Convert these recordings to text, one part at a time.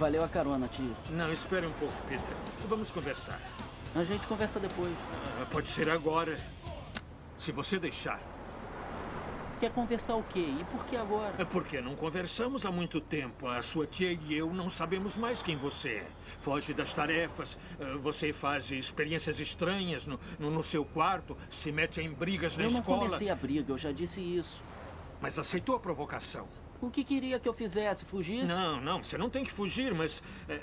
Valeu a carona, tio. Não, espere um pouco, Peter. Vamos conversar. A gente conversa depois. Ah, pode ser agora. Se você deixar. Quer conversar o quê? E por que agora? É porque não conversamos há muito tempo. A sua tia e eu não sabemos mais quem você é. Foge das tarefas, ah, você faz experiências estranhas no, no, no seu quarto, se mete em brigas na eu escola. Eu não comecei a briga, eu já disse isso. Mas aceitou a provocação. O que queria que eu fizesse? Fugisse? Não, não, você não tem que fugir, mas. É...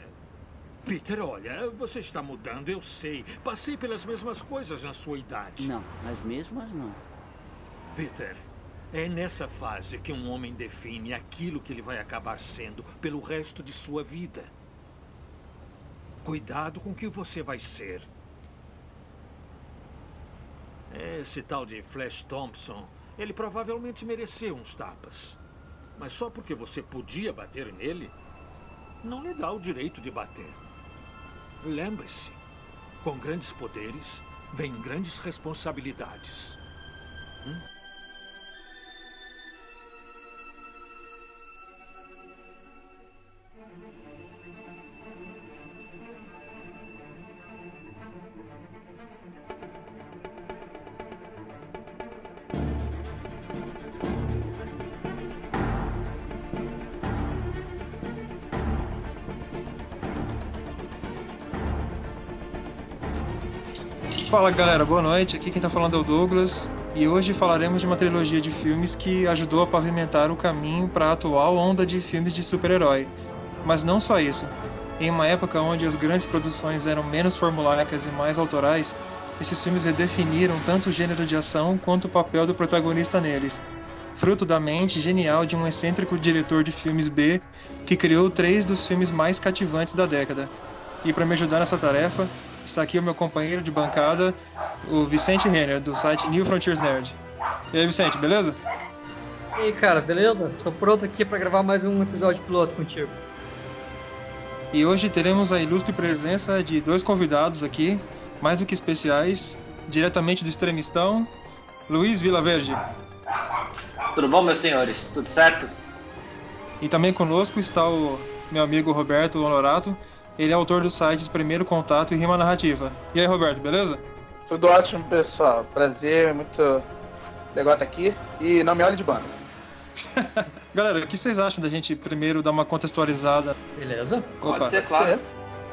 Peter, olha, você está mudando, eu sei. Passei pelas mesmas coisas na sua idade. Não, as mesmas não. Peter, é nessa fase que um homem define aquilo que ele vai acabar sendo pelo resto de sua vida. Cuidado com o que você vai ser. Esse tal de Flash Thompson, ele provavelmente mereceu uns tapas. Mas só porque você podia bater nele, não lhe dá o direito de bater. Lembre-se, com grandes poderes, vem grandes responsabilidades. Hum? Fala galera, boa noite. Aqui quem tá falando é o Douglas e hoje falaremos de uma trilogia de filmes que ajudou a pavimentar o caminho para a atual onda de filmes de super-herói. Mas não só isso. Em uma época onde as grandes produções eram menos formulaicas e mais autorais, esses filmes redefiniram tanto o gênero de ação quanto o papel do protagonista neles, fruto da mente genial de um excêntrico diretor de filmes B que criou três dos filmes mais cativantes da década. E para me ajudar nessa tarefa, Está aqui o meu companheiro de bancada, o Vicente Renner, do site New Frontiers Nerd. E aí, Vicente, beleza? E aí, cara, beleza? Tô pronto aqui para gravar mais um episódio piloto contigo. E hoje teremos a ilustre presença de dois convidados aqui, mais do que especiais, diretamente do Extremistão, Luiz Vilaverde. Tudo bom, meus senhores? Tudo certo? E também conosco está o meu amigo Roberto Honorato, ele é autor dos sites Primeiro Contato e Rima Narrativa. E aí, Roberto, beleza? Tudo ótimo, pessoal. Prazer, muito legal estar aqui. E não me olhe de banda. Galera, o que vocês acham da gente primeiro dar uma contextualizada? Beleza? Opa. Pode ser, claro.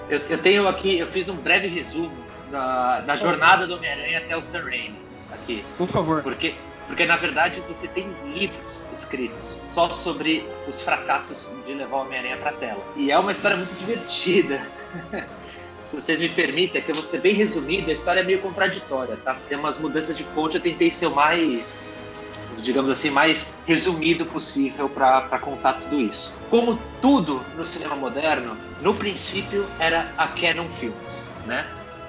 Eu, eu, tenho aqui, eu fiz um breve resumo da, da jornada do Homem-Aranha até o Sam Raimi aqui. Por favor. Porque porque, na verdade, você tem livros escritos só sobre os fracassos de levar o Homem-Aranha para a tela. E é uma história muito divertida. Se vocês me permitem, que eu vou ser bem resumido, a história é meio contraditória, tá? Se tem umas mudanças de fonte, eu tentei ser o mais, digamos assim, mais resumido possível para contar tudo isso. Como tudo no cinema moderno, no princípio era a Canon Films, né?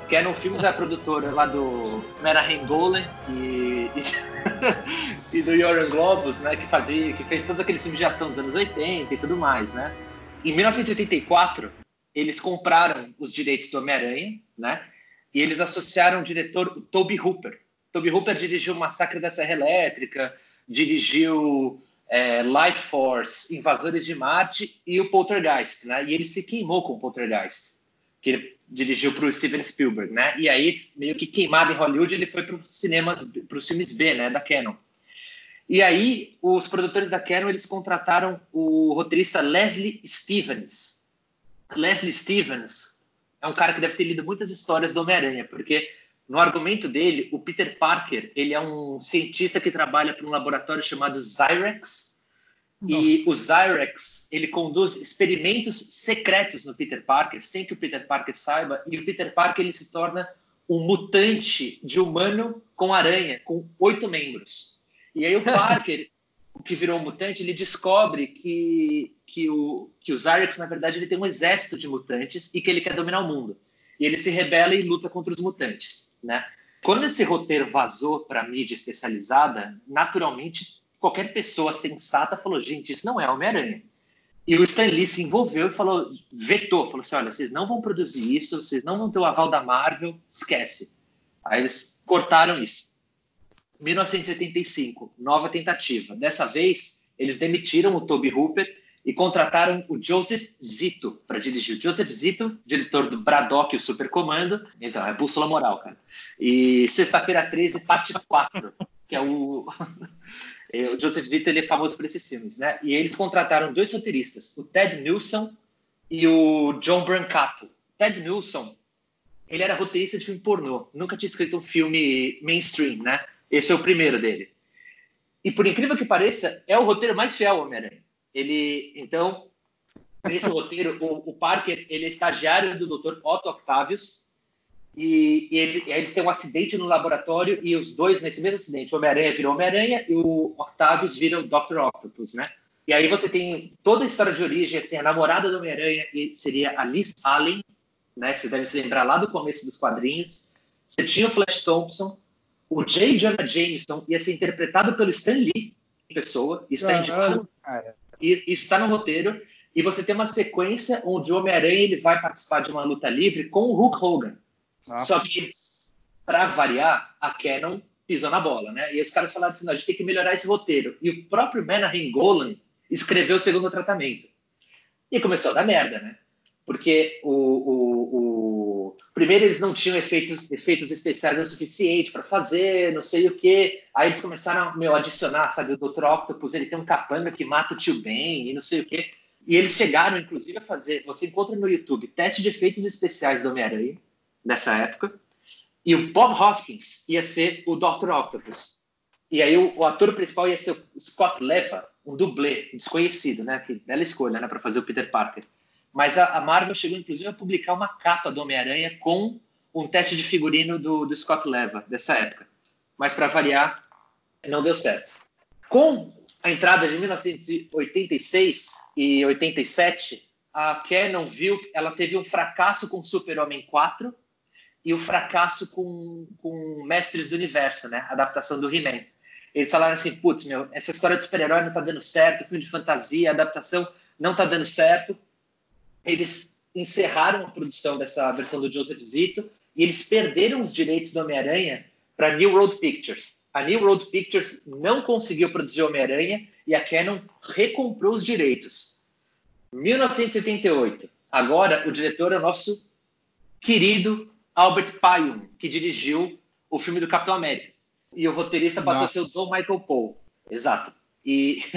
Canon Films é a produtora lá do Mera Golan e, e, e, do Yoran Globus, né? Que fazia, que fez todos aqueles filmes de ação dos anos 80 e tudo mais, né? Em 1984, eles compraram os direitos do Homem-Aranha, né? E eles associaram o diretor Toby Hooper. Toby Hooper dirigiu Massacre da Serra Elétrica, dirigiu é, Life Force, Invasores de Marte e o Poltergeist, né? E ele se queimou com o Poltergeist, que ele dirigiu para o Steven Spielberg, né? E aí, meio que queimado em Hollywood, ele foi para os cinemas, para os filmes B, né, da Canon. E aí, os produtores da Canon, eles contrataram o roteirista Leslie Stevens. Leslie Stevens é um cara que deve ter lido muitas histórias do Homem-Aranha, porque no argumento dele, o Peter Parker, ele é um cientista que trabalha para um laboratório chamado Zyrex, e o Zyrex, ele conduz experimentos secretos no Peter Parker, sem que o Peter Parker saiba, e o Peter Parker ele se torna um mutante de humano com aranha, com oito membros. E aí o Parker, o que virou um mutante, ele descobre que, que, o, que o Zyrex, na verdade, ele tem um exército de mutantes e que ele quer dominar o mundo. E ele se rebela e luta contra os mutantes, né? Quando esse roteiro vazou para a mídia especializada, naturalmente qualquer pessoa sensata falou: gente, isso não é Homem-Aranha. E o Stan Lee se envolveu e falou, vetou, falou assim: olha, vocês não vão produzir isso, vocês não vão ter o aval da Marvel, esquece. Aí eles cortaram isso. 1985, nova tentativa. Dessa vez, eles demitiram o Toby Hooper e contrataram o Joseph Zito para dirigir. O Joseph Zito, diretor do Braddock e o Supercomando. Então, é bússola moral, cara. E Sexta-feira 13, parte 4, que é o. o Joseph Zito ele é famoso por esses filmes, né? E eles contrataram dois roteiristas, o Ted Nilsson e o John Brancato. Ted Nilsson, ele era roteirista de filme pornô, nunca tinha escrito um filme mainstream, né? Esse é o primeiro dele. E por incrível que pareça, é o roteiro mais fiel ao Homem-Aranha. Ele, então, nesse roteiro, o, o, Parker ele é estagiário do Dr. Otto Octavius e, e ele, eles têm um acidente no laboratório e os dois nesse mesmo acidente, o Homem-Aranha vira o Homem-Aranha e o Octavius vira o Dr. Octopus, né? E aí você tem toda a história de origem, assim, a namorada do Homem-Aranha seria a Liz Allen, né? Que você deve se lembrar lá do começo dos quadrinhos. Você tinha o Flash Thompson, o J. Jonah Jameson ia ser interpretado pelo Stan Lee, pessoa, isso está indicado. Isso está no roteiro. E você tem uma sequência onde o Homem-Aranha ele vai participar de uma luta livre com o Hulk Hogan. Só que, para variar, a Canon pisou na bola, né? E os caras falaram assim: a gente tem que melhorar esse roteiro. E o próprio Menahem Golan escreveu o segundo tratamento. E começou a dar merda, né? Porque o, o, o... primeiro eles não tinham efeitos, efeitos especiais o suficiente para fazer, não sei o quê. Aí eles começaram a adicionar, sabe, o Dr. Octopus, ele tem um capanga que mata o tio Ben e não sei o quê. E eles chegaram, inclusive, a fazer. Você encontra no YouTube teste de efeitos especiais do Homem-Aranha, nessa época. E o Bob Hoskins ia ser o Dr. Octopus. E aí o, o ator principal ia ser o Scott Leva, um dublê, desconhecido, né? Que bela escolha, né? Para fazer o Peter Parker. Mas a, a, Marvel chegou, inclusive, a publicar uma capa do Homem-Aranha com um teste de figurino do, do Scott Leva, dessa época. Mas, para variar, não deu certo. Com a entrada de 1986 e 87, a Canon viu ela teve um fracasso com Super-Homem 4 e o fracasso com, com Mestres do Universo, né? A adaptação do He-Man. Eles falaram assim, putz, meu, essa história de super-herói não tá dando certo, filme de fantasia, adaptação não tá dando certo eles encerraram a produção dessa versão do Joseph Zito e eles perderam os direitos do Homem-Aranha para New Road Pictures. A New Road Pictures não conseguiu produzir Homem-Aranha e a Canon recomprou os direitos. 1978. Agora o diretor é o nosso querido Albert Pyun, que dirigiu o filme do Capitão América. E o roteirista passou Nossa. a ser o Michael Paul. Exato. E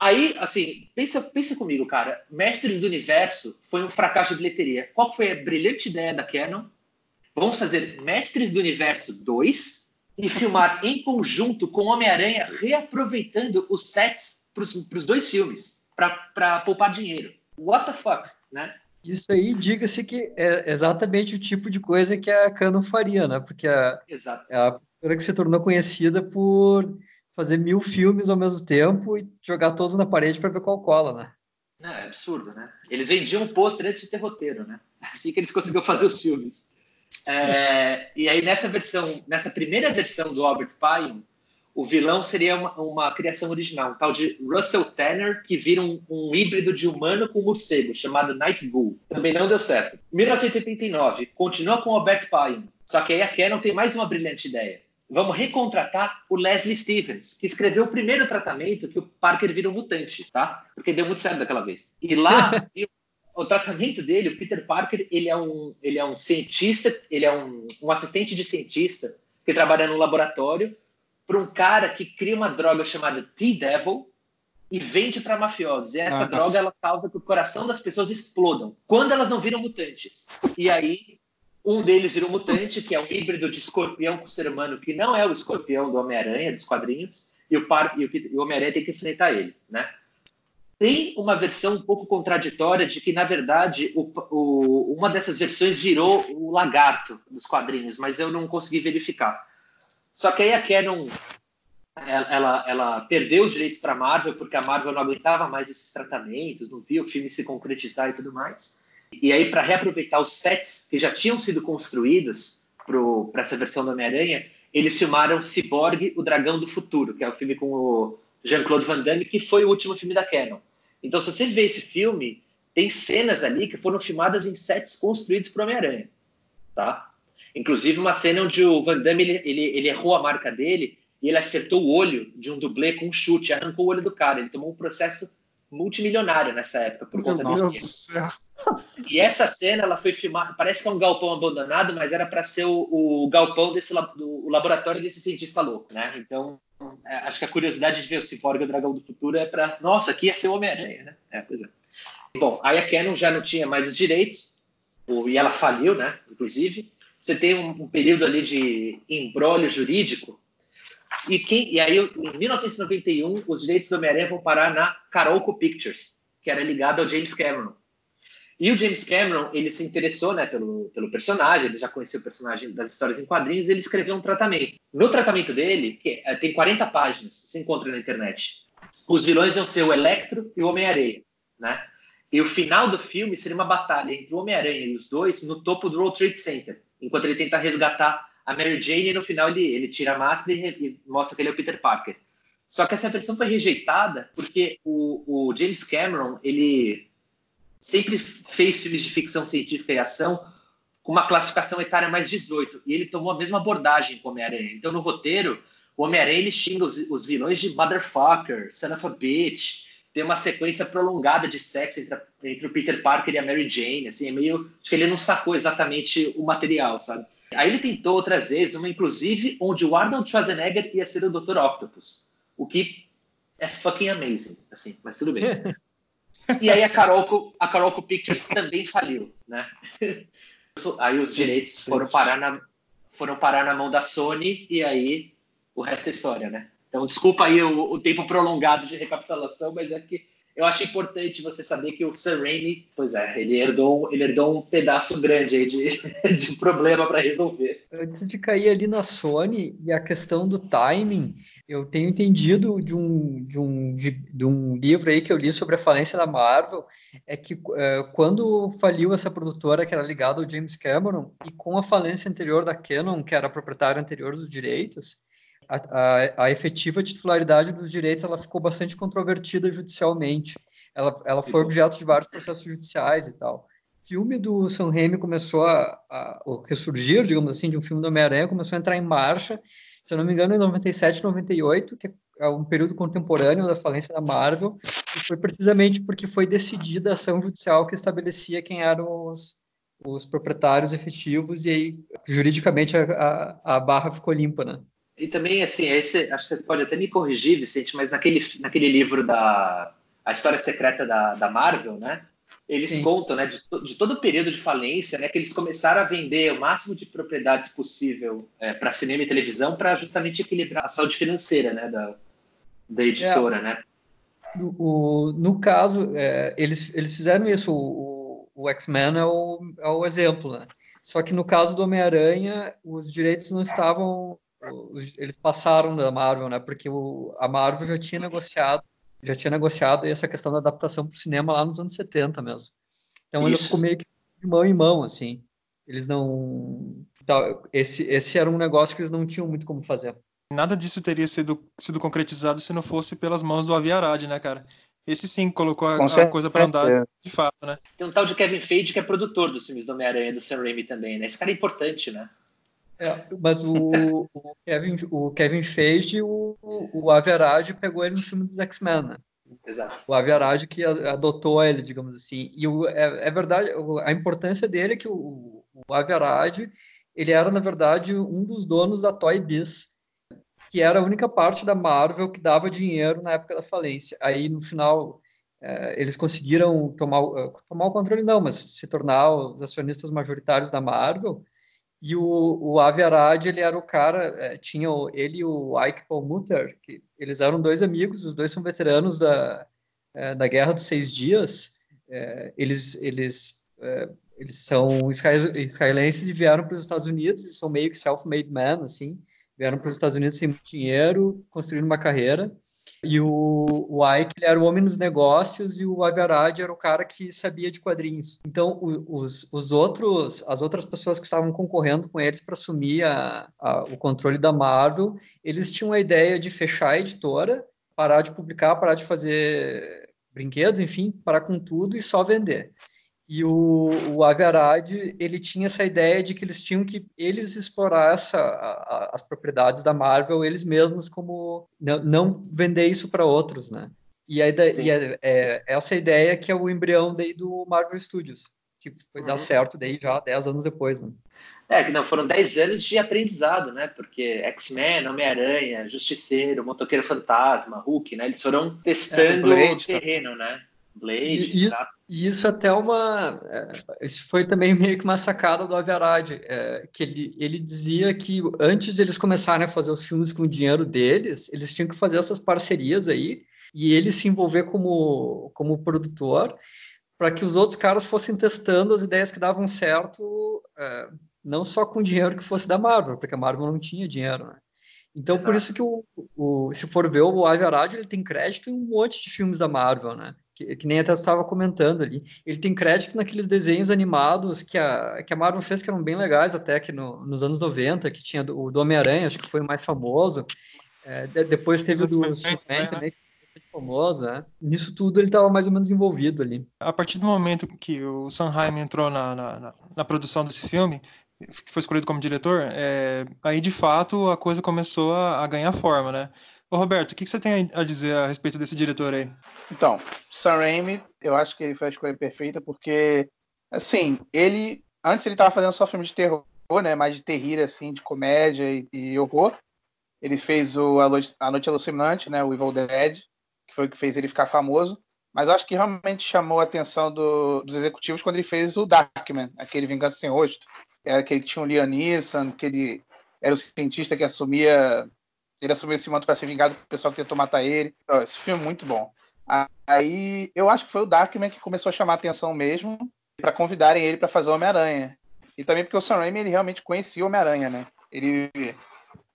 Aí, assim, pensa, pensa comigo, cara. Mestres do Universo foi um fracasso de bilheteria. Qual foi a brilhante ideia da Canon? Vamos fazer Mestres do Universo 2 e filmar em conjunto com Homem-Aranha, reaproveitando os sets para os dois filmes, para poupar dinheiro. What the fuck, né? Isso aí, diga-se que é exatamente o tipo de coisa que a Canon faria, né? Porque a, Exato. é a que se tornou conhecida por fazer mil filmes ao mesmo tempo e jogar todos na parede para ver qual cola, né? Não, é absurdo, né? Eles vendiam pôster antes de ter roteiro, né? Assim que eles conseguiram fazer os filmes. É, e aí nessa versão, nessa primeira versão do Albert Pyun, o vilão seria uma, uma, criação original, um tal de Russell Tanner, que vira um, um, híbrido de humano com morcego, chamado Night Bull. Também não deu certo. 1989, continua com Albert Pyun, só que aí a Canon tem mais uma brilhante ideia vamos recontratar o Leslie Stevens, que escreveu o primeiro tratamento que o Parker vira um mutante, tá? Porque deu muito certo daquela vez. E lá, o tratamento dele, o Peter Parker, ele é um, ele é um cientista, ele é um, um assistente de cientista que trabalha no laboratório para um cara que cria uma droga chamada T-Devil e vende para mafiosos. E essa ah, droga nossa. ela causa que o coração das pessoas explodam quando elas não viram mutantes. E aí um deles vira um mutante, que é um híbrido de escorpião com ser humano, que não é o escorpião do Homem-Aranha, dos quadrinhos, e o, e o, o Homem-Aranha tem que enfrentar ele, né? Tem uma versão um pouco contraditória de que, na verdade, o, o, uma dessas versões virou o lagarto dos quadrinhos, mas eu não consegui verificar. Só que aí a Canon ela, ela, ela perdeu os direitos para a Marvel, porque a Marvel não aguentava mais esses tratamentos, não via o filme se concretizar e tudo mais. E aí, para reaproveitar os sets que já tinham sido construídos para essa versão do Homem-Aranha, eles filmaram Cyborg, o Dragão do Futuro, que é o filme com o Jean-Claude Van Damme, que foi o último filme da Canon. Então, se você vê esse filme, tem cenas ali que foram filmadas em sets construídos para Homem-Aranha, tá? Inclusive uma cena onde o Van Damme ele, ele, ele, errou a marca dele e ele acertou o olho de um dublê com um chute, arrancou o olho do cara. Ele tomou um processo multimilionário nessa época por Meu conta Deus do céu. E essa cena ela foi filmada, parece que é um galpão abandonado, mas era para ser o, o galpão desse o laboratório desse cientista louco, né? Então, é, acho que a curiosidade de ver o Cyborg e o Dragão do Futuro é para, nossa, aqui ia ser o Homem-Aranha, né? É, pois é. Bom, aí a Canon já não tinha mais os direitos, e ela faliu, né? Inclusive, você tem um, um período ali de embrólio jurídico. E, quem, e aí, em 1991, os direitos do Homem-Aranha vão parar na Carolco Pictures, que era ligada ao James Cameron. E o James Cameron, ele se interessou né, pelo, pelo personagem, ele já conhecia o personagem das histórias em quadrinhos, ele escreveu um tratamento. No tratamento dele, que eh, tem 40 páginas, se encontra na internet, os vilões iam ser o Electro e o Homem-Aranha, né? E o final do filme seria uma batalha entre o Homem-Aranha e os dois no topo do World Trade Center, enquanto ele tenta resgatar a Mary Jane e no final ele, ele tira a máscara e, e mostra que ele é o Peter Parker. Só que essa versão foi rejeitada porque o, o James Cameron, ele sempre fez filmes de ficção científica e ação com uma classificação etária mais 18, e ele tomou a mesma abordagem com Homem-Aranha. Então, no roteiro, o Homem-Aranha xinga os, os vilões de motherfucker, son of a bitch, tem uma sequência prolongada de sexo entre, a- entre o Peter Parker e a Mary Jane, assim, é meio... Acho que ele não sacou exatamente o material, sabe? Aí ele tentou outras vezes, uma inclusive onde o Arnold Schwarzenegger ia ser o Dr. Octopus, o que é fucking amazing, assim, mas tudo bem. E aí a Carolco, a Carolco Pictures também faliu, né? Aí os direitos foram parar na foram parar na mão da Sony e aí o resto é história, né? Então desculpa aí o, o tempo prolongado de recapitulação, mas é que eu acho importante você saber que o Sam Raimi, pois é, ele herdou, ele herdou um pedaço grande aí de, de problema para resolver. Antes de cair ali na Sony e a questão do timing, eu tenho entendido de um, de um, de, de um livro aí que eu li sobre a falência da Marvel, é que eh, quando faliu essa produtora que era ligada ao James Cameron, e com a falência anterior da Canon, que era a proprietária anterior dos direitos, a, a, a efetiva titularidade dos direitos ela ficou bastante controvertida judicialmente. Ela, ela foi objeto de vários processos judiciais e tal. O filme do Sam Raimi começou a, a, a ressurgir, digamos assim, de um filme do Homem-Aranha, começou a entrar em marcha, se eu não me engano, em 97, 98, que é um período contemporâneo da falência da Marvel, e foi precisamente porque foi decidida a ação judicial que estabelecia quem eram os, os proprietários efetivos, e aí, juridicamente, a, a, a barra ficou limpa, né? E também, assim, esse, acho que você pode até me corrigir, Vicente, mas naquele, naquele livro da A História Secreta da, da Marvel, né? Eles Sim. contam, né, de, to- de todo o período de falência, né, que eles começaram a vender o máximo de propriedades possível para cinema e televisão para justamente equilibrar a saúde financeira, né, da, da editora, né? No, o, no caso, é, eles, eles fizeram isso, o, o, X-Men é o, é o exemplo, né? Só que no caso do Homem-Aranha, os direitos não estavam, eles passaram da Marvel, né? Porque o, a Marvel já tinha negociado, já tinha negociado essa questão da adaptação para o cinema lá nos anos 70 mesmo. Então ele Isso. ficou meio que de mão em mão, assim. Eles não, então, esse, esse era um negócio que eles não tinham muito como fazer. Nada disso teria sido, sido concretizado se não fosse pelas mãos do Avi Arad, né, cara? Esse sim colocou a, a coisa pra andar de fato, né? Tem um tal de Kevin Feige que é produtor dos filmes do Homem-Aranha e do Sam Raimi também, né? Esse cara é importante, né? É, mas o, o Kevin, o Kevin Feige, o, o Arad pegou ele no filme dos X-Men, né? Exato. O Arad que adotou ele, digamos assim. E o, é, é verdade, a importância dele é que o, o Arad, ele era, na verdade, um dos donos da Toy Biz, que era a única parte da Marvel que dava dinheiro na época da falência. Aí, no final, eh, eles conseguiram tomar, eh, tomar o controle, não, mas se tornar os acionistas majoritários da Marvel. E o, o Avi Arad, ele era o cara, eh, tinha o- ele e o Ike Perlmutter, que eles eram dois amigos, os dois são veteranos da, eh, da Guerra dos Seis Dias. Eh, eles, eles, eles são israel- israelenses e vieram para os Estados Unidos, e são meio que self-made men, assim, vieram para os Estados Unidos sem muito dinheiro, construindo uma carreira. E o, o Ike ele era o homem dos negócios e o Avi Arad era o cara que sabia de quadrinhos. Então, os, os outros, as outras pessoas que estavam concorrendo com eles para assumir a- a- o controle da Marvel, eles tinham a ideia de fechar a editora, parar de publicar, parar de fazer brinquedos, enfim, parar com tudo e só vender. E o, o Avi Arad, ele tinha essa ideia de que eles tinham que eles explorar essa, a, as propriedades da Marvel eles mesmos como não, não vender isso para outros, né? E, aí, e é, é, essa ideia que é o embrião daí do Marvel Studios, que foi uhum. dar certo daí já 10 anos depois, né? É, que não, foram 10 anos de aprendizado, né? Porque X-Men, Homem-Aranha, Justiceiro, Motoqueiro Fantasma, Hulk, né? Eles foram testando é, o tá. terreno, né? Blade, e, isso, e isso até uma. É, isso foi também meio que uma sacada do Aviarad, é, que ele, ele dizia que antes de eles começarem a fazer os filmes com o dinheiro deles, eles tinham que fazer essas parcerias aí e ele se envolver como, como produtor para que os outros caras fossem testando as ideias que davam certo. É, não só com dinheiro que fosse da Marvel, porque a Marvel não tinha dinheiro, né? Então, Exato. por isso que o, o, se for ver, o Avi Arad, ele tem crédito em um monte de filmes da Marvel, né? Que, que nem até estava comentando ali. Ele tem crédito naqueles desenhos animados que a, que a Marvel fez, que eram bem legais até, que no, nos anos 90, que tinha o do Homem-Aranha, acho que foi o mais famoso. É, depois teve o do Superman também, que famoso, né? Nisso tudo ele estava mais ou menos envolvido ali. A partir do momento que o Sanheim entrou na, na, na, produção desse filme, que foi escolhido como diretor, é, aí de fato a coisa começou a, a ganhar forma, né? Ô Roberto, o que, você tem a dizer a respeito desse diretor aí? Então, Sam Raimi, eu acho que ele foi a escolha perfeita porque, assim, ele antes ele estava fazendo só filme de terror, né, mais de terrir assim, de comédia e, e horror. Ele fez o A Noite, Noite Alucinante, né, o Evil Dead, que foi o que fez ele ficar famoso. Mas acho que realmente chamou a atenção do, dos executivos quando ele fez o Darkman, aquele Vingança Sem Rosto, era aquele que tinha o Liam Neeson, que ele era o cientista que assumia ele assumiu esse manto para ser vingado do pessoal que tentou matar ele. Esse filme é muito bom. Aí eu acho que foi o Darkman que começou a chamar a atenção mesmo para convidarem ele para fazer o Homem-Aranha. E também porque o Sam Raimi ele realmente conhecia o Homem-Aranha, né? Ele, ele,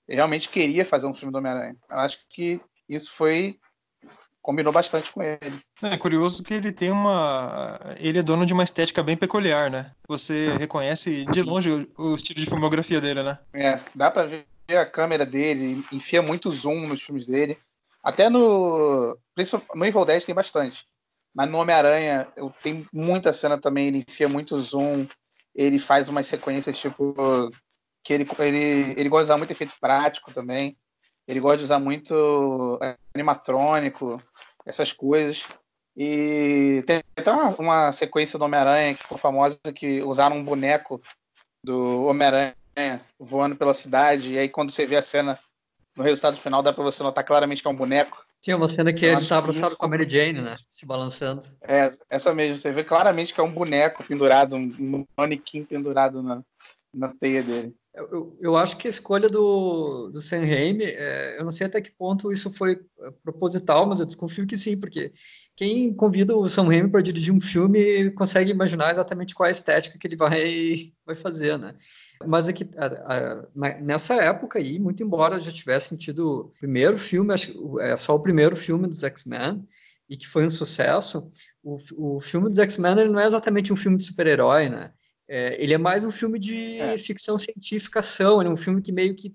realmente queria fazer um filme do Homem-Aranha. Eu acho que isso foi combinou bastante com ele. É curioso que ele tem uma. Ele é dono de uma estética bem peculiar, né? Você reconhece de longe o, o estilo de filmografia dele, né? É, dá pra ver a câmera dele, enfia muito zoom nos filmes dele. Até no. No Evil Dead tem bastante. Mas no Homem-Aranha tem muita cena também, ele enfia muito zoom, ele faz umas sequências tipo. que ele, ele, ele gosta de usar muito efeito prático também. Ele gosta de usar muito animatrônico, essas coisas. E tem até uma, uma sequência do Homem-Aranha que ficou famosa que usaram um boneco do Homem-Aranha voando pela cidade. E aí, quando você vê a cena no resultado final, dá para você notar claramente que é um boneco. Tinha uma cena que ele está abraçado com a Mary Jane, né? Se balançando. É, essa mesmo. Você vê claramente que é um boneco pendurado, um manequim pendurado na, na teia dele. Eu, eu acho que a escolha do, do Sam Raimi, é, eu não sei até que ponto isso foi é, proposital, mas eu desconfio que sim, porque quem convida o Sam Raimi para dirigir um filme consegue imaginar exatamente qual é a estética que ele vai, vai fazer, né? Mas é que a, a, nessa época aí, muito embora já tivesse sentido o primeiro filme, acho é só o primeiro filme dos X-Men, e que foi um sucesso, o, o filme dos X-Men não é exatamente um filme de super-herói, né? É, ele é mais um filme de é. ficção científica ação, é um filme que meio que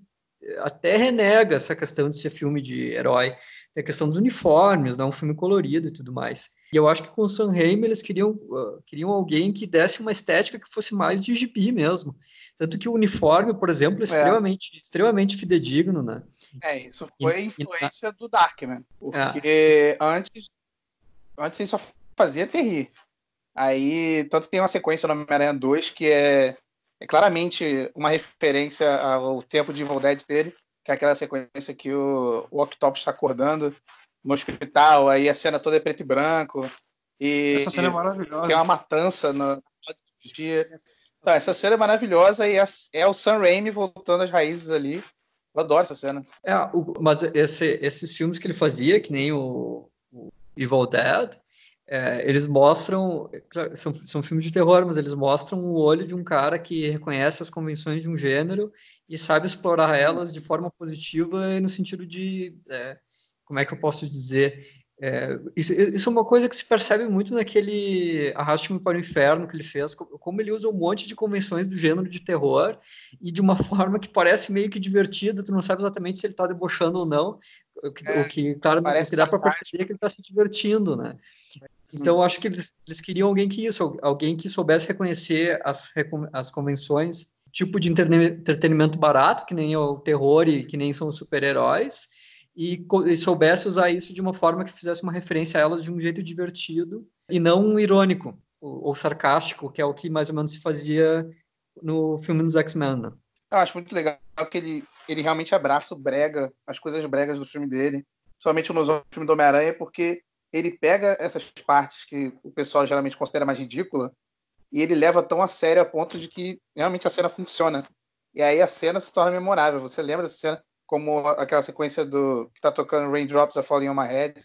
até renega essa questão de ser filme de herói. Tem a questão dos uniformes, não é um filme colorido e tudo mais. E eu acho que com o Sam Raimi eles queriam, uh, queriam alguém que desse uma estética que fosse mais de gibi mesmo. Tanto que o uniforme, por exemplo, é, é. extremamente, é. extremamente fidedigno, né? É, isso foi e, influência e... do Darkman. Porque é. antes, antes ele só fazia terrir. Aí, tanto que tem uma sequência no Homem-Aranha 2 que é, é, claramente uma referência ao tempo de Evil Dead dele, que é aquela sequência que o, o Octopus está acordando no hospital, aí a cena toda é preto e branco. E, essa cena é maravilhosa. Tem uma matança no dia. Então, essa cena é maravilhosa e é, é o Sam Raimi voltando às raízes ali. Eu adoro essa cena. É, o, mas esse, esses filmes que ele fazia, que nem o, o Evil Dead, é, eles mostram, são, são filmes de terror, mas eles mostram o olho de um cara que reconhece as convenções de um gênero e sabe explorar elas de forma positiva e no sentido de, é, como é que eu posso dizer, é, isso, isso, é uma coisa que se percebe muito naquele Arraste-me para o Inferno que ele fez, como ele usa um monte de convenções do gênero de terror e de uma forma que parece meio que divertida, tu não sabe exatamente se ele está debochando ou não, O que, é, o que claro, o que dá para perceber é que ele está se divertindo, né? Então, acho que eles queriam alguém que isso, alguém que soubesse reconhecer as, as convenções, tipo de entretenimento barato, que nem o terror e que nem são os super-heróis, e, e, soubesse usar isso de uma forma que fizesse uma referência a elas de um jeito divertido e não irônico ou, ou sarcástico, que é o que mais ou menos se fazia no filme dos X-Men. Né? Eu acho muito legal que ele, ele realmente abraça o brega, as coisas bregas do filme dele, somente no filme do Homem-Aranha, porque ele pega essas partes que o pessoal geralmente considera mais ridícula e ele leva tão a sério a ponto de que realmente a cena funciona. E aí a cena se torna memorável. Você lembra dessa cena como aquela sequência do que tá tocando Raindrops Are Falling on My Head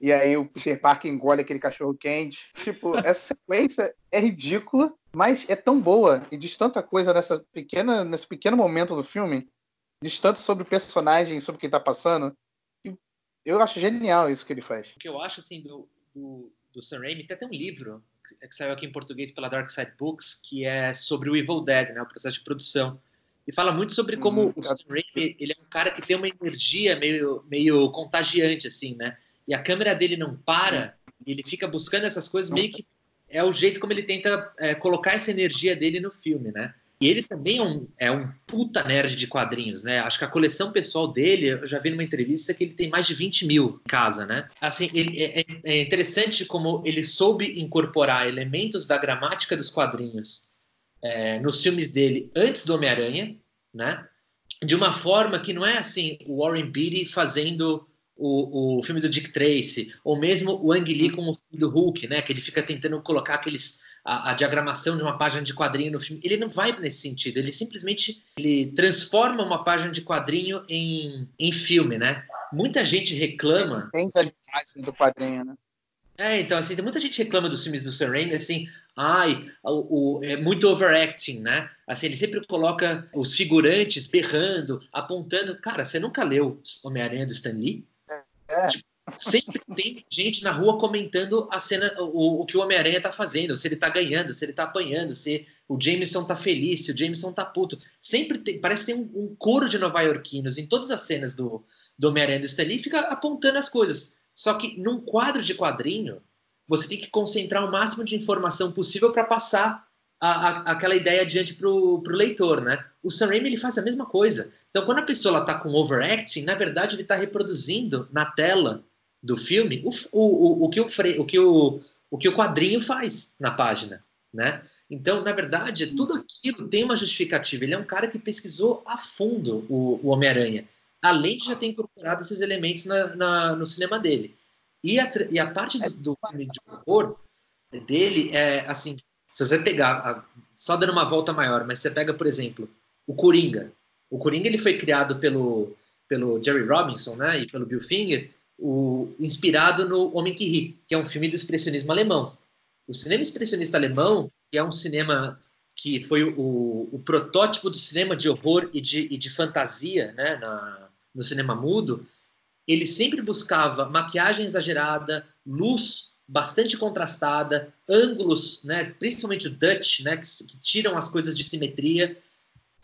e aí o Peter Parker engole aquele cachorro quente. Tipo, essa sequência é ridícula, mas é tão boa e diz tanta coisa nessa pequena, nesse pequeno momento do filme, diz tanto sobre o personagem, sobre o que tá passando, eu acho genial isso que ele faz. O que eu acho, assim, do, do, do Sam Raimi, tem até um livro que saiu aqui em português pela Dark Side Books, que é sobre o Evil Dead, né, o processo de produção. E fala muito sobre como hum, o Sam Raimi, ele é um cara que tem uma energia meio, meio contagiante, assim, né? E a câmera dele não para, ele fica buscando essas coisas, meio que é o jeito como ele tenta é, colocar essa energia dele no filme, né? E ele também é um, é um puta nerd de quadrinhos, né? Acho que a coleção pessoal dele, eu já vi numa entrevista que ele tem mais de 20 mil em casa, né? Assim, ele, é, é, é interessante como ele soube incorporar elementos da gramática dos quadrinhos é, nos filmes dele antes do Homem-Aranha, né? De uma forma que não é assim, o Warren Beatty fazendo o, o filme do Dick Tracy, ou mesmo o Ang Lee com o filme do Hulk, né? Que ele fica tentando colocar aqueles a, a, diagramação de uma página de quadrinho no filme. Ele não vai nesse sentido. Ele simplesmente ele transforma uma página de quadrinho em, em filme, né? Muita gente reclama. Tem a imagem do quadrinho, né? É, então, assim, muita gente reclama dos filmes do Sam Raimi, assim, ai, o, o, é muito overacting, né? Assim, ele sempre coloca os figurantes berrando, apontando. Cara, você nunca leu Homem-Aranha do Stan Lee? É. Tipo, Sempre tem gente na rua comentando a cena, o, o que o Homem-Aranha tá fazendo, se ele tá ganhando, se ele tá apanhando, se o Jameson tá feliz, se o Jameson tá puto. Sempre tem, parece ter um, um coro de nova-iorquinos em todas as cenas do, do Homem-Aranha do Stanley fica apontando as coisas. Só que num quadro de quadrinho, você tem que concentrar o máximo de informação possível para passar a, a, aquela ideia adiante pro, pro leitor, né? O Sam Raimi ele faz a mesma coisa. Então, quando a pessoa está com overacting, na verdade ele está reproduzindo na tela do filme o, o, o, que o, o, que o, o que o quadrinho faz na página. Né? Então, na verdade, tudo aquilo tem uma justificativa. Ele é um cara que pesquisou a fundo o, o Homem-Aranha, além de já ter incorporado esses elementos na, na, no cinema dele. E a, e a parte do, do filme de horror dele é assim: se você pegar, só dando uma volta maior, mas você pega, por exemplo, o Coringa. O Coringa ele foi criado pelo, pelo Jerry Robinson né, e pelo Bill Finger, o, inspirado no Homem que Ri, que é um filme do expressionismo alemão. O cinema expressionista alemão, que é um cinema que foi o, o protótipo do cinema de horror e de, e de fantasia né, na, no cinema mudo, ele sempre buscava maquiagem exagerada, luz bastante contrastada, ângulos, né, principalmente o Dutch, né, que, que tiram as coisas de simetria,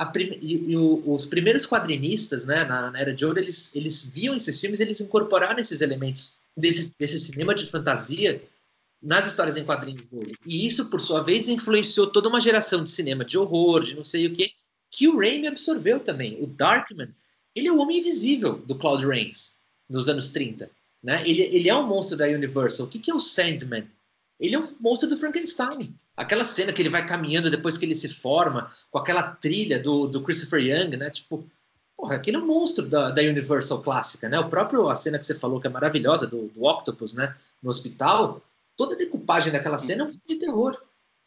prim... e, e os primeiros quadrinistas, né, na, na, Era de Ouro, eles, eles viam esses filmes, eles incorporaram esses elementos desse, desse cinema de fantasia nas histórias em quadrinhos dele. E isso, por sua vez, influenciou toda uma geração de cinema de horror, de não sei o quê, que o Raimi absorveu também. O Darkman, ele é o homem invisível do Claude Rains, nos anos 30. Né? Ele, ele é um monstro da Universal. O que, que é o Sandman? Ele é um monstro do Frankenstein. Aquela cena que ele vai caminhando depois que ele se forma, com aquela trilha do, do Christopher Young, né? Tipo, porra, aquele é um monstro da, da Universal clássica, né? O próprio, a cena que você falou que é maravilhosa, do, do Octopus, né? No hospital, toda a decupagem daquela cena é um filme de terror,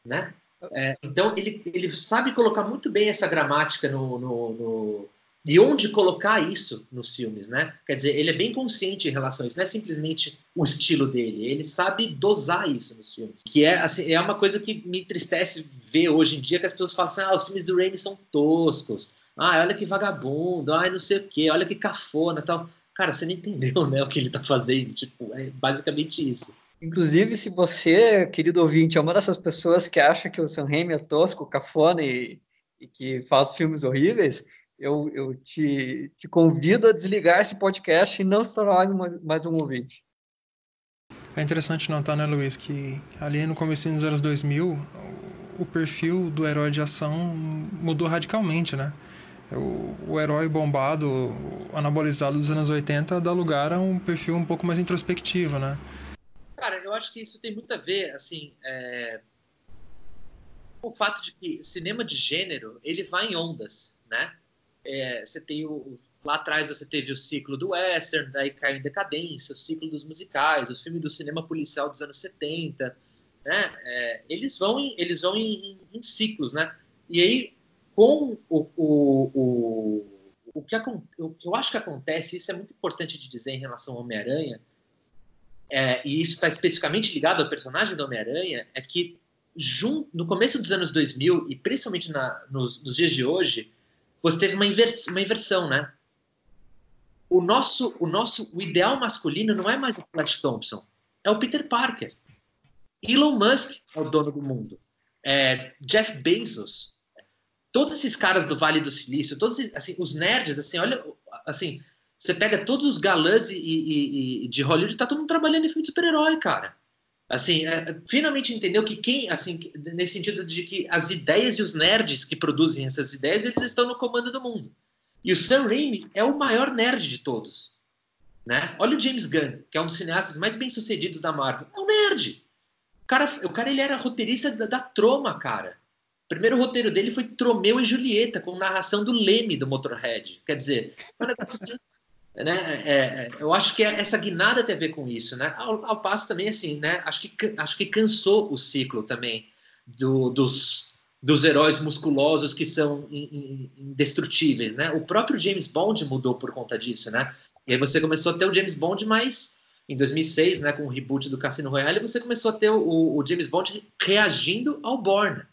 né? É, então, ele, ele sabe colocar muito bem essa gramática no, no, no de onde colocar isso nos filmes, né? Quer dizer, ele é bem consciente em relação a isso, não é simplesmente o estilo dele, ele sabe dosar isso nos filmes. Que é, assim, é uma coisa que me entristece ver hoje em dia, que as pessoas falam assim, ah, os filmes do Raimi são toscos, ah, olha que vagabundo, ah, não sei o quê, olha que cafona tal. Cara, você não entendeu, né, o que ele tá fazendo, tipo, é basicamente isso. Inclusive, se você, querido ouvinte, é uma dessas pessoas que acha que o Sam Raimi é tosco, cafona e, e que faz filmes horríveis, eu, eu te, te convido a desligar esse podcast e não se tornar mais um ouvinte. É interessante notar, né, Luiz, que ali no começo dos anos 2000, o perfil do herói de ação mudou radicalmente, né? O, o herói bombado, anabolizado dos anos 80 dá lugar a um perfil um pouco mais introspectivo, né? Cara, eu acho que isso tem muito a ver, assim, é... o fato de que cinema de gênero, ele vai em ondas, né? É, você tem o, lá atrás você teve o ciclo do western, daí caiu em decadência, o ciclo dos musicais, os filmes do cinema policial dos anos 70, né? É, eles vão em, eles vão em, em, em, ciclos, né? E aí com o, o, o, o que o que eu acho que acontece, isso é muito importante de dizer em relação ao Homem-Aranha, é, e isso está especificamente ligado ao personagem do Homem-Aranha, é que junto, no começo dos anos 2000 e principalmente na, nos, nos dias de hoje, você teve uma, uma inversão, né? O nosso, o nosso o ideal masculino não é mais o Flash Thompson, é o Peter Parker. Elon Musk é o dono do mundo. É, Jeff Bezos. Todos esses caras do Vale do Silício, todos assim, os nerds, assim, olha, assim, você pega todos os galãs e, e, e de Hollywood, tá todo mundo trabalhando em filme de super-herói, cara. Assim, é, finalmente entendeu que quem, assim, nesse sentido de que as ideias e os nerds que produzem essas ideias, eles estão no comando do mundo. E o Sam Raimi é o maior nerd de todos. Né? Olha o James Gunn, que é um dos cineastas mais bem-sucedidos da Marvel. É um nerd. O cara, o cara ele era roteirista da, da Troma, cara. O primeiro roteiro dele foi Tromeu e Julieta, com narração do Leme do Motorhead. Quer dizer, né? É, é, eu acho que essa guinada tem a ver com isso, né? Ao, ao, passo também, assim, né? Acho que, acho que cansou o ciclo também do, dos, dos heróis musculosos que são indestrutíveis, né? O próprio James Bond mudou por conta disso, né? E aí você começou a ter o James Bond mais em 2006, né, com o reboot do Cassino Royale, você começou a ter o, o James Bond reagindo ao Bourne,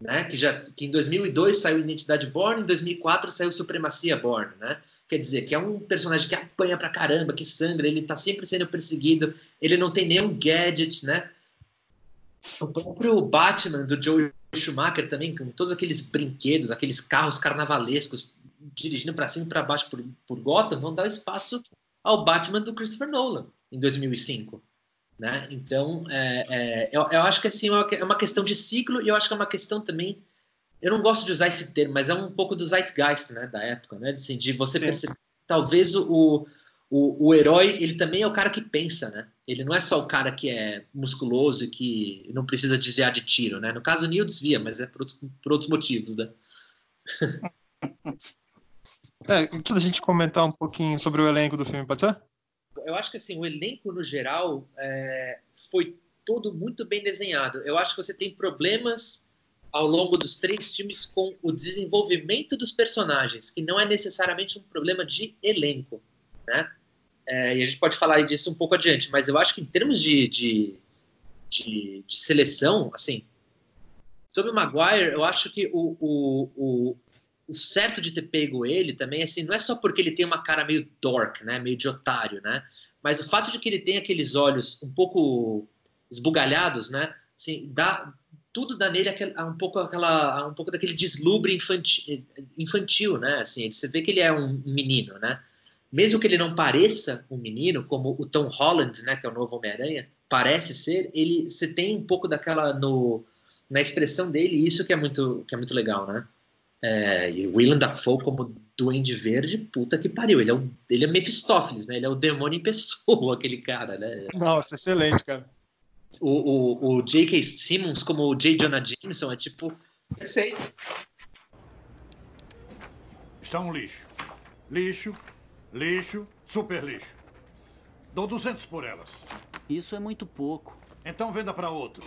né? Que já que em 2002 saiu Identidade Born, em 2004 saiu Supremacia Born, né? Quer dizer, que é um personagem que apanha pra caramba, que sangra, ele tá sempre sendo perseguido, ele não tem nenhum gadget, né? O próprio Batman do Joe Schumacher também, com todos aqueles brinquedos, aqueles carros carnavalescos dirigindo para cima e para baixo por, por Gotham, vão dar espaço ao Batman do Christopher Nolan em 2005. Né? Então, é, é, eu, eu, acho que assim, é uma questão de ciclo e eu acho que é uma questão também. Eu não gosto de usar esse termo, mas é um pouco do zeitgeist né, da época, né? Assim, de você Sim. perceber. Talvez o, o, o herói, ele também é o cara que pensa, né? Ele não é só o cara que é musculoso e que não precisa desviar de tiro, né? No caso, o Neil desvia, mas é por outros, por outros motivos, né? é, antes da gente comentar um pouquinho sobre o elenco do filme, pode ser? Eu acho que assim, o elenco no geral é, foi todo muito bem desenhado. Eu acho que você tem problemas ao longo dos três filmes com o desenvolvimento dos personagens, que não é necessariamente um problema de elenco, né? É, e a gente pode falar disso um pouco adiante, mas eu acho que em termos de, de, de, de seleção, assim, sobre o Maguire, eu acho que o, o, o, o certo de ter pego ele também, assim, não é só porque ele tem uma cara meio dork, né, meio de otário, né, mas o fato de que ele tem aqueles olhos um pouco esbugalhados, né, assim, dá, tudo dá nele um pouco aquela, um pouco daquele deslumbre infantil, infantil, né, assim, você vê que ele é um menino, né, mesmo que ele não pareça um menino, como o Tom Holland, né, que é o novo Homem-Aranha, parece ser, ele, você tem um pouco daquela no, na expressão dele, isso que é muito, que é muito legal, né. É, e o Willem Dafoe como Duende Verde, puta que pariu. Ele é, o, ele é Mephistófeles, né? Ele é o demônio em pessoa, aquele cara, né? Nossa, excelente, cara. O, o, o J.K. Simmons como o J. Jonah Jameson é tipo perfeito. Está um lixo. Lixo, lixo, super lixo. Dou 200 por elas. Isso é muito pouco. Então venda para outro.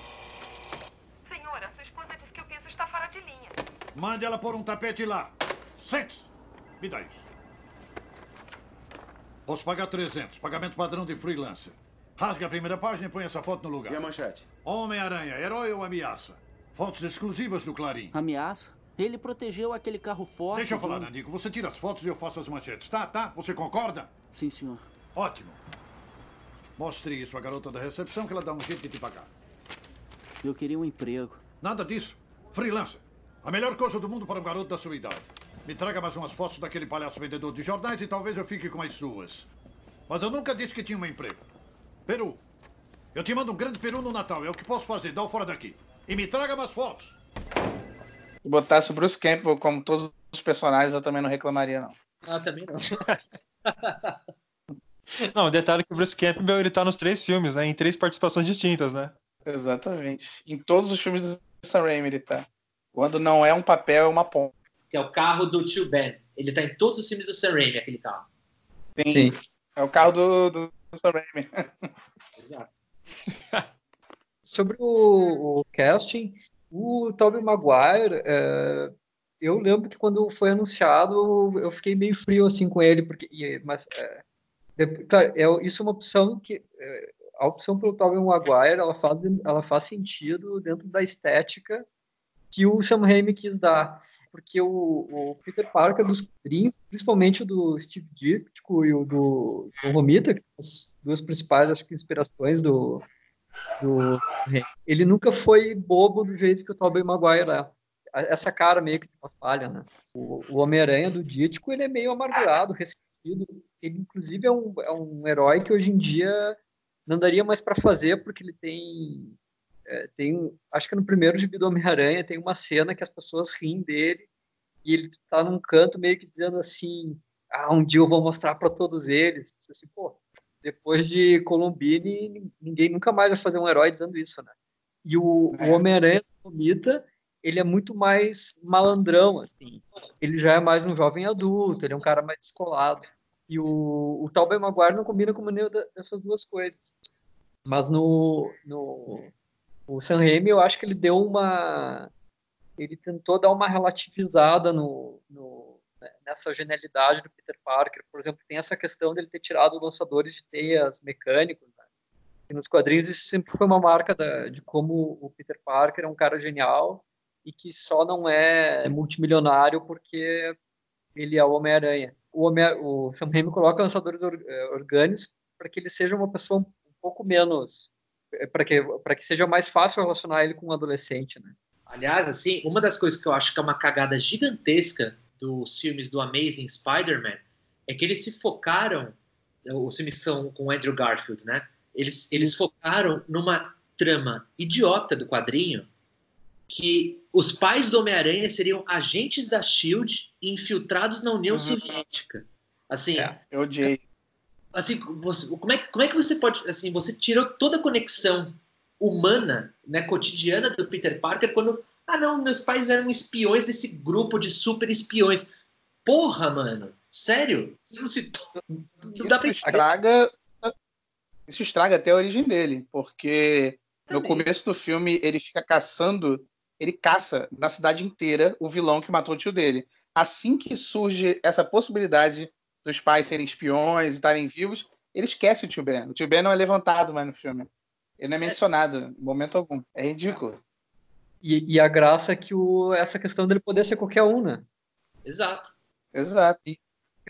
Mande ela por um tapete lá. Sente-se. Me dá isso. Posso pagar 300. Pagamento padrão de freelancer. Rasgue a primeira página e põe essa foto no lugar. E a manchete? Homem-Aranha, herói ou ameaça? Fotos exclusivas do Clarim. Ameaça? Ele protegeu aquele carro forte. Deixa eu falar, Nandico. Você tira as fotos e eu faço as manchetes. Tá, tá? Você concorda? Sim, senhor. Ótimo. Mostre isso à garota da recepção que ela dá um jeito de te pagar. Eu queria um emprego. Nada disso. Freelancer. A melhor coisa do mundo para um garoto da sua idade. Me traga mais umas fotos daquele palhaço vendedor de jornais e talvez eu fique com as suas. Mas eu nunca disse que tinha um emprego. Peru. Eu te mando um grande peru no Natal. É o que posso fazer. Dá o fora daqui. E me traga mais fotos. Se botasse o Bruce Campbell como todos os personagens, eu também não reclamaria, não. Ah, também não. Não, o detalhe é que o Bruce Campbell ele tá nos três filmes, né? Em três participações distintas, né? Exatamente. Em todos os filmes do Sam Raimi ele tá. Quando não é um papel, é uma ponta. Que é o carro do tio Ben. Ele tá em todos os filmes do Sam Raimi, aquele carro. Sim. É o carro do, do Sam Raimi. Exato. Sobre o, o casting, o Tobey Maguire, é, eu lembro que quando foi anunciado, eu fiquei meio frio assim com ele, porque, mas, é, de- claro, é, isso é uma opção que, é, a opção pelo Tobey Maguire, ela faz, ela faz sentido dentro da estética que o Sam Raimi quis dar, porque o, o Peter Parker dos quadrinhos, principalmente o do Steve Ditko e o do, Romita, que são as duas principais acho que, inspirações do, do ele nunca foi bobo do jeito que o Tobey Maguire é. Essa cara meio que uma falha, né? O, o Homem-Aranha do Dítico, ele é meio amargurado, ressentido. Ele, inclusive, é um, é um herói que hoje em dia não daria mais para fazer, porque ele tem... é, tem acho que no primeiro gibi do Homem-Aranha tem uma cena que as pessoas riem dele e ele tá num canto meio que dizendo assim ah, um dia eu vou mostrar para todos eles. Assim, pô, depois de Columbine, ninguém nunca mais vai fazer um herói dizendo isso, né? E o, É. o Homem-Aranha do Mita, ele é muito mais malandrão, assim. Ele já é mais um jovem adulto, ele é um cara mais descolado. E o, o Tobey Maguire não combina com nenhuma dessas duas coisas. Mas no, no o Sam Raimi, eu acho que ele deu uma... Ele tentou dar uma relativizada no, no, né, nessa genialidade do Peter Parker. Por exemplo, tem essa questão dele ter tirado lançadores de teias mecânicos, né? E nos quadrinhos isso sempre foi uma marca da, de como o Peter Parker é um cara genial e que só não é multimilionário porque ele é o Homem-Aranha. O, Homem o Sam Raimi coloca lançadores or, eh, orgânicos para que ele seja uma pessoa um pouco menos para que para que seja mais fácil relacionar ele com um adolescente, né? Aliás, assim, uma das coisas que eu acho que é uma cagada gigantesca dos filmes do Amazing Spider-Man é que eles se focaram, os filmes são com o Andrew Garfield, né? Eles, eles focaram numa trama idiota do quadrinho que os pais do Homem-Aranha seriam agentes da SHIELD infiltrados na União Uhum. Soviética. Assim, É. Eu odiei. Assim, você- como, é, como é que você pode, assim, você tirou toda a conexão humana, né, cotidiana do Peter Parker quando, ah não, meus pais eram espiões desse grupo de super espiões. Porra, mano, sério? Isso se- Não dá pra Isso estraga, isso estraga até a origem dele, porque no Também. começo do filme ele fica caçando, ele caça na cidade inteira o vilão que matou o tio dele. Assim que surge essa possibilidade dos pais serem espiões e estarem vivos, ele esquece o tio Ben. O tio Ben não é levantado mais no filme. Ele não é mencionado em momento algum. É ridículo. E, e a graça é que o, essa questão dele poder ser qualquer um, né? Exato. Exato.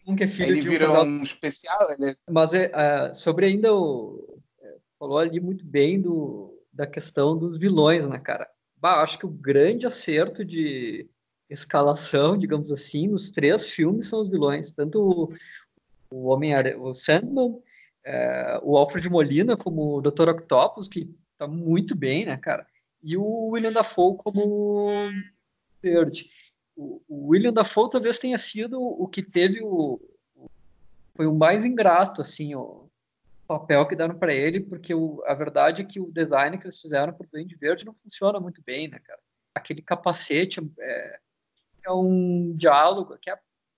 Um que é filho ele de um casal um especial, ele é Mas é, é, sobre ainda o. é, falou ali muito bem do, da questão dos vilões, né, cara? Bah, acho que o grande acerto de escalação, digamos assim, nos três filmes são os vilões. Tanto o, o homem o Sandman, é, o Alfred Molina como o Dr. Octopus, que tá muito bem, né, cara? E o William Dafoe como Verde. O, o William Dafoe talvez tenha sido o que teve o, foi o mais ingrato, assim, o papel que deram para ele, porque o, a verdade é que o design que eles fizeram para o Duende Verde não funciona muito bem, né, cara? Aquele capacete é, é um diálogo que é,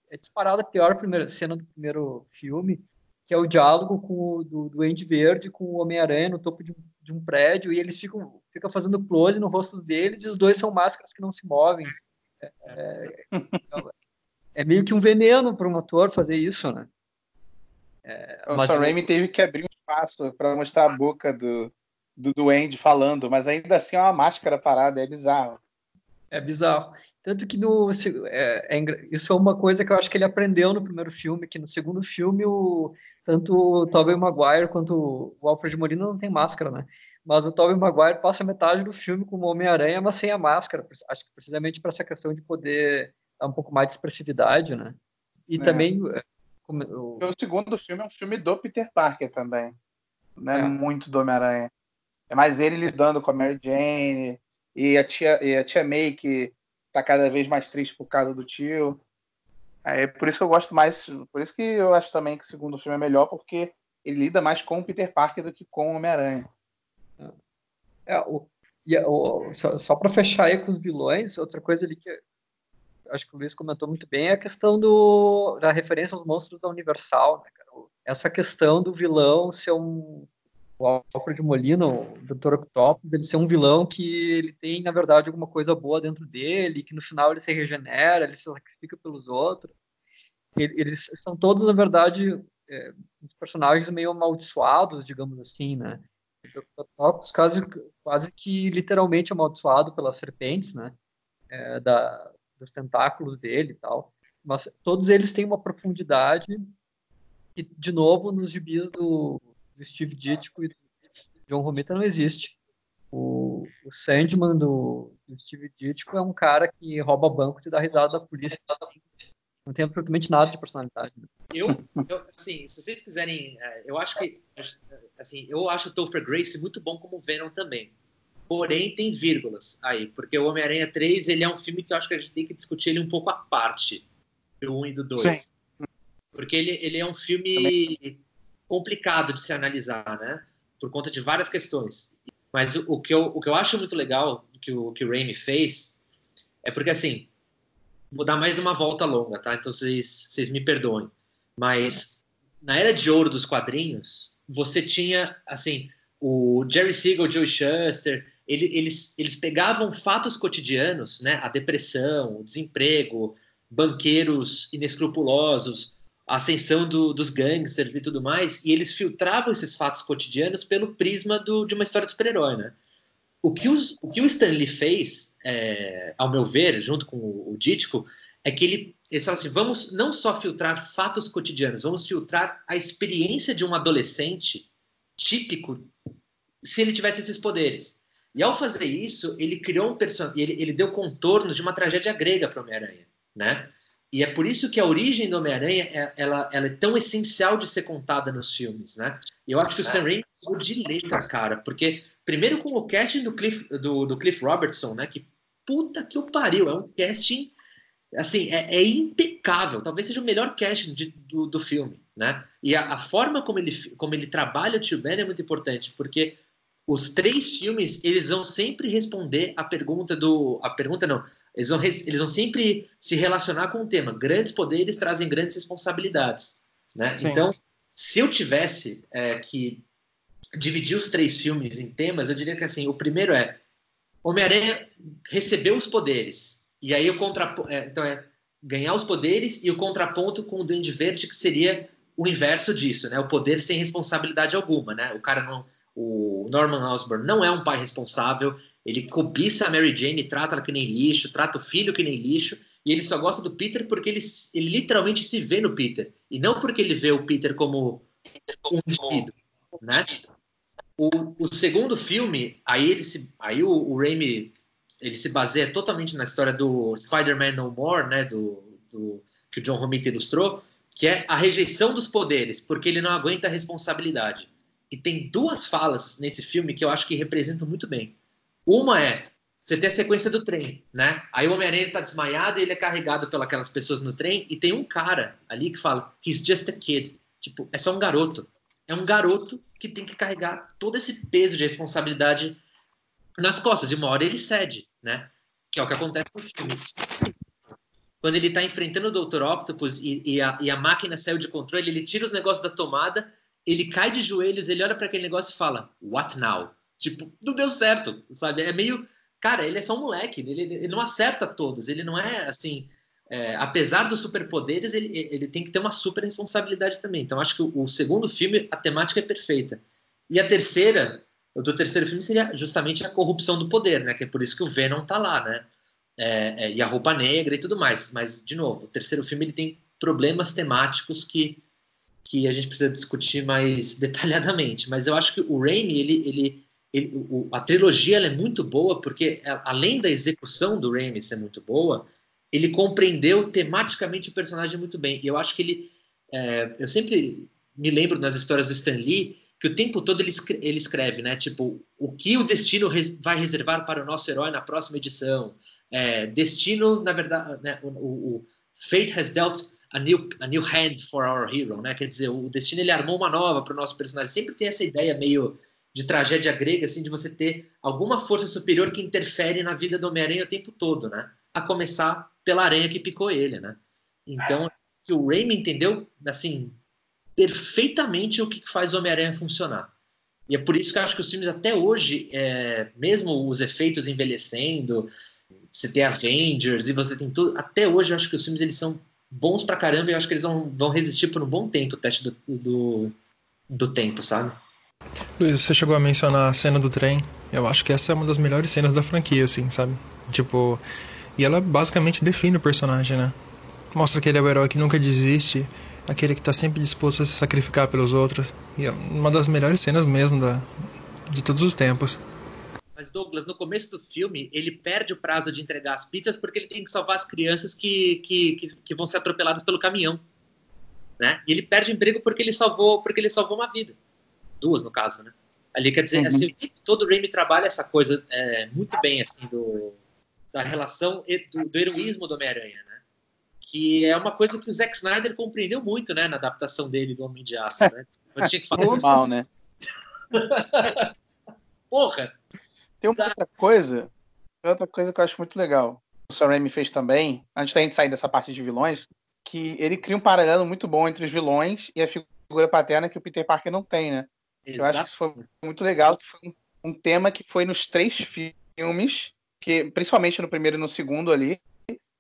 é disparado a pior primeira cena do primeiro filme, que é o diálogo com o, do Duende Verde com o Homem-Aranha no topo de um, de um prédio, e eles ficam, ficam fazendo close no rosto deles, e os dois são máscaras que não se movem. É, é, é meio que um veneno para um ator fazer isso, né? O mas Sam eu- Raimi teve que abrir um espaço para mostrar a boca do, do Duende falando, mas ainda assim é uma máscara parada, é bizarro. É bizarro. Tanto que no, é, é isso é uma coisa que eu acho que ele aprendeu no primeiro filme, que no segundo filme, o, tanto o Tobey Maguire quanto o Alfred Molina não tem máscara, né? Mas o Tobey Maguire passa metade do filme como Homem-Aranha, mas sem a máscara. Acho que precisamente para essa questão de poder dá um pouco mais de expressividade, né? E É. também é, como- o- O segundo filme é um filme do Peter Parker também. Não é, É. muito do Homem-Aranha. É mais ele lidando com a Mary Jane e a tia, e a tia May, que tá cada vez mais triste por causa do tio. É por isso que eu gosto mais. Por isso que eu acho também que o segundo filme é melhor, porque ele lida mais com o Peter Parker do que com o Homem-Aranha. É, o, e a- o- só só para fechar aí com os vilões, outra coisa ali que acho que o Luiz comentou muito bem é a questão do, da referência aos monstros da Universal. Né, cara? Essa questão do vilão ser um. O Alfred Molina, o Dr. Octopus, ele ser um vilão que ele tem, na verdade, alguma coisa boa dentro dele, que no final ele se regenera, ele se sacrifica pelos outros. Ele- Eles são todos, na verdade, é, personagens meio amaldiçoados, digamos assim, né? O Dr. Octopus quase, quase que literalmente amaldiçoado pelas serpentes, né? É, da, dos tentáculos dele e tal. Mas todos eles têm uma profundidade que, de novo, nos gibis do, do Steve Ditko e do John Romita não existe. O, o Sandman do, do Steve Ditko é um cara que rouba bancos e dá risada da polícia. Não tem absolutamente nada de personalidade. né? Eu, eu, assim, se vocês quiserem, é, eu acho que, assim, eu acho o Topher Grace muito bom como Venom também. Porém, tem vírgulas aí, porque o Homem-Aranha 3, ele é um filme que eu acho que a gente tem que discutir ele um pouco à parte, do 1 e do 2. Sim. Porque ele, ele é um filme complicado de se analisar, né? Por conta de várias questões. Mas o, o que, eu, o que eu acho muito legal que o, que o Raimi fez é porque, assim, vou dar mais uma volta longa, tá? Então vocês, vocês me perdoem. Mas na era de ouro dos quadrinhos, você tinha, assim, o Jerry Siegel, Joe Shuster, ele, eles, eles pegavam fatos cotidianos, né? A depressão, o desemprego, banqueiros inescrupulosos, a ascensão do, dos gangsters e tudo mais, e eles filtravam esses fatos cotidianos pelo prisma do, de uma história de super-herói, né? O que, os, o que o Stanley fez, é, ao meu ver, junto com o, o é que ele, ele fala assim, vamos não só filtrar fatos cotidianos, vamos filtrar a experiência de um adolescente típico se ele tivesse esses poderes. E ao fazer isso, ele criou um personagem, ele, ele deu contornos de uma tragédia grega para Homem-Aranha, né? E é por isso que a origem do Homem-Aranha é, ela, ela é tão essencial de ser contada nos filmes, né? Eu acho que o Sam Raimi pegou de letra, cara, porque primeiro com o casting do Cliff, do, do Cliff Robertson, né? Que puta que o pariu, é um casting assim, é, é impecável. Talvez seja o melhor casting de, do, do filme, né? E a, a, forma como ele, como ele trabalha o Tio Ben é muito importante, porque os três filmes eles vão sempre responder a pergunta do, a pergunta não, eles vão, eles vão sempre se relacionar com o tema. Grandes poderes trazem grandes responsabilidades, né? Sim. Então, se eu tivesse é, que dividir os três filmes em temas, eu diria que assim, o primeiro é Homem-Aranha recebeu os poderes e aí o contraponto, é, então é ganhar os poderes e o contraponto com o Duende Verde que seria o inverso disso, né? O poder sem responsabilidade alguma, né? O cara não, o Norman Osborn não é um pai responsável, ele cobiça a Mary Jane, trata ela que nem lixo, trata o filho que nem lixo, e ele só gosta do Peter porque ele, ele literalmente se vê no Peter, e não porque ele vê o Peter como um indivíduo, né? O, o segundo filme, aí ele se, aí o, o Raimi ele se baseia totalmente na história do Spider-Man No More, né, do, do que o John Romita ilustrou, que é a rejeição dos poderes, porque ele não aguenta a responsabilidade. E tem duas falas nesse filme que eu acho que representam muito bem. Uma é, você tem a sequência do trem, né? Aí o Homem-Aranha tá desmaiado e ele é carregado pelas pessoas no trem e tem um cara ali que fala, he's just a kid. Tipo, é só um garoto. É um garoto que tem que carregar todo esse peso de responsabilidade nas costas. E uma hora ele cede, né? Que é o que acontece no filme. Quando ele tá enfrentando o Dr. Octopus e, e, a, e a máquina saiu de controle, ele tira os negócios da tomada ele cai de joelhos, ele olha para aquele negócio e fala, what now? Tipo, não deu certo, sabe? É meio. Cara, ele é só um moleque, ele, ele não acerta todos, ele não é assim. É, apesar dos superpoderes, ele, ele tem que ter uma super responsabilidade também. Então, acho que o, o, segundo filme, a temática é perfeita. E a terceira, do terceiro filme seria justamente a corrupção do poder, né? Que é por isso que o Venom tá lá, né? É, é, e a roupa negra e tudo mais. Mas, de novo, o terceiro filme ele tem problemas temáticos que que a gente precisa discutir mais detalhadamente. Mas eu acho que o Raimi, ele, ele, ele o, a trilogia é muito boa porque além da execução do Raimi ser muito boa, ele compreendeu tematicamente o personagem muito bem. E eu acho que ele. É, eu sempre me lembro nas histórias do Stan Lee que o tempo todo ele, escreve, ele escreve né? Tipo, o que o destino res, vai reservar para o nosso herói na próxima edição. É, destino, na verdade, né? o, o, Fate has dealt a new, a new hand for our hero, né? Quer dizer, o destino ele armou uma nova para o nosso personagem. Sempre tem essa ideia meio de tragédia grega, assim, de você ter alguma força superior que interfere na vida do Homem-Aranha o tempo todo, né? A começar pela aranha que picou ele, né? Então, o Raimi entendeu, assim, perfeitamente o que faz o Homem-Aranha funcionar. E é por isso que eu acho que os filmes até hoje, é, mesmo os efeitos envelhecendo, você tem Avengers e você tem tudo, até hoje eu acho que os filmes eles são bons pra caramba e eu acho que eles vão, vão resistir por um bom tempo o teste do, do, do tempo, sabe? Luiz, você chegou a mencionar a cena do trem. Eu acho que essa é uma das melhores cenas da franquia, assim, sabe? Tipo, e ela basicamente define o personagem, né? Mostra que ele é o herói que nunca desiste, aquele que tá sempre disposto a se sacrificar pelos outros. E é uma das melhores cenas mesmo da, de todos os tempos. Mas Douglas, no começo do filme, ele perde o prazo de entregar as pizzas porque ele tem que salvar as crianças que, que, que, que vão ser atropeladas pelo caminhão. Né? E ele perde o emprego porque ele salvou, porque ele salvou uma vida. Duas, no caso, né? Ali quer dizer, uhum. assim, todo o Raimi trabalha essa coisa é, muito bem, assim, do, da relação do, do heroísmo do Homem-Aranha, né? Que é uma coisa que o Zack Snyder compreendeu muito, né, na adaptação dele do Homem de Aço, né? Eu tinha que falar Normal, né? Porra! Tem uma outra coisa, outra coisa que eu acho muito legal. O Sam Raimi fez também, antes da gente sair dessa parte de vilões, que ele cria um paralelo muito bom entre os vilões e a figura paterna que o Peter Parker não tem, né? Exato. Eu acho que isso foi muito legal, que foi um tema que foi nos três filmes que principalmente no primeiro e no segundo ali,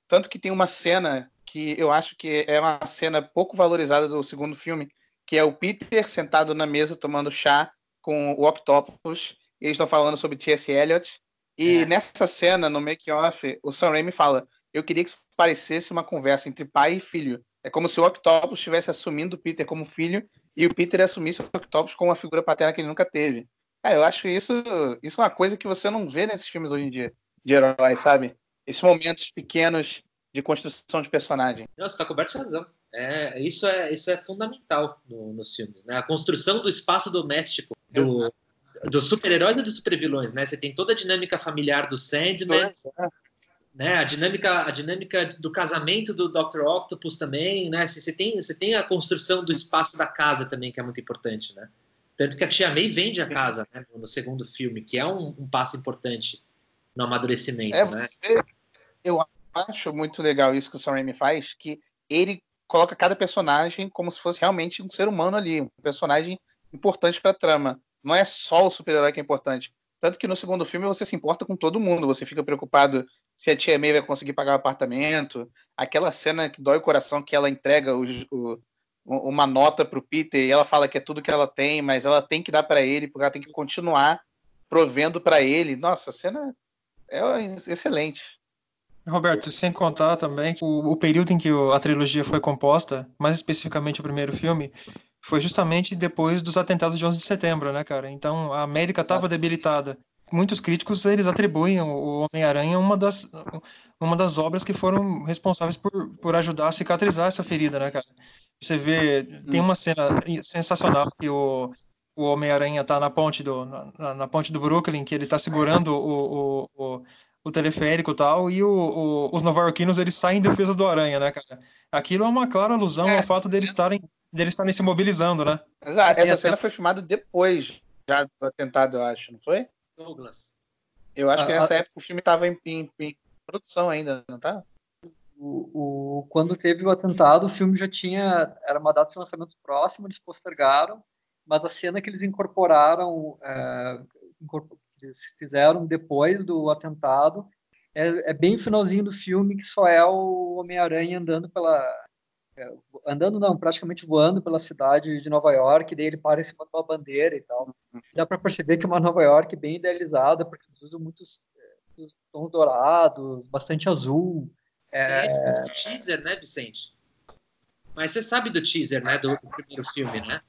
tanto que tem uma cena que eu acho que é uma cena pouco valorizada do segundo filme, que é o Peter sentado na mesa tomando chá com o Octopus, eles estão falando sobre T.S. Eliot, e é. nessa cena, no make-off, o Sam Raimi fala, eu queria que isso parecesse uma conversa entre pai e filho. É como se o Octopus estivesse assumindo o Peter como filho e o Peter assumisse o Octopus como uma figura paterna que ele nunca teve. Ah, eu acho isso, isso é uma coisa que você não vê nesses filmes hoje em dia de herói, sabe? Esses momentos pequenos de construção de personagem. Nossa, está coberto de razão. É, isso, é, isso é fundamental no, nos filmes, né? A construção do espaço doméstico do, do super-heróis e dos super-vilões, né? Você tem toda a dinâmica familiar do Sandman, é. né? A dinâmica, a dinâmica do casamento do Dr. Octopus também, né? Você tem, você tem a construção do espaço da casa também, que é muito importante, né? Tanto que a Tia May vende a casa né? no segundo filme, que é um, um passo importante no amadurecimento, é, né? eu acho muito legal isso que o Sam Raimi faz, que ele coloca cada personagem como se fosse realmente um ser humano ali, um personagem importante para a trama. Não é só o super-herói que é importante. Tanto que no segundo filme você se importa com todo mundo, você fica preocupado se a tia May vai conseguir pagar o apartamento. Aquela cena que dói o coração que ela entrega o, o, uma nota para o Peter e ela fala que é tudo que ela tem, mas ela tem que dar para ele, porque ela tem que continuar provendo para ele. Nossa, a cena é excelente. Roberto, sem contar também o, o período em que a trilogia foi composta, mais especificamente o primeiro filme, foi justamente depois dos atentados de 11 de setembro, né, cara? Então a América estava debilitada. Muitos críticos eles atribuem o Homem-Aranha uma das uma das obras que foram responsáveis por, por ajudar a cicatrizar essa ferida, né, cara? Você vê, tem uma cena sensacional que o o Homem-Aranha tá na ponte do na, na, ponte do Brooklyn, que ele tá segurando o, o, o, o teleférico e tal, e o, o, os nova-iorquinos eles saem em defesa do Aranha, né, cara? Aquilo é uma clara alusão é, ao fato deles estarem deles estarem se mobilizando, né? Exato. Essa cena foi filmada depois já do atentado, eu acho, não foi? Douglas. Eu acho que nessa época o filme estava em, em, em, produção ainda, não tá? O, o, quando teve o atentado, o filme já tinha. Era uma data de lançamento próxima, eles postergaram mas a cena que eles incorporaram, é, eles fizeram depois do atentado, é, é, bem finalzinho do filme que só é o Homem-Aranha andando pela é, andando não, praticamente voando pela cidade de Nova York, e daí ele para em cima de uma bandeira e tal. Dá para perceber que é uma Nova York bem idealizada, porque eles usam muitos, muitos tons dourados, bastante azul. É... é do teaser, né, Vicente? Mas você sabe do teaser, né, do, do primeiro filme, né?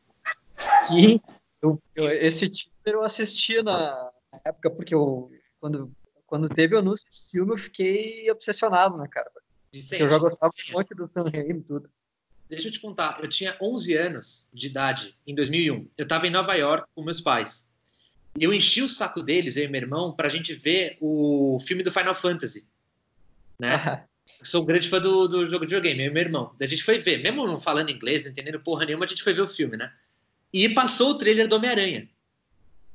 Sim, eu, eu, esse teaser eu assisti na época, porque eu, quando, quando teve o anúncio desse filme, eu fiquei obsessionado, né, cara? Vicente, eu já gostava um monte do Sam Raimi e tudo. Deixa eu te contar, eu tinha 11 anos de idade em 2001. Eu estava em Nova York com meus pais. Eu enchi o saco deles, eu e meu irmão, para a gente ver o filme do Final Fantasy. Né? sou um grande fã do, do jogo de videogame, eu e meu irmão. A gente foi ver, mesmo não falando inglês, não entendendo porra nenhuma, a gente foi ver o filme, né? E passou o trailer do Homem-Aranha.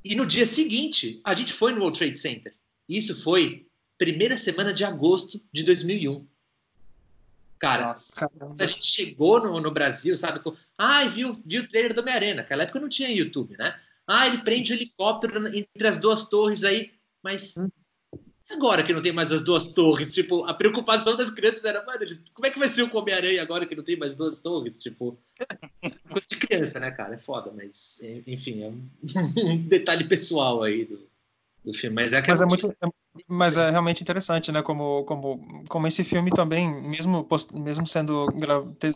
E no dia seguinte, a gente foi no World Trade Center. Isso foi primeira semana de agosto de 2001. Cara, Nossa, a gente chegou no, no Brasil, sabe? Com, ah, viu, viu o trailer do Homem-Aranha. Naquela época não tinha YouTube, né? Ah, ele prende o helicóptero entre as duas torres aí. Mas hum agora que não tem mais as duas torres? Tipo, a preocupação das crianças era, mano, como é que vai ser o Homem-Aranha agora que não tem mais duas torres? Tipo, coisa de criança, né, cara? É foda, mas, enfim, é um, detalhe pessoal aí do, do filme. Mas é, mas é muito. É, mas é realmente interessante, né? Como, como, como esse filme também, mesmo, post, mesmo sendo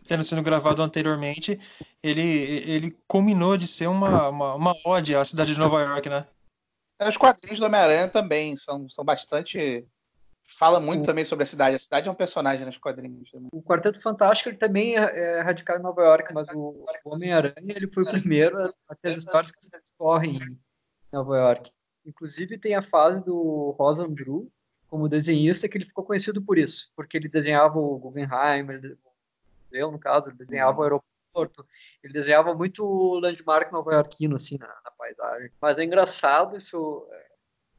tendo sido gravado anteriormente, ele, ele culminou de ser uma, uma, uma ode à cidade de Nova York, né? É, os quadrinhos do Homem-Aranha também são, são bastante. Fala muito o... também sobre a cidade. A cidade é um personagem nos quadrinhos. Também. O Quarteto Fantástico ele também é, é radicado em Nova York, mas o, Homem-Aranha ele foi o primeiro a ter as histórias que se discorrem em Nova York. Inclusive tem a fase do Rosa Drew como desenhista que ele ficou conhecido por isso, porque ele desenhava o Guggenheim, eu no caso, ele desenhava o aeroporto Porto. Ele desenhava muito o landmark nova-iorquino, assim, na, na, paisagem. Mas é engraçado isso, é,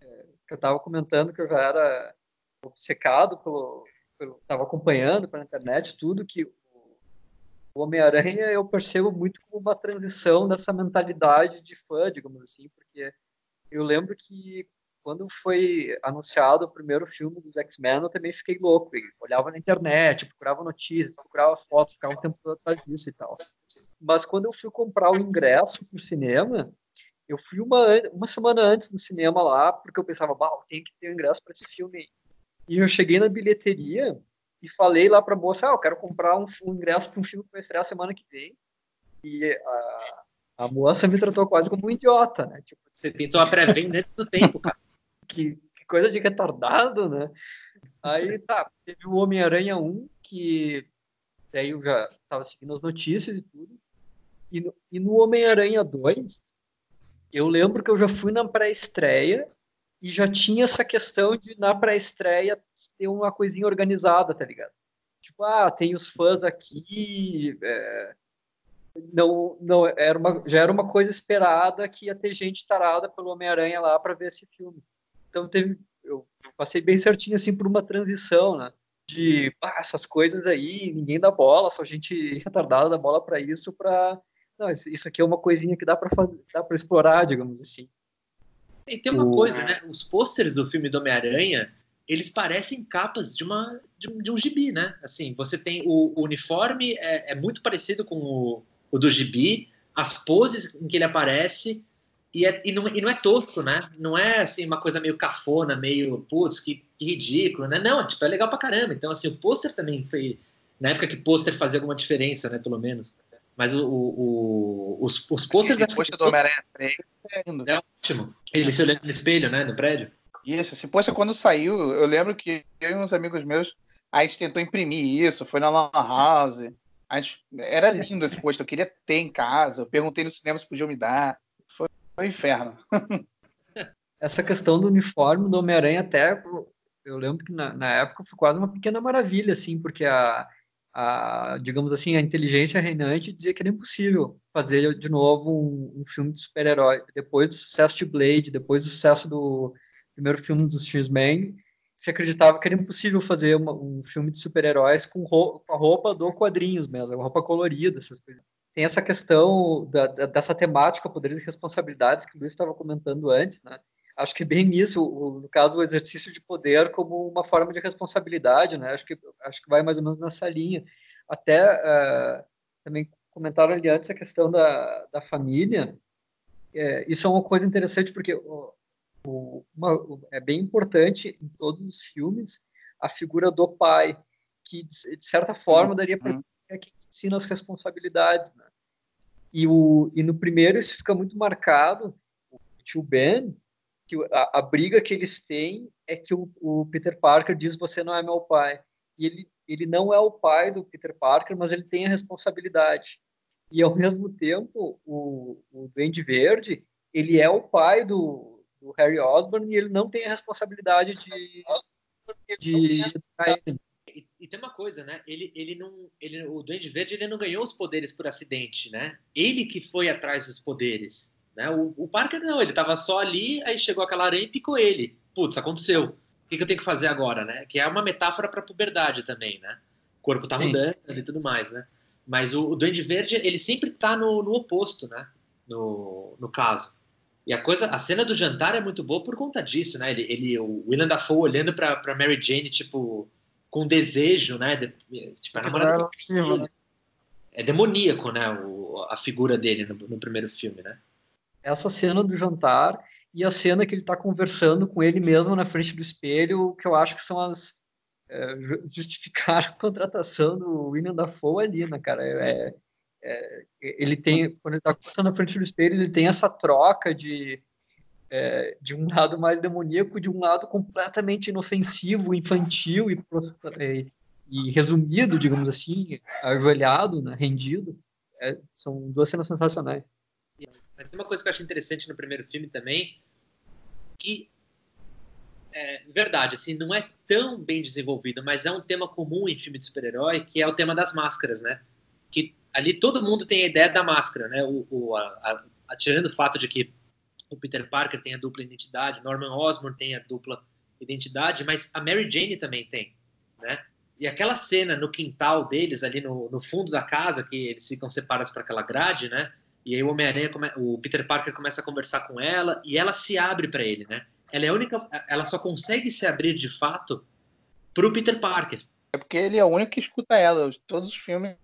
é, que eu estava comentando que eu já era obcecado pelo... Estava acompanhando pela internet tudo que o Homem-Aranha eu percebo muito como uma transição dessa mentalidade de fã, digamos assim, porque eu lembro que quando foi anunciado o primeiro filme dos X-Men, eu também fiquei louco. Olhava na internet, procurava notícias, procurava fotos, ficava um tempo todo atrás disso e tal. Mas quando eu fui comprar o ingresso para o cinema, eu fui uma, uma semana antes do cinema lá, porque eu pensava, bah, tem que ter um ingresso para esse filme. E eu cheguei na bilheteria e falei lá para a moça, ah, eu quero comprar um, um ingresso para um filme que vai estrear semana que vem. E a, a moça me tratou quase como um idiota, né? Tipo, você tentou a pré-venda antes do tempo, cara que, que coisa de retardado, né? Aí tá, teve o Homem-Aranha 1, que daí eu já estava seguindo as notícias e tudo. E no, e no Homem-Aranha 2, eu lembro que eu já fui na pré-estreia e já tinha essa questão de na pré-estreia ter uma coisinha organizada, tá ligado? Tipo, ah, tem os fãs aqui. É... Não, não era uma, já era uma coisa esperada que ia ter gente tarada pelo Homem-Aranha lá para ver esse filme. Então teve, eu passei bem certinho assim por uma transição, né? De ah, essas coisas aí, ninguém dá bola, só gente retardada dá bola para isso, para não, isso aqui é uma coisinha que dá para dá para explorar, digamos assim. E tem uma coisa, né? Os pôsteres do filme do Homem-Aranha, eles parecem capas de uma de um, de um gibi, né? Assim, você tem o, o uniforme é, é, muito parecido com o, o do gibi, as poses em que ele aparece e, é, e, não, e não é tosco, né? Não é assim uma coisa meio cafona, meio putz, que, que ridículo, né? Não, tipo, é legal pra caramba. Então, assim, o pôster também foi. Na época que pôster fazia alguma diferença, né? Pelo menos. Mas o, o, os, os pôsteres. O pôster do Homem-Aranha é ótimo. Ele se olhando no espelho, né? No prédio. Isso, esse pôster quando saiu, eu lembro que eu e uns amigos meus, a gente tentou imprimir isso, foi na Lan House. Gente, era lindo esse pôster, eu queria ter em casa. Eu perguntei no cinema se podia me dar o inferno. Essa questão do uniforme do Homem-Aranha até eu lembro que na, na, época foi quase uma pequena maravilha, assim, porque a, a, digamos assim, a inteligência reinante dizia que era impossível fazer de novo um, um filme de super-herói. Depois do sucesso de Blade, depois do sucesso do primeiro filme dos X-Men, se acreditava que era impossível fazer uma, um filme de super-heróis com, com, a roupa do quadrinhos mesmo, a roupa colorida, essas coisas tem essa questão da, da, dessa temática, poder de responsabilidades que o Luiz estava comentando antes, né? Acho que é bem isso, o, no caso, o exercício de poder como uma forma de responsabilidade, né? Acho que, acho que vai mais ou menos nessa linha. Até uh, também comentaram ali antes a questão da, da família. É, isso é uma coisa interessante porque o, o, uma, é bem importante em todos os filmes a figura do pai, que de, de certa forma daria para uhum é que ensina as responsabilidades. Né? E, o, e no primeiro isso fica muito marcado, o tio Ben, que a, a briga que eles têm é que o, o, Peter Parker diz você não é meu pai. e ele, ele não é o pai do Peter Parker, mas ele tem a responsabilidade. E, ao mesmo tempo, o, o Duende Verde, ele é o pai do, do Harry Osborn e ele não tem a responsabilidade de, de ele. E, tem uma coisa, né? Ele, ele não, ele, o Duende Verde ele não ganhou os poderes por acidente, né? Ele que foi atrás dos poderes, né? O, o Parker não, ele estava só ali, aí chegou aquela aranha e picou ele. Putz, aconteceu. O que, que eu tenho que fazer agora, né? Que é uma metáfora para puberdade também, né? O corpo tá Sim. mudando e tudo mais, né? Mas o, o Duende Verde, ele sempre tá no, no oposto, né? No, no caso. E a coisa, a cena do jantar é muito boa por conta disso, né? Ele, ele o William Dafoe olhando para Mary Jane, tipo, com desejo, né? De, tipo, a namorada do... né? É demoníaco, né? O, a figura dele no, no, primeiro filme, né? Essa cena do jantar e a cena que ele está conversando com ele mesmo na frente do espelho, que eu acho que são as é, justificar a contratação do William Dafoe ali, né, cara? É, é, ele tem, quando ele está conversando na frente do espelho, ele tem essa troca de, é, de um lado mais demoníaco, de um lado completamente inofensivo, infantil e, e, e resumido, digamos assim, ajoelhado, né, rendido. É, são duas cenas sensacionais. Mas tem uma coisa que eu acho interessante no primeiro filme também, que é verdade, assim, não é tão bem desenvolvido, mas é um tema comum em filme de super-herói, que é o tema das máscaras, né? Que ali todo mundo tem a ideia da máscara, né? O, o a, a, tirando o fato de que o Peter Parker tem a dupla identidade, Norman Osborn tem a dupla identidade, mas a Mary Jane também tem, né? E aquela cena no quintal deles, ali no, no fundo da casa, que eles ficam separados para aquela grade, né? E aí o Homem-Aranha, o Peter Parker começa a conversar com ela e ela se abre para ele, né? ela é a única, ela só consegue se abrir de fato pro Peter Parker. É porque ele é o único que escuta ela. Todos os filmes,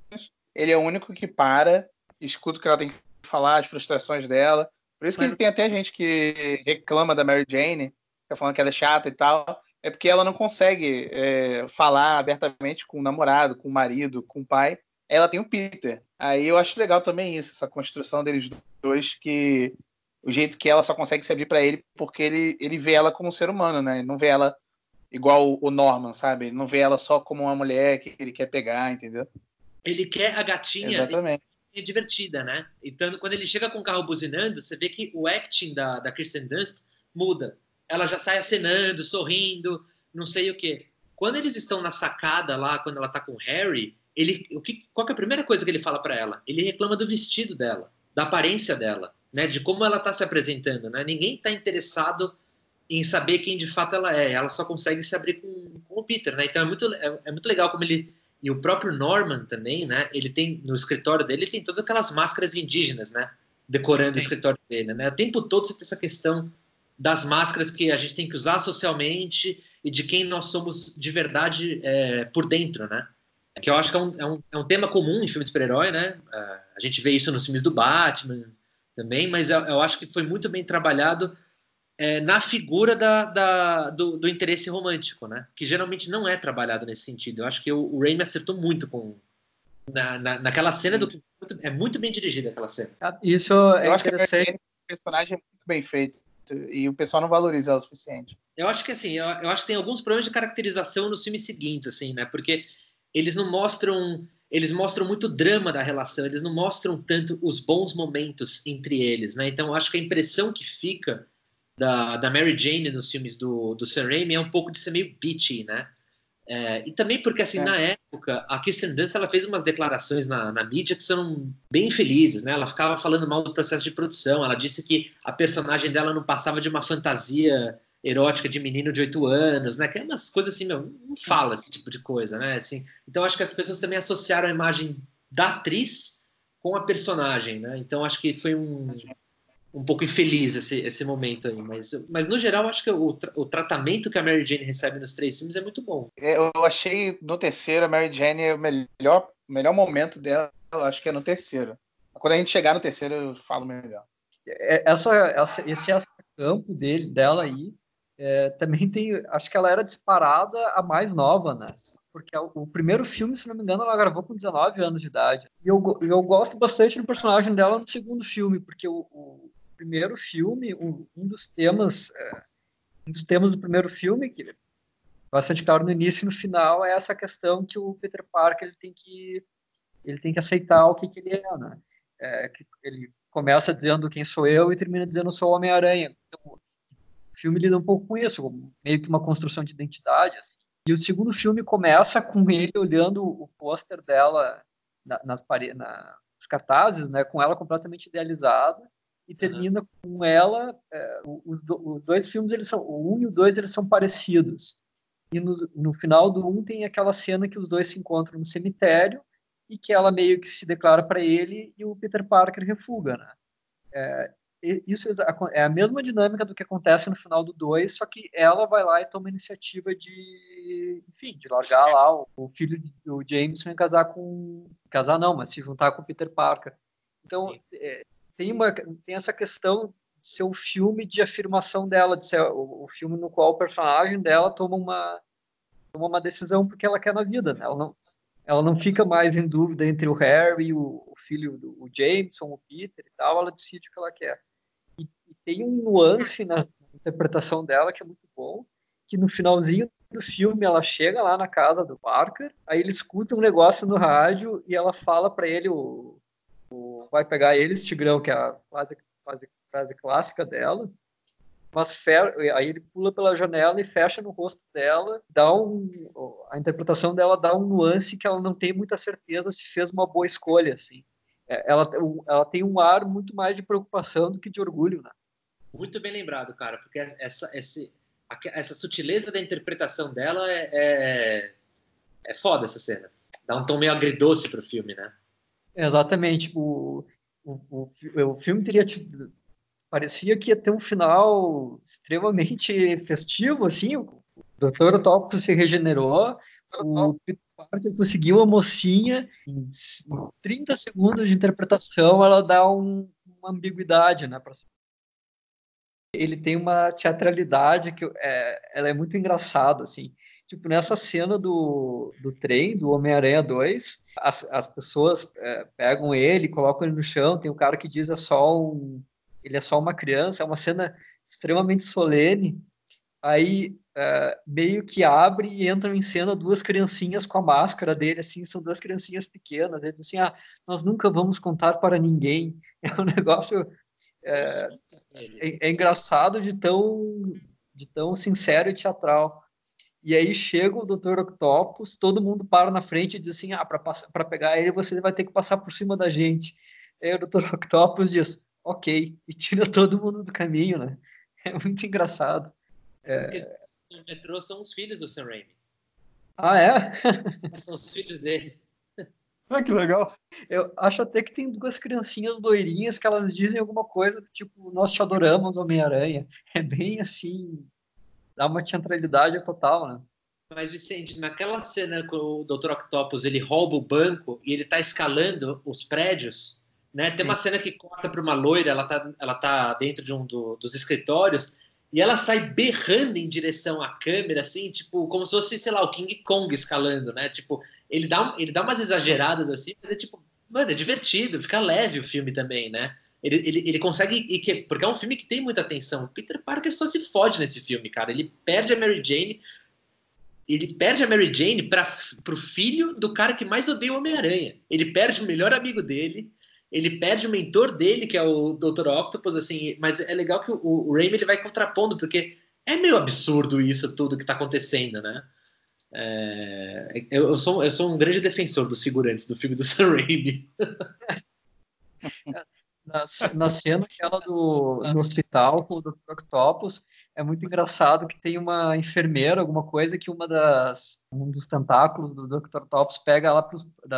ele é o único que para, escuta o que ela tem que falar, as frustrações dela. Por isso que tem até gente que reclama da Mary Jane, falando que ela é chata e tal. É porque ela não consegue é, falar abertamente com o namorado, com o marido, com o pai. Ela tem o Peter. Aí eu acho legal também isso, essa construção deles dois que o jeito que ela só consegue se abrir para ele porque ele, ele vê ela como um ser humano, né? Ele não vê ela igual o Norman, sabe? Ele não vê ela só como uma mulher que ele quer pegar, entendeu? Ele quer a gatinha Exatamente. Divertida, né? Então, quando ele chega com o carro buzinando, você vê que o acting da, da Kirsten Dunst muda. Ela já sai acenando, sorrindo, não sei o quê. Quando eles estão na sacada lá, quando ela tá com o Harry, ele, o que, qual é a primeira coisa que ele fala para ela? Ele reclama do vestido dela, da aparência dela né, de como ela está se apresentando. Né? Ninguém está interessado em saber quem de fato ela é. Ela só consegue se abrir com, com o Peter. Né? Então é muito, é, é, muito legal como ele. E o próprio Norman também, né? Ele tem no escritório dele, ele tem todas aquelas máscaras indígenas, né? Decorando Sim. o escritório dele, né? O tempo todo você tem essa questão das máscaras que a gente tem que usar socialmente e de quem nós somos de verdade é, por dentro, né? Que eu acho que é um, é um, é um tema comum em filme de super-herói, né? A gente vê isso nos filmes do Batman, também, mas eu, eu acho que foi muito bem trabalhado é, na figura da, da do, do, interesse romântico, né? Que geralmente não é trabalhado nesse sentido. Eu acho que o, o Raimi acertou muito com na, na, naquela cena do é muito bem dirigida aquela cena. Ah, isso é eu acho que o personagem é muito bem feito e o pessoal não valoriza o suficiente. Eu acho que assim, eu, eu acho que tem alguns problemas de caracterização nos filmes seguintes, assim, né? Porque eles não mostram eles mostram muito drama da relação, eles não mostram tanto os bons momentos entre eles, né? Então, acho que a impressão que fica da, da Mary Jane nos filmes do, do Sam Raimi é um pouco de ser meio bitchy, né? É, e também porque, assim, é. na época, a Kirsten Dunst, ela fez umas declarações na, na mídia que são bem felizes, né? Ela ficava falando mal do processo de produção, ela disse que a personagem dela não passava de uma fantasia erótica de menino de 8 anos, né? Que é umas coisas assim, meu, não fala esse tipo de coisa, né? Assim, então acho que as pessoas também associaram a imagem da atriz com a personagem, né? Então acho que foi um, um pouco infeliz esse, esse momento aí, mas, mas no geral acho que o, o tratamento que a Mary Jane recebe nos três filmes é muito bom. É, eu achei no terceiro a Mary Jane é o melhor, melhor momento dela, acho que é no terceiro. Quando a gente chegar no terceiro eu falo melhor. É, essa, essa esse campo dele, dela aí é, também tem, acho que ela era disparada a mais nova, né? Porque o, o, primeiro filme, se não me engano, ela gravou com 19 anos de idade. E eu, eu gosto bastante do personagem dela no segundo filme, porque o, o primeiro filme, um, dos temas, é, um dos temas do primeiro filme, que bastante claro no início e no final é essa questão que o Peter Parker ele tem que ele tem que aceitar o que, que ele é, né? É, ele começa dizendo quem sou eu e termina dizendo sou Homem-Aranha. Então, o filme lida um pouco com isso, meio que uma construção de identidade. Assim. E o segundo filme começa com ele olhando o pôster dela na, nas paredes, na, nos cartazes, né, com ela completamente idealizada e termina uhum. com ela. É, os, os, dois filmes eles são o um e o dois eles são parecidos. E no, no final do um tem aquela cena que os dois se encontram no cemitério e que ela meio que se declara para ele e o Peter Parker refuga, né? É, isso é a mesma dinâmica do que acontece no final do 2, só que ela vai lá e toma a iniciativa de, enfim, de largar lá o, o filho do Jameson e casar com, casar não, mas se juntar com o Peter Parker. Então, é, tem uma tem essa questão de ser um filme de afirmação dela, de ser o, o filme no qual o personagem dela toma uma toma uma decisão porque ela quer na vida, né? Ela não ela não fica mais em dúvida entre o Harry, o, o filho do o Jameson, o Peter e tal, ela decide o que ela quer. E, e tem um nuance na interpretação dela que é muito bom, que no finalzinho do filme ela chega lá na casa do Parker, aí ele escuta um negócio no rádio e ela fala para ele o, vai pegar eles Tigrão, que é a frase, clássica dela, mas fer... aí ele pula pela janela e fecha no rosto dela, dá um a interpretação dela dá um nuance que ela não tem muita certeza se fez uma boa escolha, assim. É, ela, ela tem um ar muito mais de preocupação do que de orgulho, né? Muito bem lembrado, cara, porque essa, essa, essa sutileza da interpretação dela é, é, é foda essa cena. Dá um tom meio agridoce pro filme, né? Exatamente. O, o, o, o filme teria tido, parecia que ia ter um final extremamente festivo, assim, o Dr. Octopus se regenerou, o Peter Parker conseguiu a mocinha, em 30 segundos de interpretação ela dá um, uma ambiguidade, né, pra... ele tem uma teatralidade que é, ela é muito engraçada, assim, tipo, nessa cena do, do trem, do Homem-Aranha 2, as, as pessoas é, pegam ele, colocam ele no chão, tem um cara que diz é só um ele é só uma criança, é uma cena extremamente solene. Aí uh, meio que abre e entram em cena duas criancinhas com a máscara dele, assim, são duas criancinhas pequenas. Ele diz assim: ah, nós nunca vamos contar para ninguém. É um negócio é, é, é engraçado de tão de tão sincero e teatral. E aí chega o Dr. Octopus, todo mundo para na frente e diz assim: ah, para pegar ele você vai ter que passar por cima da gente. Aí o Dr. Octopus diz: ok, e tira todo mundo do caminho, né? É muito engraçado. É... O metrô são os filhos do Sam Raimi. Ah, é? são os filhos dele. Ah, que legal. Eu acho até que tem duas criancinhas loirinhas que elas dizem alguma coisa tipo, nós te adoramos, Homem-Aranha. É bem assim, dá uma teatralidade total, né? Mas, Vicente, naquela cena que o Dr. Octopus ele rouba o banco e ele tá escalando os prédios, né? Tem uma cena que corta para uma loira, ela tá, ela tá dentro de um do, dos escritórios e ela sai berrando em direção à câmera, assim, tipo, como se fosse, sei lá, o King Kong escalando, né? Tipo, ele dá, ele dá umas exageradas assim, mas é tipo, mano, é divertido, fica leve o filme também, né? Ele, ele, ele consegue. Porque é um filme que tem muita atenção. Peter Parker só se fode nesse filme, cara. Ele perde a Mary Jane. Ele perde a Mary Jane para pro filho do cara que mais odeia o Homem-Aranha. Ele perde o melhor amigo dele ele perde o mentor dele, que é o Dr. Octopus, assim, mas é legal que o, o Raimi ele vai contrapondo, porque é meio absurdo isso tudo que está acontecendo, né? É, eu, eu, sou, eu sou um grande defensor dos figurantes do filme do Sam Raimi. na, na cena aquela do, no hospital com o Dr. Octopus, é muito engraçado que tem uma enfermeira, alguma coisa, que uma das, um dos tentáculos do Dr. Octopus pega ela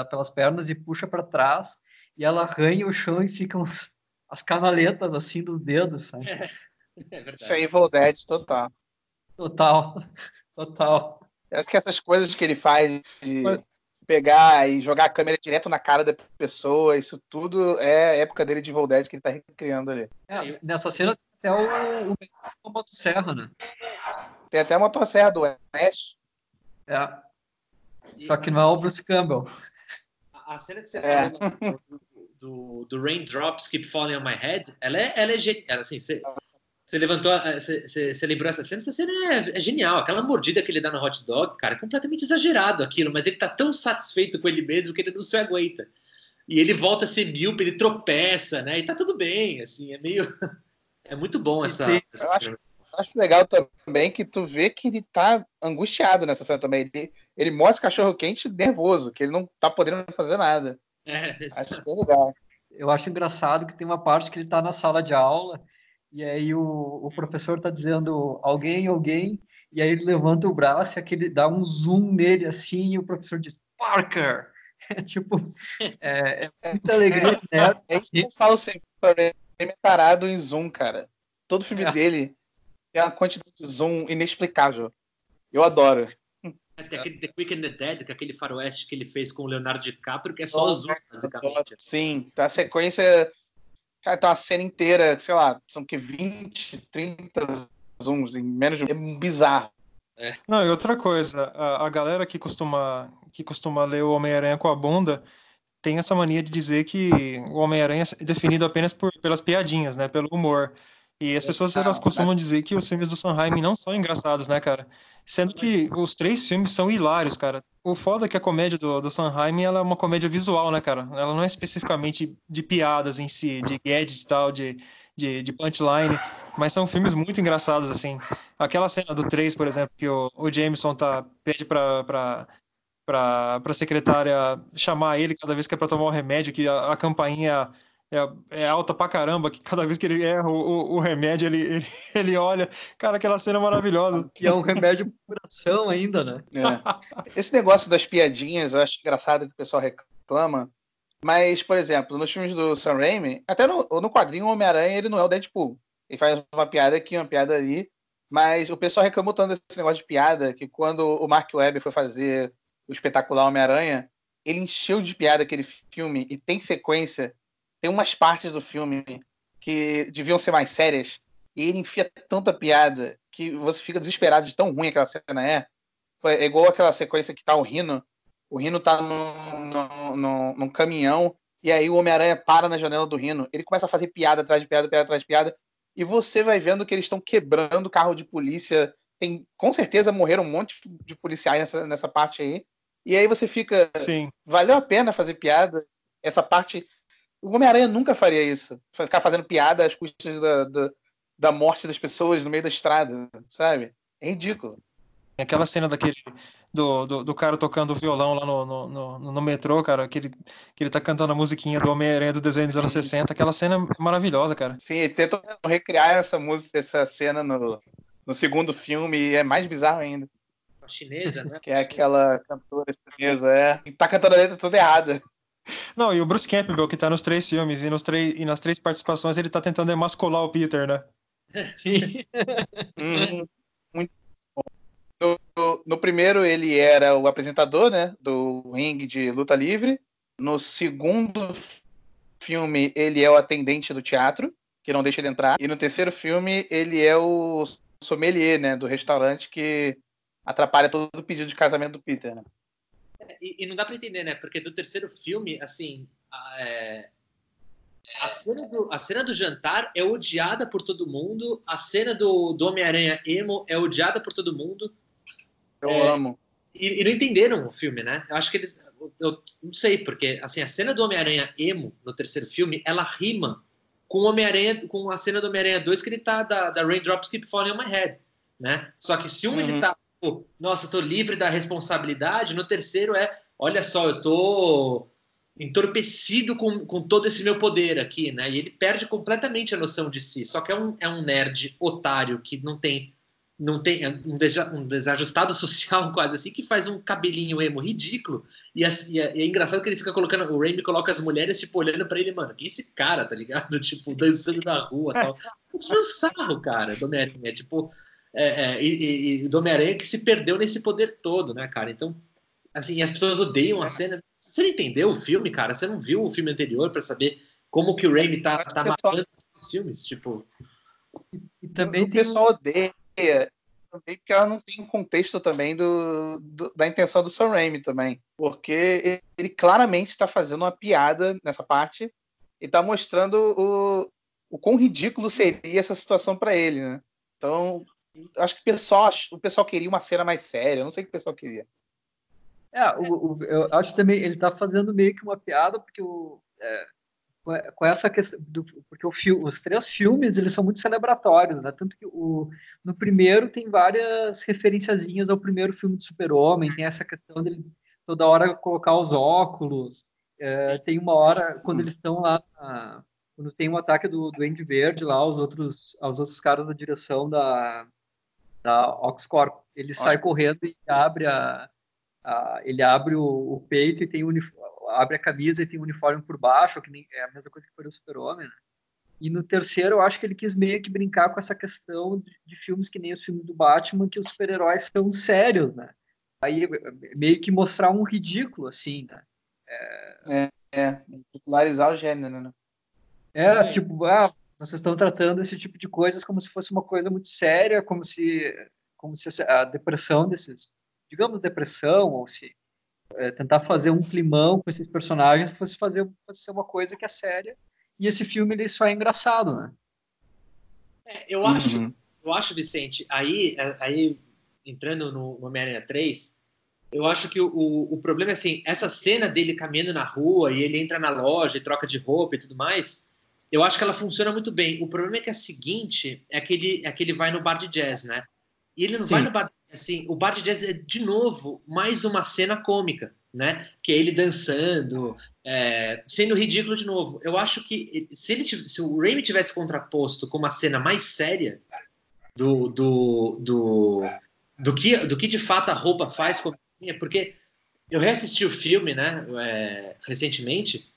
pelas pernas e puxa para trás, e ela arranha o chão e ficam as canaletas assim dos dedos, sabe? É, é Isso aí, Evil Dead, total. Total, total. Eu acho que essas coisas que ele faz de pegar e jogar a câmera direto na cara da pessoa, isso tudo é época dele de Evil Dead que ele tá recriando ali. É, nessa cena tem até o, o motosserra, né? Tem até a motosserra do Ash. É. Só que não é o Bruce Campbell. A cena que você é. falou do, do Raindrops Keep Falling on My Head, ela é, ela é genial. Assim, você, Você levantou, você, você, você, lembrou essa cena? Essa cena é, é, genial. Aquela mordida que ele dá no hot dog, cara, é completamente exagerado aquilo, mas ele tá tão satisfeito com ele mesmo que ele não se aguenta. E ele volta a ser míope, ele tropeça, né? E tá tudo bem, assim, é meio. É muito bom essa, essa eu acho, acho, legal também que tu vê que ele tá angustiado nessa cena também. Ele, ele mostra cachorro quente nervoso, que ele não tá podendo fazer nada. É, acho bem legal. Eu acho engraçado que tem uma parte que ele tá na sala de aula e aí o, o professor tá dizendo alguém, alguém, e aí ele levanta o braço e aquele dá um zoom nele assim, e o professor diz Parker! É tipo, é, é muita alegria, né? É isso que eu falo sempre, é tarado em zoom, cara. Todo filme é. dele tem uma quantidade de zoom inexplicável. Eu adoro. Tem aquele The Quick and the Dead, que é aquele faroeste que ele fez com o Leonardo DiCaprio, que é só oh, zoom, basicamente. Sim, tá a sequência. Cara, tá uma cena inteira, sei lá, são que 20, 30 zooms em menos de. É bizarro. É. Não, e outra coisa, a, a galera que costuma, que costuma ler o Homem-Aranha com a bunda tem essa mania de dizer que o Homem-Aranha é definido apenas por, pelas piadinhas, né? Pelo humor. E as pessoas elas costumam dizer que os filmes do Sanheim não são engraçados, né, cara? Sendo que os três filmes são hilários, cara. O foda é que a comédia do, do Sanheim ela é uma comédia visual, né, cara? Ela não é especificamente de piadas em si, de gadget e tal, de, de, de punchline, mas são filmes muito engraçados, assim. Aquela cena do 3, por exemplo, que o, o Jameson tá, pede pra, pra para a secretária chamar ele cada vez que é para tomar o remédio, que a, a campainha é, é, alta pra caramba, que cada vez que ele erra o, o, o remédio, ele, ele, ele, olha. Cara, aquela cena é maravilhosa. E é um remédio por coração ainda, né? É. Esse negócio das piadinhas, eu acho engraçado que o pessoal reclama. Mas, por exemplo, nos filmes do Sam Raimi, até no, no quadrinho Homem-Aranha, ele não é o Deadpool. Ele faz uma piada aqui, uma piada ali. Mas o pessoal reclamou tanto desse negócio de piada que quando o Mark Webb foi fazer o espetacular Homem-Aranha, ele encheu de piada aquele filme e tem sequência. Tem umas partes do filme que deviam ser mais sérias e ele enfia tanta piada que você fica desesperado de tão ruim aquela cena é. É igual aquela sequência que tá o Rino. O Rino tá num, num, num caminhão e aí o Homem-Aranha para na janela do Rino. Ele começa a fazer piada atrás de piada, piada atrás de piada. E você vai vendo que eles estão quebrando carro de polícia. Tem, com certeza morreram um monte de policiais nessa, nessa parte aí. E aí você fica. Sim. Valeu a pena fazer piada? Essa parte. O Homem-Aranha nunca faria isso. Ficar fazendo piada às custas da, da, da, morte das pessoas no meio da estrada, sabe? É ridículo. Aquela cena daquele. Do, do, do cara tocando violão lá no, no, no, no, metrô, cara, que ele, que ele tá cantando a musiquinha do Homem-Aranha do desenho dos anos 60. Aquela cena é maravilhosa, cara. Sim, ele tenta recriar essa música, essa cena no, no segundo filme e é mais bizarro ainda chinesa, né? Que é aquela cantora chinesa, é. E tá cantando a letra toda errada. Não, e o Bruce Campbell, que tá nos três filmes, e, nos três, e nas três participações, ele tá tentando emascular o Peter, né? Sim. hum, muito bom. No, no, primeiro, ele era o apresentador, né? Do ringue de luta livre. No segundo filme, ele é o atendente do teatro, que não deixa ele entrar. E no terceiro filme, ele é o sommelier, né? Do restaurante que atrapalha todo o pedido de casamento do Peter, né? E, e não dá para entender, né? Porque do terceiro filme, assim, a, é, a, cena do, a cena do jantar é odiada por todo mundo, a cena do, do Homem-Aranha emo é odiada por todo mundo. Eu é, amo. E, e, não entenderam o filme, né? Eu acho que eles. Eu não sei, porque assim, a cena do Homem-Aranha emo no terceiro filme, ela rima com o Homem-Aranha, com a cena do Homem-Aranha 2 que ele tá da, da Raindrops Keep Falling on My Head, né? Só que se um uhum. ele tá nossa, eu tô livre da responsabilidade. No terceiro é, olha só, eu tô entorpecido com, com todo esse meu poder aqui, né? E ele perde completamente a noção de si. Só que é um, é um nerd otário que não tem não tem é um, deja, um desajustado social quase assim que faz um cabelinho emo ridículo e, assim, é, é, engraçado que ele fica colocando o Raimi coloca as mulheres tipo olhando para ele mano que esse cara tá ligado tipo dançando na rua tal é um sarro cara do Homem-Aranha tipo é, é, e, e, do Homem-Aranha que se perdeu nesse poder todo, né, cara? Então, assim, as pessoas odeiam a cena. Você não entendeu o filme, cara? Você não viu o filme anterior para saber como que o Raimi tá, tá matando os filmes? Tipo. E também o pessoal um... odeia também porque ela não tem um contexto também do, do, da intenção do Sam Raimi também. Porque ele claramente está fazendo uma piada nessa parte e está mostrando o, o quão ridículo seria essa situação para ele, né? Então, acho que o pessoal, o pessoal queria uma cena mais séria, não sei o que o pessoal queria. É, o, o, eu acho também ele está fazendo meio que uma piada porque o é, com essa questão do, porque o fio, os três filmes eles são muito celebratórios, né? Tanto que o no primeiro tem várias referenciazinhas ao primeiro filme de Super Homem, tem essa questão dele toda hora colocar os óculos, é, tem uma hora quando eles estão lá na, quando tem um ataque do Duende Verde lá, os outros, os outros caras da direção da, da Oxcorp, ele sai correndo e abre a, a ele abre o, o, peito e tem abre a camisa e tem o uniforme por baixo, que nem, é a mesma coisa que foi o Super-Homem, né? E no terceiro, eu acho que ele quis meio que brincar com essa questão de, de filmes que nem os filmes do Batman, que os super-heróis são sérios, né? Aí meio que mostrar um ridículo, assim, né? É, é, é popularizar o gênero, né? É, tipo, ah, vocês estão tratando esse tipo de coisas como se fosse uma coisa muito séria, como se, como se a depressão desses, digamos, depressão, ou se é, tentar fazer um climão com esses personagens fosse fazer fosse ser uma coisa que é séria. E esse filme ele só é engraçado, né? É, eu acho, uhum. eu acho, Vicente, aí, é, aí entrando no Homem-Aranha 3, eu acho que o, o problema é assim, essa cena dele caminhando na rua e ele entra na loja e troca de roupa e tudo mais, eu acho que ela funciona muito bem. O problema é que a seguinte é que ele, é que ele vai no bar de jazz, né? E ele não Sim. vai no bar de assim, o bar de jazz é de novo mais uma cena cômica, né? Que é ele dançando, é, sendo ridículo de novo. Eu acho que se ele se o Raimi tivesse contraposto com uma cena mais séria do do, do, do que do que de fato a roupa faz com porque eu reassisti o filme, né? É, recentemente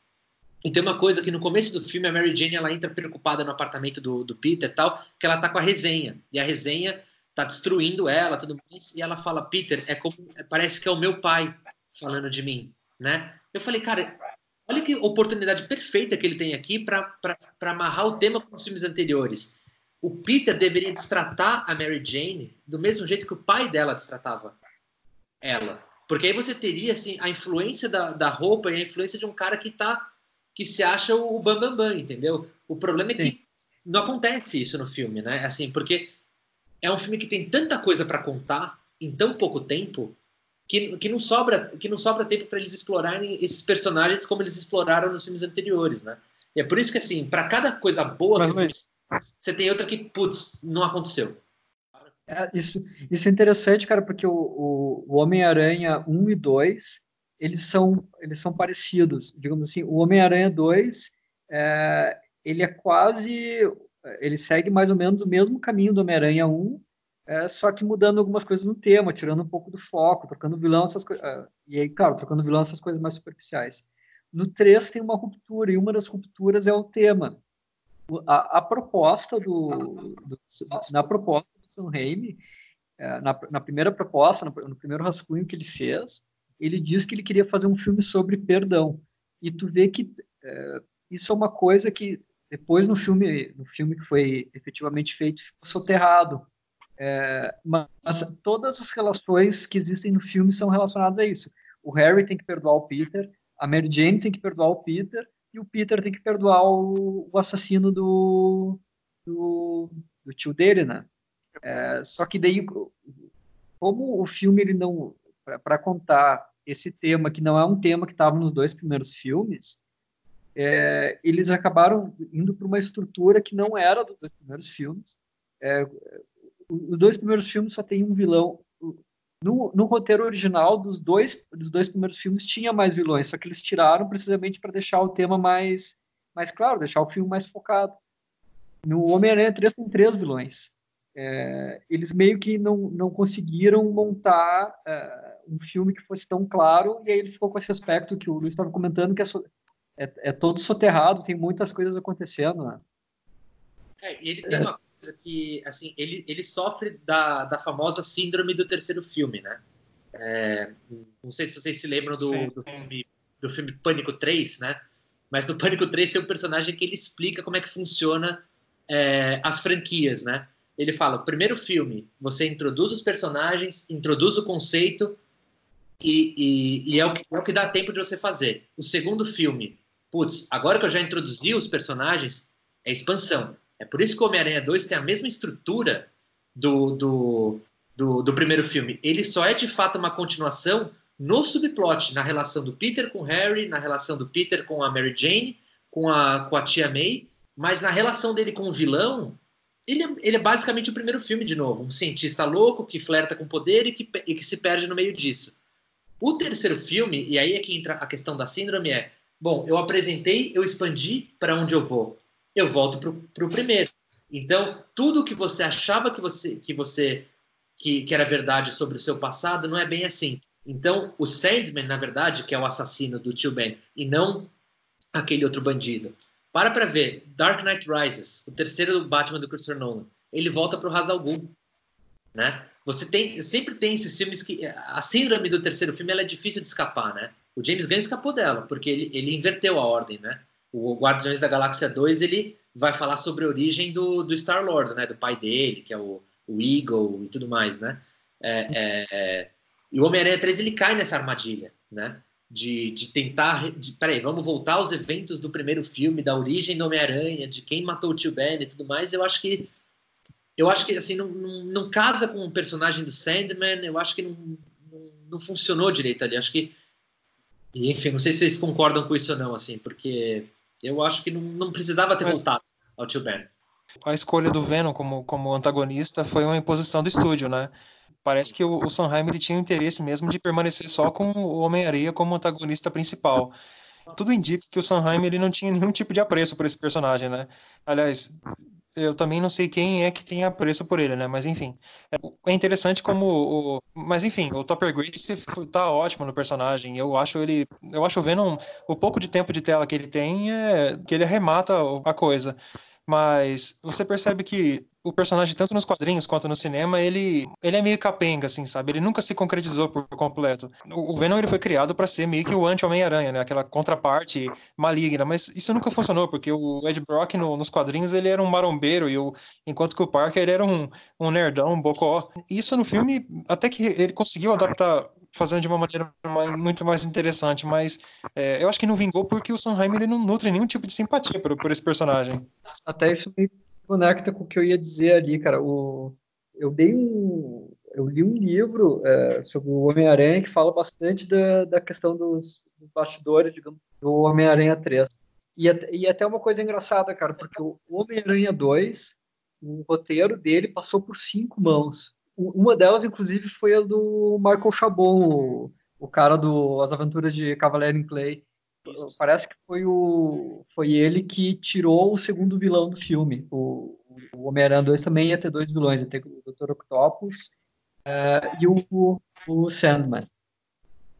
e tem uma coisa que no começo do filme a Mary Jane ela entra preocupada no apartamento do, do Peter tal, que ela tá com a resenha. E a resenha tá destruindo ela, tudo mais. E ela fala, Peter, é como parece que é o meu pai falando de mim, né? Eu falei, cara, olha que oportunidade perfeita que ele tem aqui para amarrar o tema com os filmes anteriores. O Peter deveria destratar a Mary Jane do mesmo jeito que o pai dela destratava ela. Porque aí você teria assim a influência da, da roupa e a influência de um cara que tá que se acha o bambambam, bam, bam, entendeu? O problema é que Sim. não acontece isso no filme, né? Assim, porque é um filme que tem tanta coisa para contar em tão pouco tempo que, que não sobra que não sobra tempo para eles explorarem esses personagens como eles exploraram nos filmes anteriores, né? E é por isso que assim, para cada coisa boa Mas, que você tem outra que putz, não aconteceu. É, isso, isso é interessante, cara, porque o, o, o Homem-Aranha 1 e 2 eles são, eles são parecidos. Digamos assim, o Homem-Aranha 2, é, ele é quase, ele segue mais ou menos o mesmo caminho do Homem-Aranha 1, é, só que mudando algumas coisas no tema, tirando um pouco do foco, trocando vilão, essas coisas, é, e aí, claro, trocando vilão, essas coisas mais superficiais. No 3 tem uma ruptura, e uma das rupturas é o tema. A, a proposta do, do, na proposta do Sam Raimi, é, na, na, primeira proposta, no, no primeiro rascunho que ele fez, ele diz que ele queria fazer um filme sobre perdão. E tu vê que é, isso é uma coisa que depois no filme, no filme que foi efetivamente feito, ficou soterrado. É, mas todas as relações que existem no filme são relacionadas a isso. O Harry tem que perdoar o Peter, a Mary Jane tem que perdoar o Peter e o Peter tem que perdoar o, o assassino do, do, do, tio dele, né? É, só que daí, como o filme ele não para contar esse tema, que não é um tema que estava nos dois primeiros filmes, é, eles acabaram indo para uma estrutura que não era dos dois primeiros filmes. É, os dois primeiros filmes só tem um vilão. No, no, roteiro original dos dois, dos dois primeiros filmes tinha mais vilões, só que eles tiraram precisamente para deixar o tema mais, mais claro, deixar o filme mais focado. No Homem-Aranha 3 tem três vilões. É, eles meio que não, não conseguiram montar é, um filme que fosse tão claro, e aí ele ficou com esse aspecto que o Luiz estava comentando, que é, so, é, é, todo soterrado, tem muitas coisas acontecendo, né? É, e ele tem uma coisa que, assim, ele, ele sofre da, da famosa síndrome do terceiro filme, né? É, não sei se vocês se lembram do, do, filme, do filme Pânico 3, né? Mas no Pânico 3 tem um personagem que ele explica como é que funciona é, as franquias, né? Ele fala: primeiro filme, você introduz os personagens, introduz o conceito, e, e, e é, o que, é o que dá tempo de você fazer. O segundo filme, putz, agora que eu já introduzi os personagens, é expansão. É por isso que o Homem-Aranha 2 tem a mesma estrutura do, do, do, do, primeiro filme. Ele só é de fato uma continuação no subplot, na relação do Peter com Harry, na relação do Peter com a Mary Jane, com a, com a tia May, mas na relação dele com o vilão, ele é, ele é basicamente o primeiro filme de novo. Um cientista louco que flerta com poder e que, e que se perde no meio disso. O terceiro filme, e aí é que entra a questão da síndrome, é: bom, eu apresentei, eu expandi para onde eu vou. Eu volto para o primeiro. Então, tudo que você achava que você que você que, que era verdade sobre o seu passado não é bem assim. Então, o Sandman, na verdade, que é o assassino do tio Ben, e não aquele outro bandido. Para para ver, Dark Knight Rises, o terceiro do Batman do Christopher Nolan, ele volta para o Hazal Ghul, né? Você tem, sempre tem esses filmes que a síndrome do terceiro filme é difícil de escapar, né? O James Gunn escapou dela, porque ele, ele inverteu a ordem, né? O Guardiões da Galáxia 2, ele vai falar sobre a origem do, do Star-Lord, né? Do pai dele, que é o, o Eagle e tudo mais, né? É, é, é e o Homem-Aranha 3 ele cai nessa armadilha, né? De, de tentar. De, peraí, vamos voltar aos eventos do primeiro filme, da origem do Homem-Aranha, de quem matou o tio Ben e tudo mais. Eu acho que. Eu acho que assim, não, não, não casa com o personagem do Sandman, eu acho que não, não, não funcionou direito ali. Acho que. Enfim, não sei se vocês concordam com isso ou não, assim, porque eu acho que não, não precisava ter Mas... voltado ao tio Ben. A escolha do Venom como, como antagonista foi uma imposição do estúdio, né? Parece que o, o Sanheim ele tinha interesse mesmo de permanecer só com o Homem-Areia como antagonista principal. Tudo indica que o Sanheim ele não tinha nenhum tipo de apreço por esse personagem, né? Aliás, eu também não sei quem é que tem apreço por ele, né? Mas enfim, é, interessante como o, mas enfim, o Topper Grace tá ótimo no personagem. Eu acho ele, eu acho o Venom, o pouco de tempo de tela que ele tem é que ele arremata a coisa mas você percebe que o personagem, tanto nos quadrinhos quanto no cinema, ele, ele é meio capenga, assim, sabe? Ele nunca se concretizou por completo. O, Venom ele foi criado para ser meio que o anti-Homem-Aranha, né? Aquela contraparte maligna, mas isso nunca funcionou, porque o Ed Brock no, nos quadrinhos ele era um marombeiro, e o, enquanto que o Parker ele era um, um nerdão, um bocó. Isso no filme, até que ele conseguiu adaptar fazendo de uma maneira muito mais interessante, mas é, eu acho que não vingou porque o Sanheim ele não nutre nenhum tipo de simpatia por, por esse personagem. Até isso me conecta com o que eu ia dizer ali, cara. O, eu dei um, eu li um livro é, sobre o Homem-Aranha que fala bastante da, da questão dos, dos bastidores, digamos, do Homem-Aranha 3. E, e até uma coisa engraçada, cara, porque o Homem-Aranha 2, o roteiro dele passou por cinco mãos. Uma delas, inclusive, foi a do Michael Chabon, o, cara do As Aventuras de Cavaleiro em Clay. Isso. Parece que foi, o, foi ele que tirou o segundo vilão do filme. O, o Homem-Aranha 2 também ia ter dois vilões, ia ter o Dr. Octopus uh, e o, o Sandman.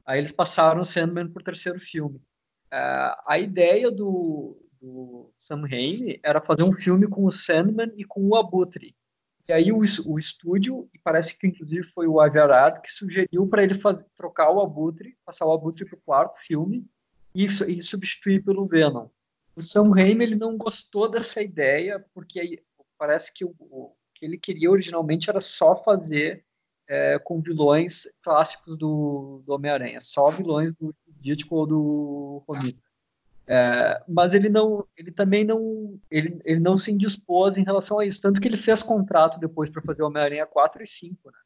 Aí eles passaram o Sandman para o terceiro filme. Uh, a ideia do, do Sam Raimi era fazer um filme com o Sandman e com o Abutre. E aí o, o estúdio, e parece que inclusive foi o Aviarado, que sugeriu para ele fazer, trocar o Abutre, passar o Abutre para o quarto filme e, e substituir pelo Venom. O Sam Raimi ele não gostou dessa ideia, porque aí, parece que o, o, que ele queria originalmente era só fazer é, com vilões clássicos do, do Homem-Aranha, só vilões do Dítico ou do Romita. É, mas ele não, ele também não, ele, ele não se indispôs em relação a isso, tanto que ele fez contrato depois para fazer Homem-Aranha 4 e 5, né?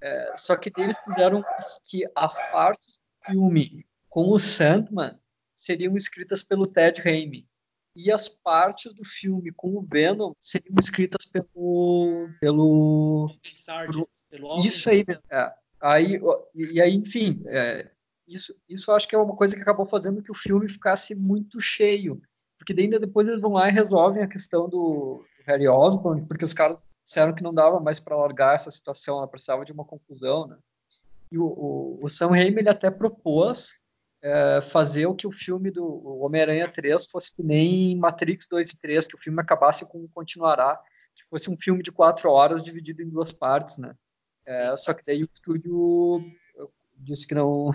É, só que eles fizeram que as partes do filme com o Sandman seriam escritas pelo Ted Raimi e as partes do filme com o Venom seriam escritas pelo pelo, Sargent, pelo isso aí, é. aí e aí enfim, é, isso, isso eu acho que é uma coisa que acabou fazendo que o filme ficasse muito cheio. Porque daí ainda depois eles vão lá e resolvem a questão do Harry Osborn, porque os caras disseram que não dava mais para largar essa situação, ela precisava de uma conclusão, né? E o, o, o Sam Raimi, ele até propôs é, fazer o que o filme do Homem-Aranha 3 fosse que nem Matrix 2 e 3, que o filme acabasse com Continuará, que fosse um filme de quatro horas dividido em duas partes, né? É, só que daí o estúdio disse que não,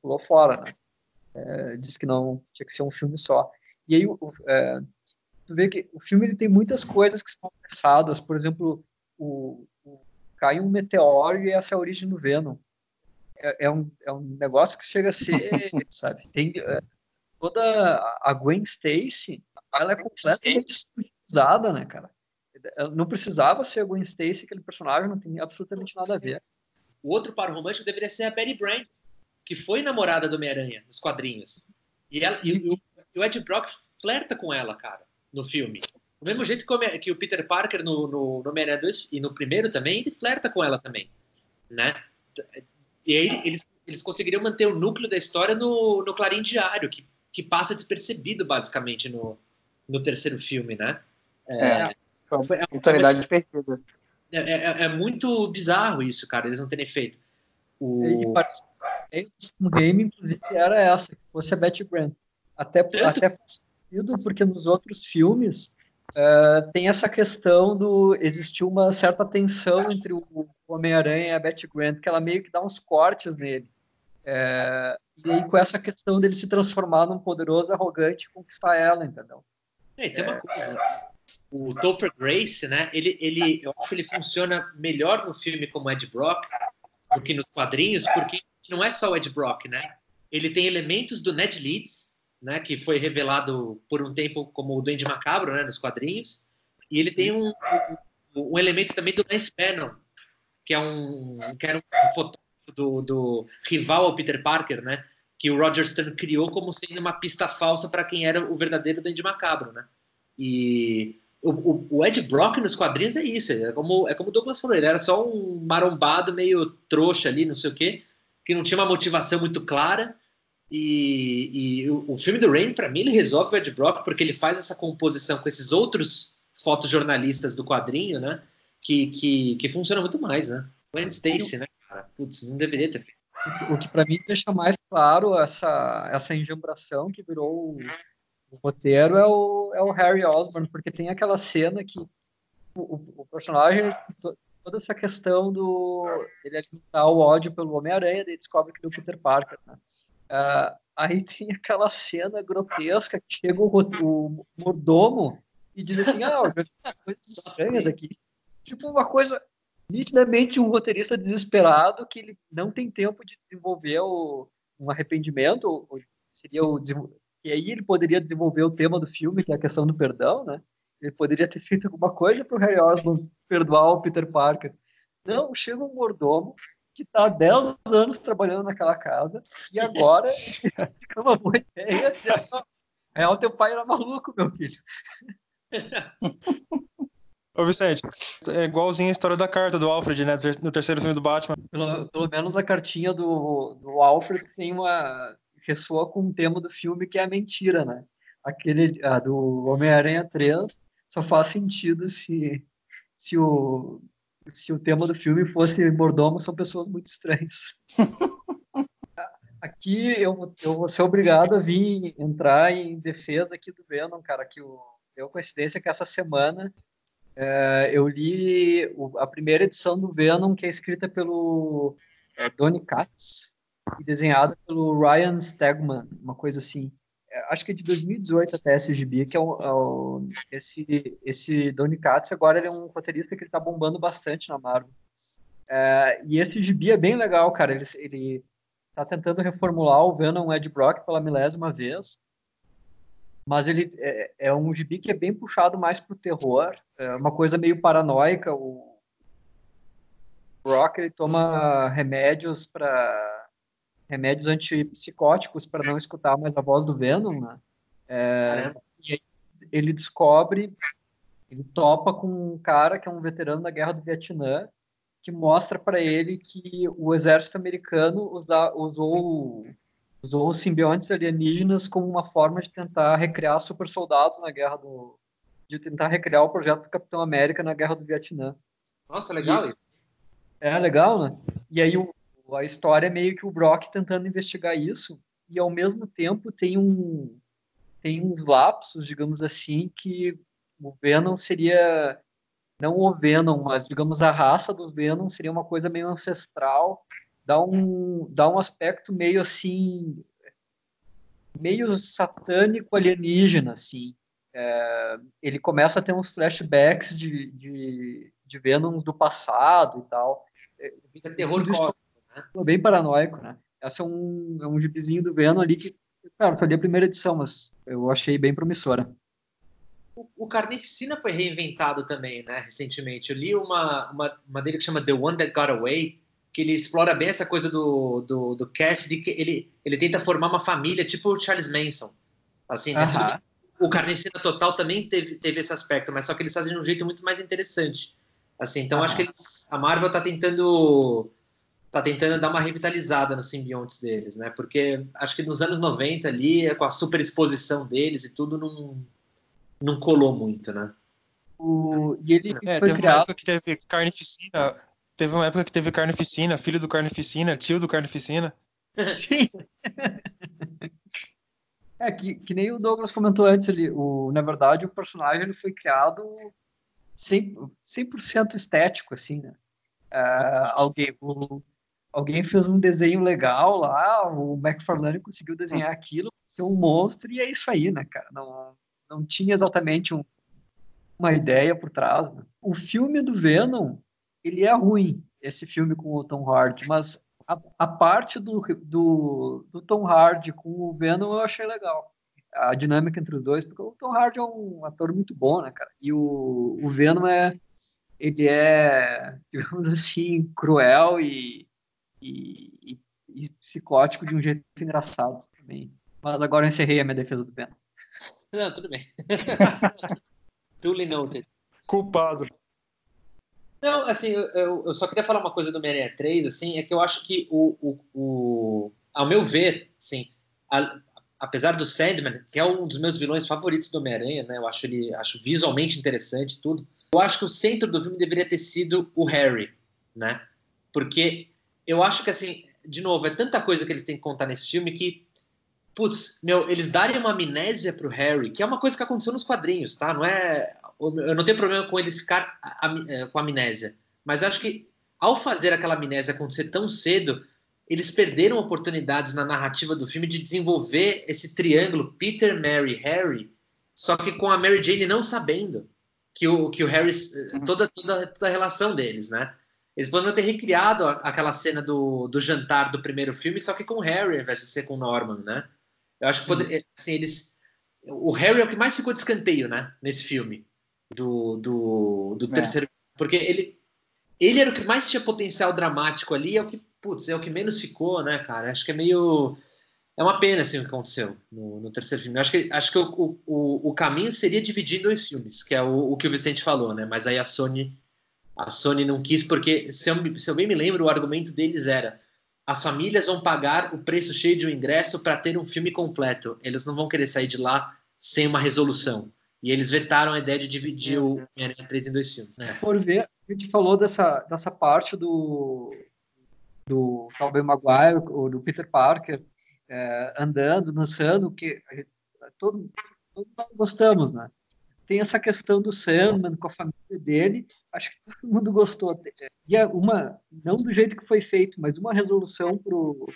pulou fora, né? É, disse que não tinha que ser um filme só. E aí, é, tu vê que o filme ele tem muitas coisas que são pensadas, por exemplo, o, o, cai um meteoro e essa é a origem do Venom. É, é, um, é um negócio que chega a ser, sabe? Tem, é, toda a Gwen Stacy, ela é completamente usada, né, cara? Não precisava ser a Gwen Stacy, aquele personagem não tem absolutamente nada a ver. O outro par romântico deveria ser a Betty Brant, que foi namorada do Homem-Aranha nos quadrinhos. E, ela, e, o, e, o Ed Brock flerta com ela, cara, no filme. Do mesmo jeito que, que o Peter Parker no, no, no Homem-Aranha 2 e no primeiro também, ele flerta com ela também, né? E aí eles, eles conseguiriam manter o núcleo da história no, no Clarim Diário, que, que passa despercebido, basicamente, no, no terceiro filme, né? É, é, foi, é, oportunidade perdida. É, é, é, muito bizarro isso, cara, eles não terem feito. O... O Raimi, inclusive, era essa, que fosse a Betty Grant. Até, Tanto... até porque nos outros filmes uh, tem essa questão do existiu uma certa tensão entre o Homem-Aranha e a Betty Grant, que ela meio que dá uns cortes nele. É, e aí com essa questão dele se transformar num poderoso arrogante e conquistar ela, entendeu? É, tem uma coisa. O Topher Grace, né? Ele, ele, eu acho que ele funciona melhor no filme como Ed Brock do que nos quadrinhos, porque não é só o Ed Brock, né? Ele tem elementos do Ned Leeds, né? Que foi revelado por um tempo como o Duende Macabro, né? Nos quadrinhos. E ele tem um, um, um elemento também do Lance Bannon, que é um, que era um fotógrafo do, do rival ao Peter Parker, né? Que o Roger Stern criou como sendo uma pista falsa para quem era o verdadeiro Duende Macabro, né? E o, o, o, Ed Brock nos quadrinhos é isso, é como, é como o Douglas falou, ele era só um marombado meio trouxa ali, não sei o quê, que não tinha uma motivação muito clara. E, e o, o, filme do Rain, para mim, ele resolve o Ed Brock porque ele faz essa composição com esses outros fotojornalistas do quadrinho, né? Que, que, que funciona muito mais, né? Gwen Stacy, né? Putz, não deveria ter feito. O que para mim deixa mais claro essa, essa enjambração que virou o roteiro é o, é o Harry Osborn, porque tem aquela cena que o, o personagem, toda essa questão do ele alimentar o ódio pelo Homem-Aranha, e descobre que é o Peter Parker, né? Uh, aí tem aquela cena grotesca que chega o, o mordomo e diz assim, ah, eu vi coisas estranhas aqui. Tipo, uma coisa, nitidamente um roteirista desesperado que ele não tem tempo de desenvolver o, um arrependimento, ou seria o e aí ele poderia desenvolver o tema do filme, que é a questão do perdão, né? Ele poderia ter feito alguma coisa para o Harry Osborn perdoar o Peter Parker. Não, chega um mordomo que está há 10 anos trabalhando naquela casa e agora fica uma boa ideia. É, o teu pai era maluco, meu filho. Ô Vicente, é igualzinho a história da carta do Alfred, né? No terceiro filme do Batman. Pelo, pelo menos a cartinha do, do Alfred tem uma, ressoa com o tema do filme que é a mentira, né? Aquele a do Homem-Aranha 3 só faz sentido se, se, o, se o tema do filme fosse mordomo são pessoas muito estranhas. aqui eu, eu vou ser obrigado a vir entrar em defesa aqui do Venom, cara, que o, deu coincidência que essa semana é, eu li o, a primeira edição do Venom, que é escrita pelo é, Donny Katz, e desenhada pelo Ryan Stegman, uma coisa assim. É, acho que é de 2018 até esse gibi, que é, o, é o, esse, esse Donny Katz, agora ele é um roteirista que ele tá bombando bastante na Marvel. É, e esse gibi é bem legal, cara. Ele, ele tá tentando reformular o Venom Ed Brock pela milésima vez. Mas ele é, é um gibi que é bem puxado mais pro terror, é uma coisa meio paranoica. O Brock ele toma remédios para remédios antipsicóticos para não escutar mais a voz do Venom, né? É, e ele descobre, ele topa com um cara que é um veterano da Guerra do Vietnã, que mostra para ele que o exército americano usa, usou usou os simbiontes alienígenas como uma forma de tentar recriar super soldados na guerra do de tentar recriar o projeto do Capitão América na guerra do Vietnã. Nossa, legal isso. É legal, né? E aí o, a história é meio que o Brock tentando investigar isso e ao mesmo tempo tem um tem uns lapsos, digamos assim, que o Venom seria não o Venom, mas digamos a raça do Venom seria uma coisa meio ancestral, dá um dá um aspecto meio assim meio satânico alienígena assim. É, ele começa a ter uns flashbacks de, de, de Venom do passado e tal. Fica terror cósmico bem paranoico, né? Essa é um, é um gibizinho do Venom ali que, cara, só li a primeira edição, mas eu achei bem promissora. o, o Carnificina foi reinventado também, né, recentemente. Eu li uma, uma, uma dele que chama The One That Got Away, que ele explora bem essa coisa do, do, do Cassidy, que ele, ele tenta formar uma família, tipo o Charles Manson. Assim, né? Aham. O Carnificina Total também teve, teve esse aspecto, mas só que eles fazem de um jeito muito mais interessante. Assim, então acho que eles, a Marvel tá tentando tá tentando dar uma revitalizada nos simbiontes deles, né? Porque acho que nos anos 90 ali, com a super exposição deles e tudo, não, não colou muito, né? O, e ele É, foi teve uma criado. época que teve carnificina. Teve uma época que teve carnificina, filho do carnificina, tio do carnificina. Sim. É que, que nem o Douglas comentou antes ali, o, na verdade o personagem ele foi criado 100%, 100% estético, assim, né? Ah, alguém, o- alguém fez um desenho legal lá, o McFarlane conseguiu desenhar aquilo, ser um monstro, e é isso aí, né, cara? Não, não tinha exatamente um- uma ideia por trás. né? O filme do Venom, ele é ruim, esse filme com o Tom Hardy, mas a, a parte do, do, do Tom Hardy com o Venom eu achei legal. A dinâmica entre os dois, porque o Tom Hardy é um ator muito bom, né, cara? E o, o Venom é. Ele é, digamos assim, cruel e, e, e- e psicótico de um jeito engraçado também. Mas agora eu encerrei a minha defesa do Venom. Não, tudo bem. Duly noted. Culpado. Não, assim, eu, eu- só queria falar uma coisa do Homem-Aranha 3, assim, é que eu acho que o, o, o ao meu ver, a- apesar do Sandman, que é um dos meus vilões favoritos do Homem-Aranha, né, eu acho ele, acho visualmente interessante e tudo, eu acho que o centro do filme deveria ter sido o Harry, né, porque eu acho que, assim, de novo, é tanta coisa que eles têm que contar nesse filme que, putz, meu, eles darem uma amnésia pro Harry, que é uma coisa que aconteceu nos quadrinhos, tá, não é eu não tenho problema com ele ficar eh, com amnésia, mas acho que ao fazer aquela amnésia acontecer tão cedo, eles perderam oportunidades na narrativa do filme de desenvolver esse triângulo Peter, Mary, Harry, só que com a Mary Jane não sabendo que o que o Harry eh, toda toda, toda a relação deles, né? Eles poderiam ter recriado aquela cena do, do jantar do primeiro filme, só que com o Harry, ao invés de ser com o Norman, né? Eu acho que poder, assim, eles o Harry é o que mais ficou de escanteio, né? Nesse filme do, do, do É. terceiro. Porque ele, ele era o que mais tinha potencial dramático ali, é o que, putz, é o que menos ficou, né, cara? Acho que é meio. É uma pena, assim, o que aconteceu no, no terceiro filme. Eu acho que, acho que o, o, o caminho seria dividir em dois filmes, que é o, o que o Vicente falou, né? Mas aí a Sony. A Sony não quis, porque, se eu, se eu bem me lembro, o argumento deles era as famílias vão pagar o preço cheio de um ingresso para ter um filme completo. Eles não vão querer sair de lá sem uma resolução. E eles vetaram a ideia de dividir o Homem-Aranha 3 em dois filmes. né? Se for ver, a gente falou dessa, dessa parte do, do Tobey Maguire, ou do Peter Parker, é, andando, dançando, que a gente- todo, todos nós gostamos, né? Tem essa questão do Sandman com a família dele, acho que todo mundo gostou. E é uma, não do jeito que foi feito, mas uma resolução pro,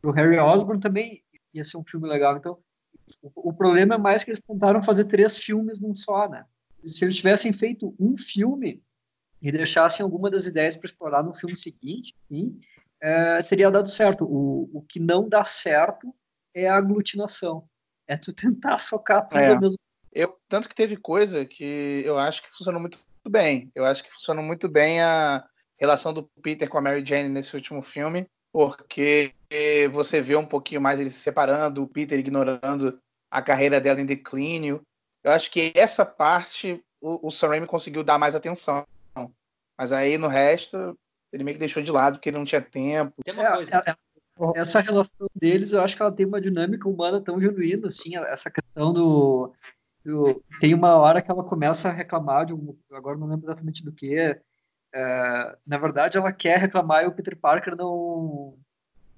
pro Harry Osborn também ia ser um filme legal. Então, o, o problema é mais que eles tentaram fazer três filmes num só, né? Se eles tivessem feito um filme e deixassem alguma das ideias para explorar no filme seguinte, sim, é, teria dado certo. O, o que não dá certo é a aglutinação. É tu tentar socar tudo É. mesmo Eu, tanto que teve coisa que eu acho que funcionou muito bem. Eu acho que funcionou muito bem a relação do Peter com a Mary Jane nesse último filme, porque você vê um pouquinho mais eles se separando, o Peter ignorando a carreira dela em declínio. Eu acho que essa parte o, o Sam Raimi conseguiu dar mais atenção. Mas aí no resto, ele meio que deixou de lado, porque ele não tinha tempo. Tem uma É, coisa. é, é, essa relação deles, eu acho que ela tem uma dinâmica humana tão genuína, assim, essa questão do- tem uma hora que ela começa a reclamar de um, agora não lembro exatamente do que, é, na verdade ela quer reclamar e o Peter Parker não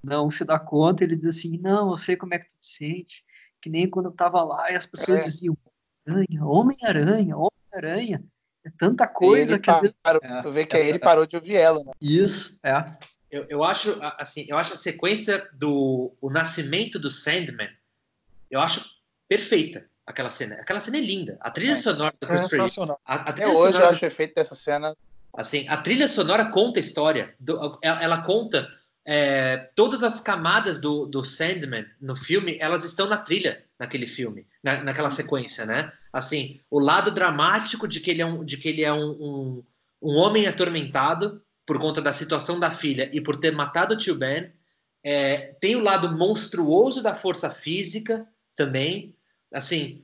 não se dá conta, ele diz assim, não, eu sei como é que tu te sente, que nem quando eu tava lá e as pessoas É. diziam, Aranha, Homem-Aranha, Homem-Aranha, é tanta coisa ele que às vezes... parou, É, tu vê que essa- aí ele parou de ouvir ela, né? Isso, é. Eu, eu acho assim, eu acho a sequência do o nascimento do Sandman, eu acho perfeita aquela cena. Aquela cena é linda. A trilha É. sonora do Christopher Reeve, Sensacional. a, a Até trilha hoje eu do- acho o efeito dessa cena Assim, a trilha sonora conta a história. Do- ela, ela conta é, todas as camadas do, do Sandman no filme, elas estão na trilha, naquele filme, na, naquela sequência, né? Assim, o lado dramático de que ele é um, de que ele é um, um, um homem atormentado por conta da situação da filha e por ter matado o tio Ben. É, tem o lado monstruoso da força física também. Assim,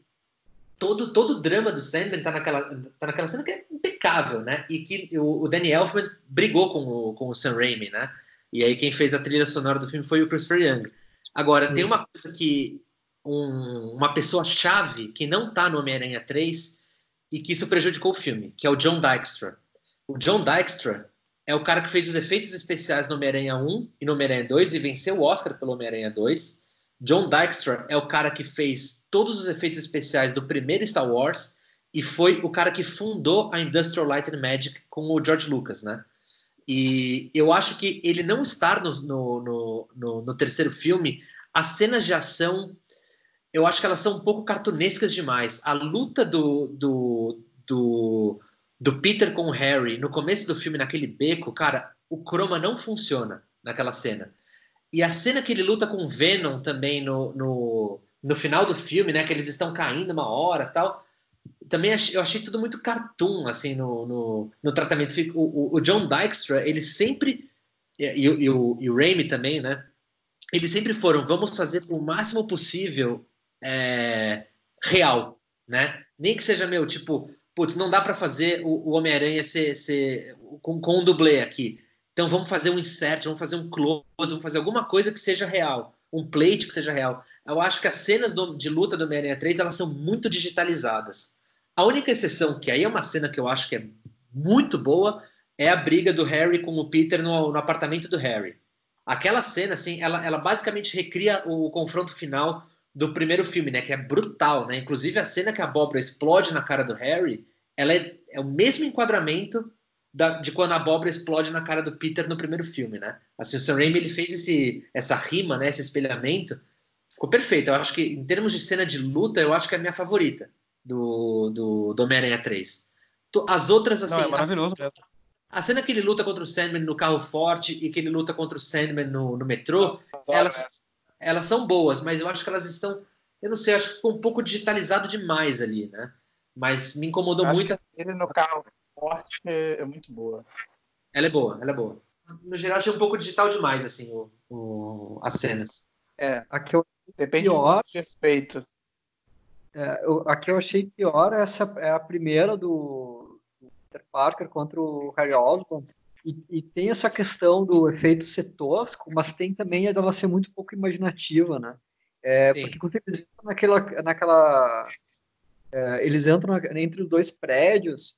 todo, todo o drama do Sandman tá naquela, tá naquela cena que é impecável, né? E que o, o Danny Elfman brigou com o, com o Sam Raimi, né? E aí quem fez a trilha sonora do filme foi o Christopher Young. Agora, tem uma coisa que um, uma pessoa chave que não tá no Homem-Aranha 3 e que isso prejudicou o filme, que é o John Dykstra. O John Dykstra é o cara que fez os efeitos especiais no Homem-Aranha 1 e no Homem-Aranha 2 e venceu o Oscar pelo Homem-Aranha 2. John Dykstra é o cara que fez todos os efeitos especiais do primeiro Star Wars e foi o cara que fundou a Industrial Light and Magic com o George Lucas, né? E eu acho que ele não estar no, no, no, no terceiro filme, as cenas de ação eu acho que elas são um pouco cartunescas demais. A luta do, do, do, do Peter com o Harry no começo do filme, naquele beco, cara, o chroma não funciona naquela cena. E a cena que ele luta com o Venom também no, no, no final do filme, né? Que eles estão caindo uma hora tal. Também achei, eu achei tudo muito cartoon, assim, no, no, no tratamento. O, o, o, John Dykstra, ele sempre... E, e, e, o, e o Raimi também, né? Eles sempre foram, vamos fazer o máximo possível é, real, né? Nem que seja meu, tipo, putz, não dá para fazer o, o Homem-Aranha ser, ser com, com um dublê aqui. Então vamos fazer um insert, vamos fazer um close, vamos fazer alguma coisa que seja real, um plate que seja real. Eu acho que as cenas do, de luta do Homem-Aranha 3 elas são muito digitalizadas. A única exceção, que aí é uma cena que eu acho que é muito boa, é a briga do Harry com o Peter no, no apartamento do Harry. Aquela cena, assim, ela, ela basicamente recria o confronto final do primeiro filme, né? Que é brutal, né? Inclusive a cena que a abóbora explode na cara do Harry, ela é, é o mesmo enquadramento da, de quando a abóbora explode na cara do Peter no primeiro filme, né? Assim, o Sam Raimi ele fez esse, essa rima, né? Esse espelhamento, ficou perfeito. Eu acho que em termos de cena de luta, eu acho que é a minha favorita do, do, do Homem-Aranha 3. As outras, assim. Não, é maravilhoso a, a cena que ele luta contra o Sandman no carro forte e que ele luta contra o Sandman no, no metrô, elas, elas são boas, mas eu acho que elas estão, eu não sei, acho que ficou um pouco digitalizado demais ali, né? Mas me incomodou muito. ele no carro forte é, é, muito boa. Ela é boa, ela é boa. No geral, achei um pouco digital demais, assim, o, o as cenas. É. Aqui eu Depende pior, do efeito. É, eu, aqui eu achei pior essa é a primeira do, do Peter Parker contra o Harry Osborn e, e, tem essa questão do efeito ser tosco, mas tem também a dela ser muito pouco imaginativa, né? É, porque quando eles entram naquela. naquela é, eles entram entre os dois prédios,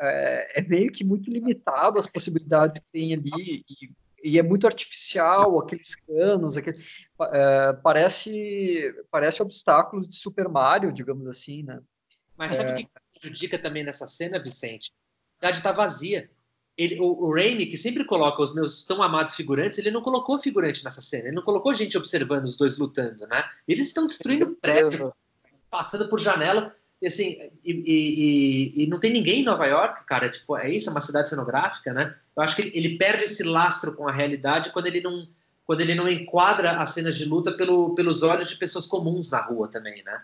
é, é, meio que muito limitado as possibilidades que tem ali, e, e é muito artificial, aqueles canos, aquele, é, parece, parece obstáculo de Super Mario, digamos assim, né? Mas sabe o é. que prejudica também nessa cena, Vicente? A cidade está vazia ele, o, o Raimi, que sempre coloca os meus tão amados figurantes, ele não colocou figurante nessa cena, ele não colocou gente observando os dois lutando, né? Eles estão destruindo prédio, passando por janela, e assim, e, e, e, não tem ninguém em Nova York, cara, tipo, é isso, é uma cidade cenográfica, né? Eu acho que ele, ele perde esse lastro com a realidade quando ele não quando ele não enquadra as cenas de luta pelo, pelos olhos de pessoas comuns na rua também, né?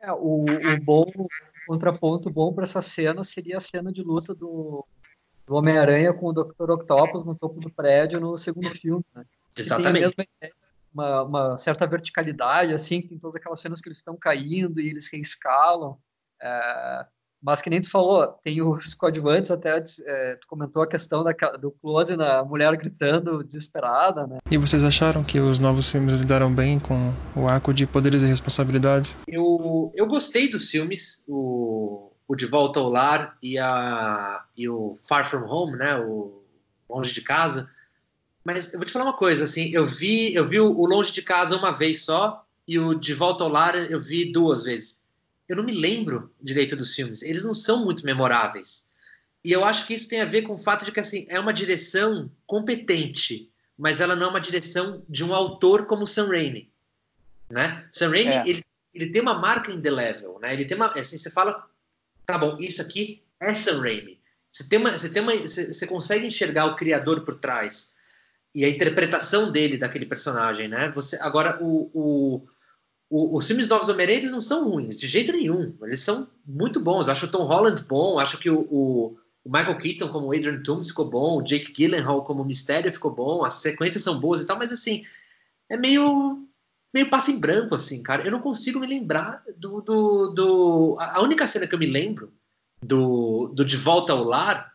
É, o, o bom o contraponto bom para essa cena seria a cena de luta do do Homem-Aranha com o Dr. Octopus no topo do prédio no segundo filme, né? Exatamente. Uma, uma, certa verticalidade, assim, tem todas aquelas cenas que eles estão caindo e eles reescalam. É, mas que nem tu falou, tem os coadjuvantes, até é, tu comentou a questão da, do close na mulher gritando desesperada, né? E vocês acharam que os novos filmes lidaram bem com o arco de poderes e responsabilidades? Eu, eu gostei dos filmes, o o De Volta ao Lar e, a, e o Far From Home, né, o Longe de Casa. Mas eu vou te falar uma coisa, assim, eu vi, eu vi o Longe de Casa uma vez só e o De Volta ao Lar eu vi duas vezes. Eu não me lembro direito dos filmes, eles não são muito memoráveis. E eu acho que isso tem a ver com o fato de que assim, é uma direção competente, mas ela não é uma direção de um autor como Sam Raimi, né? Sam Raimi, é. ele, ele tem uma marca indelével, né? Ele tem uma, assim, você fala tá bom, isso aqui é Sam Raimi. Você, tem uma, você, tem uma, você, você consegue enxergar o criador por trás e a interpretação dele daquele personagem, né? Você agora o, o, o, os filmes novos do Homem-Aranha não são ruins, de jeito nenhum. Eles são muito bons. Acho o Tom Holland bom, acho que o, o, o Michael Keaton como Adrian Toomes ficou bom, o Jake Gyllenhaal como Mistério ficou bom, as sequências são boas e tal, mas assim, é meio meio passo em branco, assim, cara. Eu não consigo me lembrar do. do, do... A única cena que eu me lembro do, do De Volta ao Lar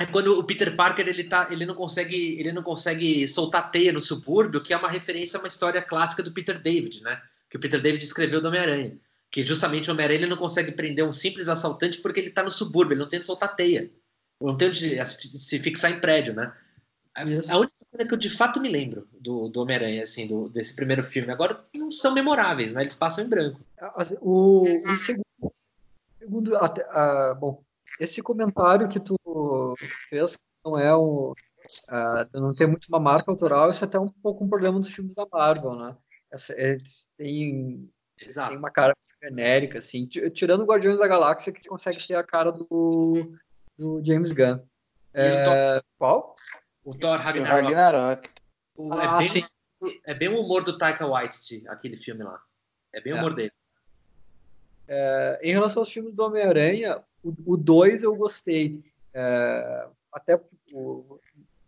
é quando o Peter Parker ele, tá, ele, não consegue, ele não consegue soltar teia no subúrbio, que é uma referência a uma história clássica do Peter David, né? Que o Peter David escreveu do Homem-Aranha. Que justamente o Homem-Aranha não consegue prender um simples assaltante porque ele está no subúrbio, ele não tem onde soltar teia. Não tem onde se fixar em prédio, né? A única coisa que eu de fato me lembro do, do Homem-Aranha, assim, do, desse primeiro filme. Agora, não são memoráveis, né? Eles passam em branco. O, o segundo, segundo até, uh, bom, esse comentário que tu fez, que não é um, uh, não tem muito uma marca autoral, isso é até um pouco um problema dos filmes da Marvel, né? Essa, eles têm, têm uma cara genérica, assim, tirando o Guardiões da Galáxia, que consegue ter a cara do, do James Gunn. É, qual? O Thor Ragnarok. Ragnarok. O, é, ah, bem, é, bem, o humor do Taika Waititi, aquele filme lá. É bem o humor é. dele. É, em relação aos filmes do Homem-Aranha, o 2 eu gostei. É, até o,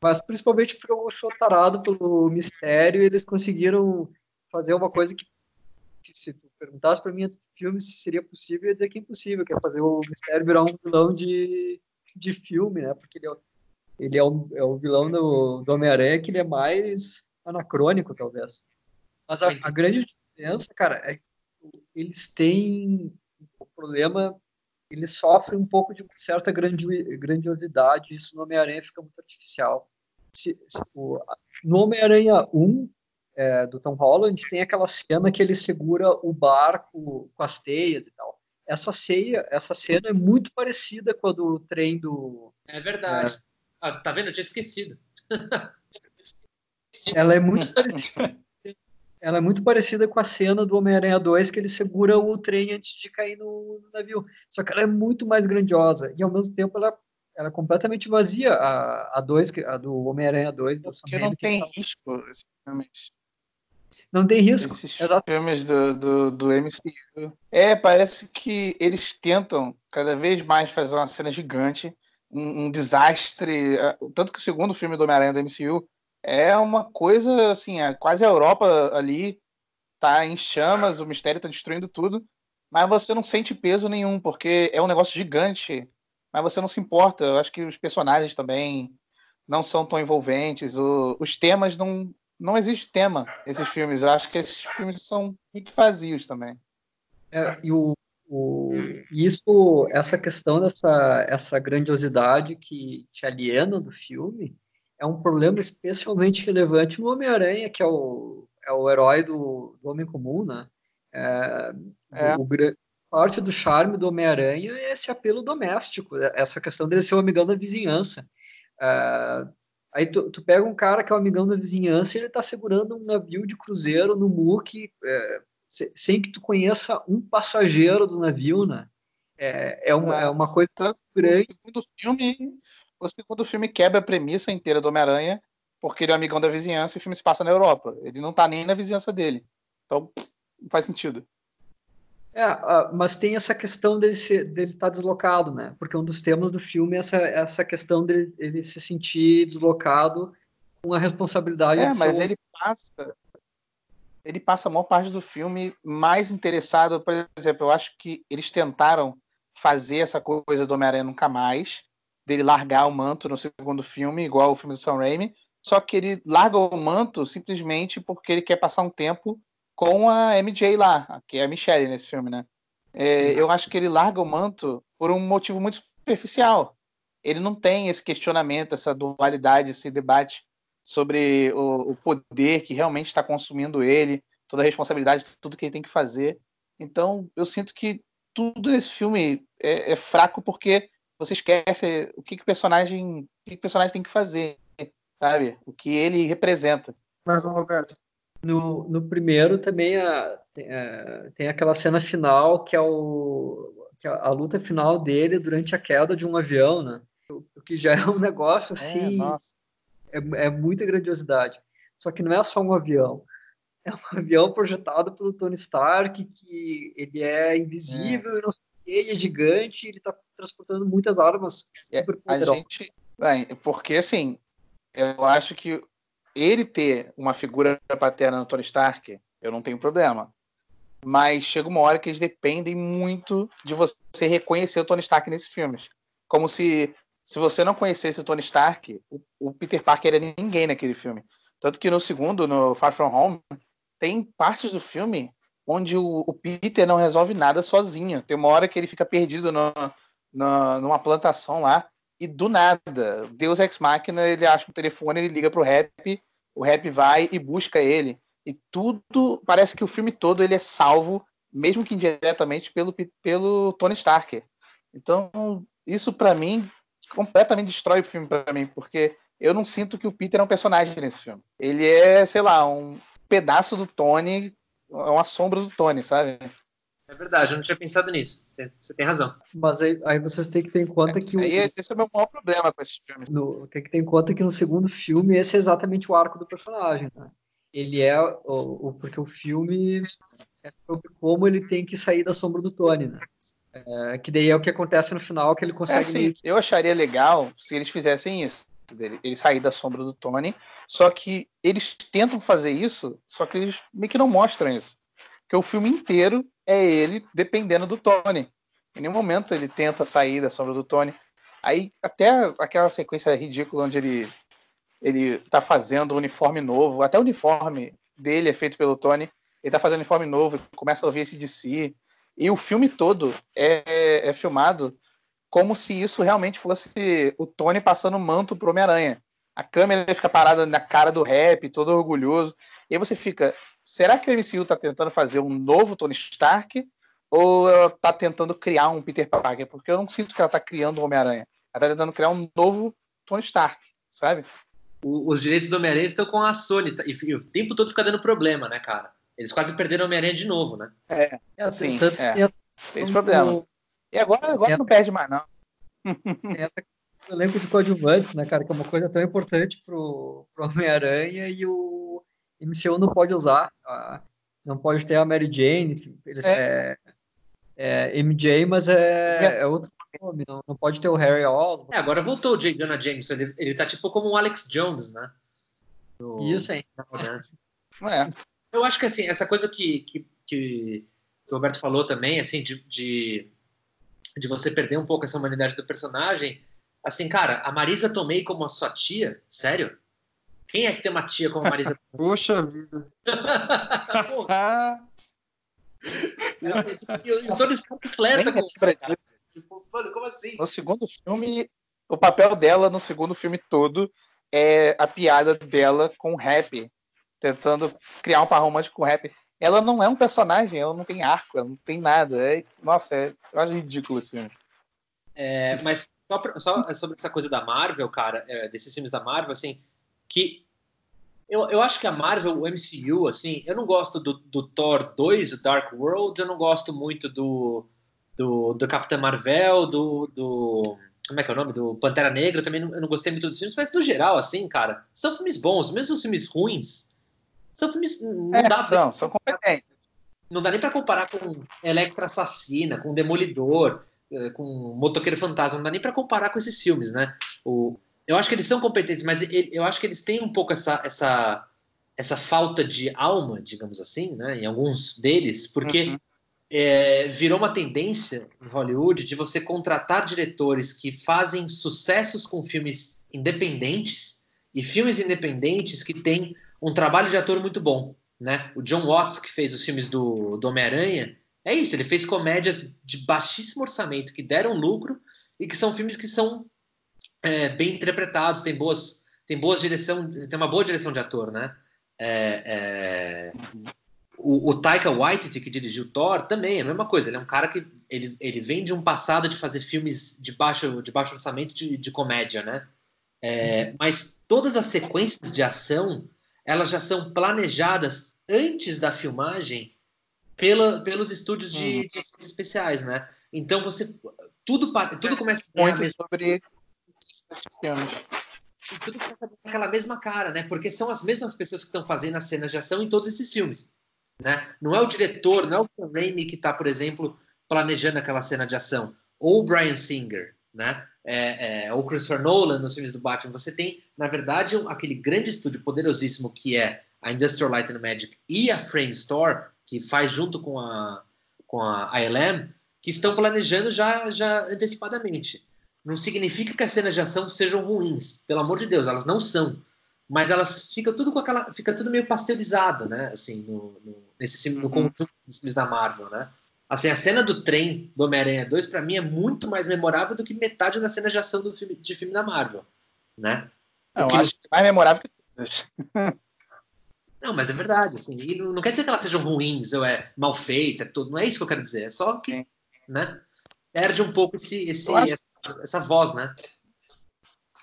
mas principalmente porque eu sou tarado pelo mistério e eles conseguiram fazer uma coisa que se tu perguntasse para mim filme se seria possível, eu ia dizer que é impossível, que é fazer o mistério virar um vilão de, de filme, né? Porque ele é, ele é o, é o vilão do, do Homem-Aranha que ele é mais anacrônico, talvez. Mas a, a grande diferença, cara, é que eles têm o problema, eles sofrem um pouco de certa grandiosidade, isso no Homem-Aranha fica muito artificial. Se, se, o, no Homem-Aranha 1, é, do Tom Holland, tem aquela cena que ele segura o barco com as teias e tal. Essa, ceia, essa cena é muito parecida com a do trem do. É verdade. É, ah, tá vendo? Eu tinha esquecido. ela é muito parecida. Ela é muito parecida com a cena do Homem-Aranha 2 que ele segura o trem antes de cair no, no, navio. Só que ela é muito mais grandiosa e ao mesmo tempo ela, ela é completamente vazia a, a, dois, a do Homem-Aranha 2. Porque não tem tá... risco esses filmes. Não tem risco. Esses Exato. filmes do, do, do MCU. É, parece que eles tentam cada vez mais fazer uma cena gigante um, um, desastre. É, tanto que o segundo filme do Homem-Aranha da MCU é uma coisa assim, é, quase a Europa ali tá em chamas, o mistério tá destruindo tudo, mas você não sente peso nenhum, porque é um negócio gigante, mas você não se importa. Eu acho que os personagens também não são tão envolventes, o, os temas não. Não existe tema nesses filmes. Eu acho que esses filmes são muito vazios também. É, e o, o, isso, essa questão dessa essa grandiosidade que te aliena do filme é um problema especialmente relevante no Homem-Aranha, que é o, é o herói do, do Homem Comum, né? É, é. O, parte do charme do Homem-Aranha é esse apelo doméstico, é, essa questão dele ser o amigão da vizinhança. É, aí tu, tu, pega um cara que é o amigão da vizinhança e ele está segurando um navio de cruzeiro no muque, é, sem que tu conheça um passageiro do navio, né? É, é, uma, é uma coisa Tanto grande. O segundo, filme, o segundo filme quebra a premissa inteira do Homem-Aranha, porque ele é amigão da vizinhança e o filme se passa na Europa. Ele não tá nem na vizinhança dele. Então, não faz sentido. É, mas tem essa questão dele estar dele tá deslocado, né? Porque um dos temas do filme é essa, essa questão dele ele se sentir deslocado com a responsabilidade. É, mas ele passa, ele passa a maior parte do filme mais interessado, por exemplo, eu acho que eles tentaram fazer essa coisa do Homem-Aranha nunca mais, dele largar o manto no segundo filme, igual o filme do Sam Raimi, só que ele larga o manto simplesmente porque ele quer passar um tempo com a MJ lá, que é a Michelle nesse filme, né? É, eu acho que ele larga o manto por um motivo muito superficial. Ele não tem esse questionamento, essa dualidade, esse debate sobre o, o poder que realmente está consumindo ele, toda a responsabilidade, tudo que ele tem que fazer. Então, eu sinto que tudo nesse filme é, é fraco porque você esquece o que, que o personagem, o que, que o personagem tem que fazer, sabe? O que ele representa. Mas, Roberto, no, no primeiro também a, a, tem aquela cena final que é o que é a, a, luta final dele durante a queda de um avião, né? O, que já é um negócio é, assim, é, é muita grandiosidade. Só que não é só um avião. é um avião projetado pelo Tony Stark, que ele é invisível, é. e não ele é gigante, ele está transportando muitas armas. É, a gente, porque assim, eu acho que ele ter uma figura paterna no Tony Stark, eu não tenho problema. Mas chega uma hora que eles dependem muito de você reconhecer o Tony Stark nesses filmes. Como se, se você não conhecesse o Tony Stark, o, o Peter Parker era ninguém naquele filme. Tanto que no segundo, no Far From Home, tem partes do filme onde o, o, Peter não resolve nada sozinho. Tem uma hora que ele fica perdido no, no, numa plantação lá e do nada, Deus Ex Machina, ele acha o telefone, ele liga pro Rap, o Rap vai e busca ele. E tudo, parece que o filme todo ele é salvo, mesmo que indiretamente, pelo, pelo Tony Stark. Então, isso para mim completamente destrói o filme para mim, porque eu não sinto que o Peter é um personagem nesse filme. Ele é, sei lá, um pedaço do Tony, é uma sombra do Tony, sabe? É verdade, eu não tinha pensado nisso. Você tem razão. Mas aí, aí vocês têm que ter em conta que. O, esse é o meu maior problema com esses filmes. No, tem que ter em conta que no segundo filme esse é exatamente o arco do personagem. Né? Ele é. O, o, porque o filme é sobre como ele tem que sair da sombra do Tony, né? É, que daí é o que acontece no final, que ele consegue. É, sim, eu acharia legal se eles fizessem isso dele, ele sair da sombra do Tony. Só que eles tentam fazer isso, só que eles meio que não mostram isso. Porque o filme inteiro é ele dependendo do Tony. Em nenhum momento ele tenta sair da sombra do Tony. Aí até aquela sequência ridícula onde ele ele tá fazendo um uniforme novo, até o uniforme dele é feito pelo Tony. Ele tá fazendo um uniforme novo, começa a ouvir esse de si. E o filme todo é, é filmado como se isso realmente fosse o Tony passando manto pro Homem-Aranha. A câmera fica parada na cara do rap, todo orgulhoso. E aí você fica, será que o MCU tá tentando fazer um novo Tony Stark ou ela tá tentando criar um Peter Parker? Porque eu não sinto que ela tá criando o Homem-Aranha. Ela tá tentando criar um novo Tony Stark, sabe? O, os direitos do Homem-Aranha estão com a Sony tá? e, o tempo todo fica dando problema, né, cara? Eles quase perderam o Homem-Aranha de novo, né? É, é assim, é. Tem esse problema. E agora, agora não perde mais, não. Entra o elenco de coadjuvantes, né, cara? Que é uma coisa tão importante pro, pro Homem-Aranha e o MCU não pode usar. não pode ter a Mary Jane, eles, é. É, é MJ, mas é, é outro nome. Não, não pode ter o Harry Osborn. É, agora voltou o J. Jonah Jameson. Ele, ele tá tipo como o Alex Jones, né? Isso, hein? É. Eu acho que assim, essa coisa que, que, que o Roberto falou também, assim, de, de, de, você perder um pouco essa humanidade do personagem. Assim, cara, a Marisa Tomei como a sua tia, sério? Quem é que tem uma tia como a Marisa Tomei? Poxa vida. eu, eu sou bicicleta com tipo, mano, como assim? No segundo filme, o papel dela no segundo filme todo é a piada dela com o rap, tentando criar um par romântico com o rap ela não é um personagem, ela não tem arco, ela não tem nada. É, nossa, é, eu acho ridículo esse filme. É, mas só, só, sobre essa coisa da Marvel, cara, é, desses filmes da Marvel, assim, que eu, eu acho que a Marvel, o MCU, assim, eu não gosto do, do Thor 2, o Dark World, eu não gosto muito do, do, do Capitão Marvel, do, do. Como é que é o nome? Do Pantera Negra, também não, eu não gostei muito dos filmes, mas no geral, assim, cara, são filmes bons, mesmo os filmes ruins, são filmes. Não é, dá pra, não, são competentes. Não dá nem para comparar com Electra Assassina, com Demolidor, eh, com Motoqueiro Fantasma, não dá nem para comparar com esses filmes, né? O, eu acho que eles são competentes, mas eu acho que eles têm um pouco essa, essa, essa falta de alma, digamos assim, né? Em alguns deles, porque uhum. é, virou uma tendência em Hollywood de você contratar diretores que fazem sucessos com filmes independentes e filmes independentes que têm um trabalho de ator muito bom. Né? O John Watts, que fez os filmes do, do Homem-Aranha, é isso, ele fez comédias de baixíssimo orçamento que deram lucro e que são filmes que são é, bem interpretados, tem boas, tem boas direção, tem uma boa direção de ator, né? É, é... O, o, Taika Waititi, que dirigiu Thor, também é a mesma coisa. Ele é um cara que ele, ele vem de um passado de fazer filmes de baixo, de baixo orçamento de, de comédia, né? É, mas todas as sequências de ação elas já são planejadas antes da filmagem pela, pelos estúdios de, uhum. de especiais, né? Então você tudo tudo começa a muito sobre esses filmes. e tudo com aquela mesma cara, né? Porque são as mesmas pessoas que estão fazendo as cenas de ação em todos esses filmes, né? Não é o diretor, não é o Sam Raimi que está, por exemplo, planejando aquela cena de ação, ou o Brian Singer, né? É, é, ou Christopher Nolan nos filmes do Batman. Você tem, na verdade, um, aquele grande estúdio poderosíssimo que é a Industrial Light and Magic e a Frame Store, que faz junto com a, com a ILM, que estão planejando já, já antecipadamente. Não significa que as cenas de ação sejam ruins, pelo amor de Deus, elas não são. Mas elas ficam tudo com aquela. Fica tudo meio pasteurizado, né? Assim, no, no nesse no uhum. conjunto dos filmes da Marvel, né? Assim, a cena do trem do Homem-Aranha 2, para mim, é muito mais memorável do que metade das cenas de ação do filme, de filme da Marvel, né? Não, eu acho que é mais memorável que todas. Não, mas é verdade, assim, e não, quer dizer que elas sejam ruins ou é mal feita, tudo, não é isso que eu quero dizer, é só que, Sim. né, perde um pouco esse, esse acho... essa, essa, voz, né?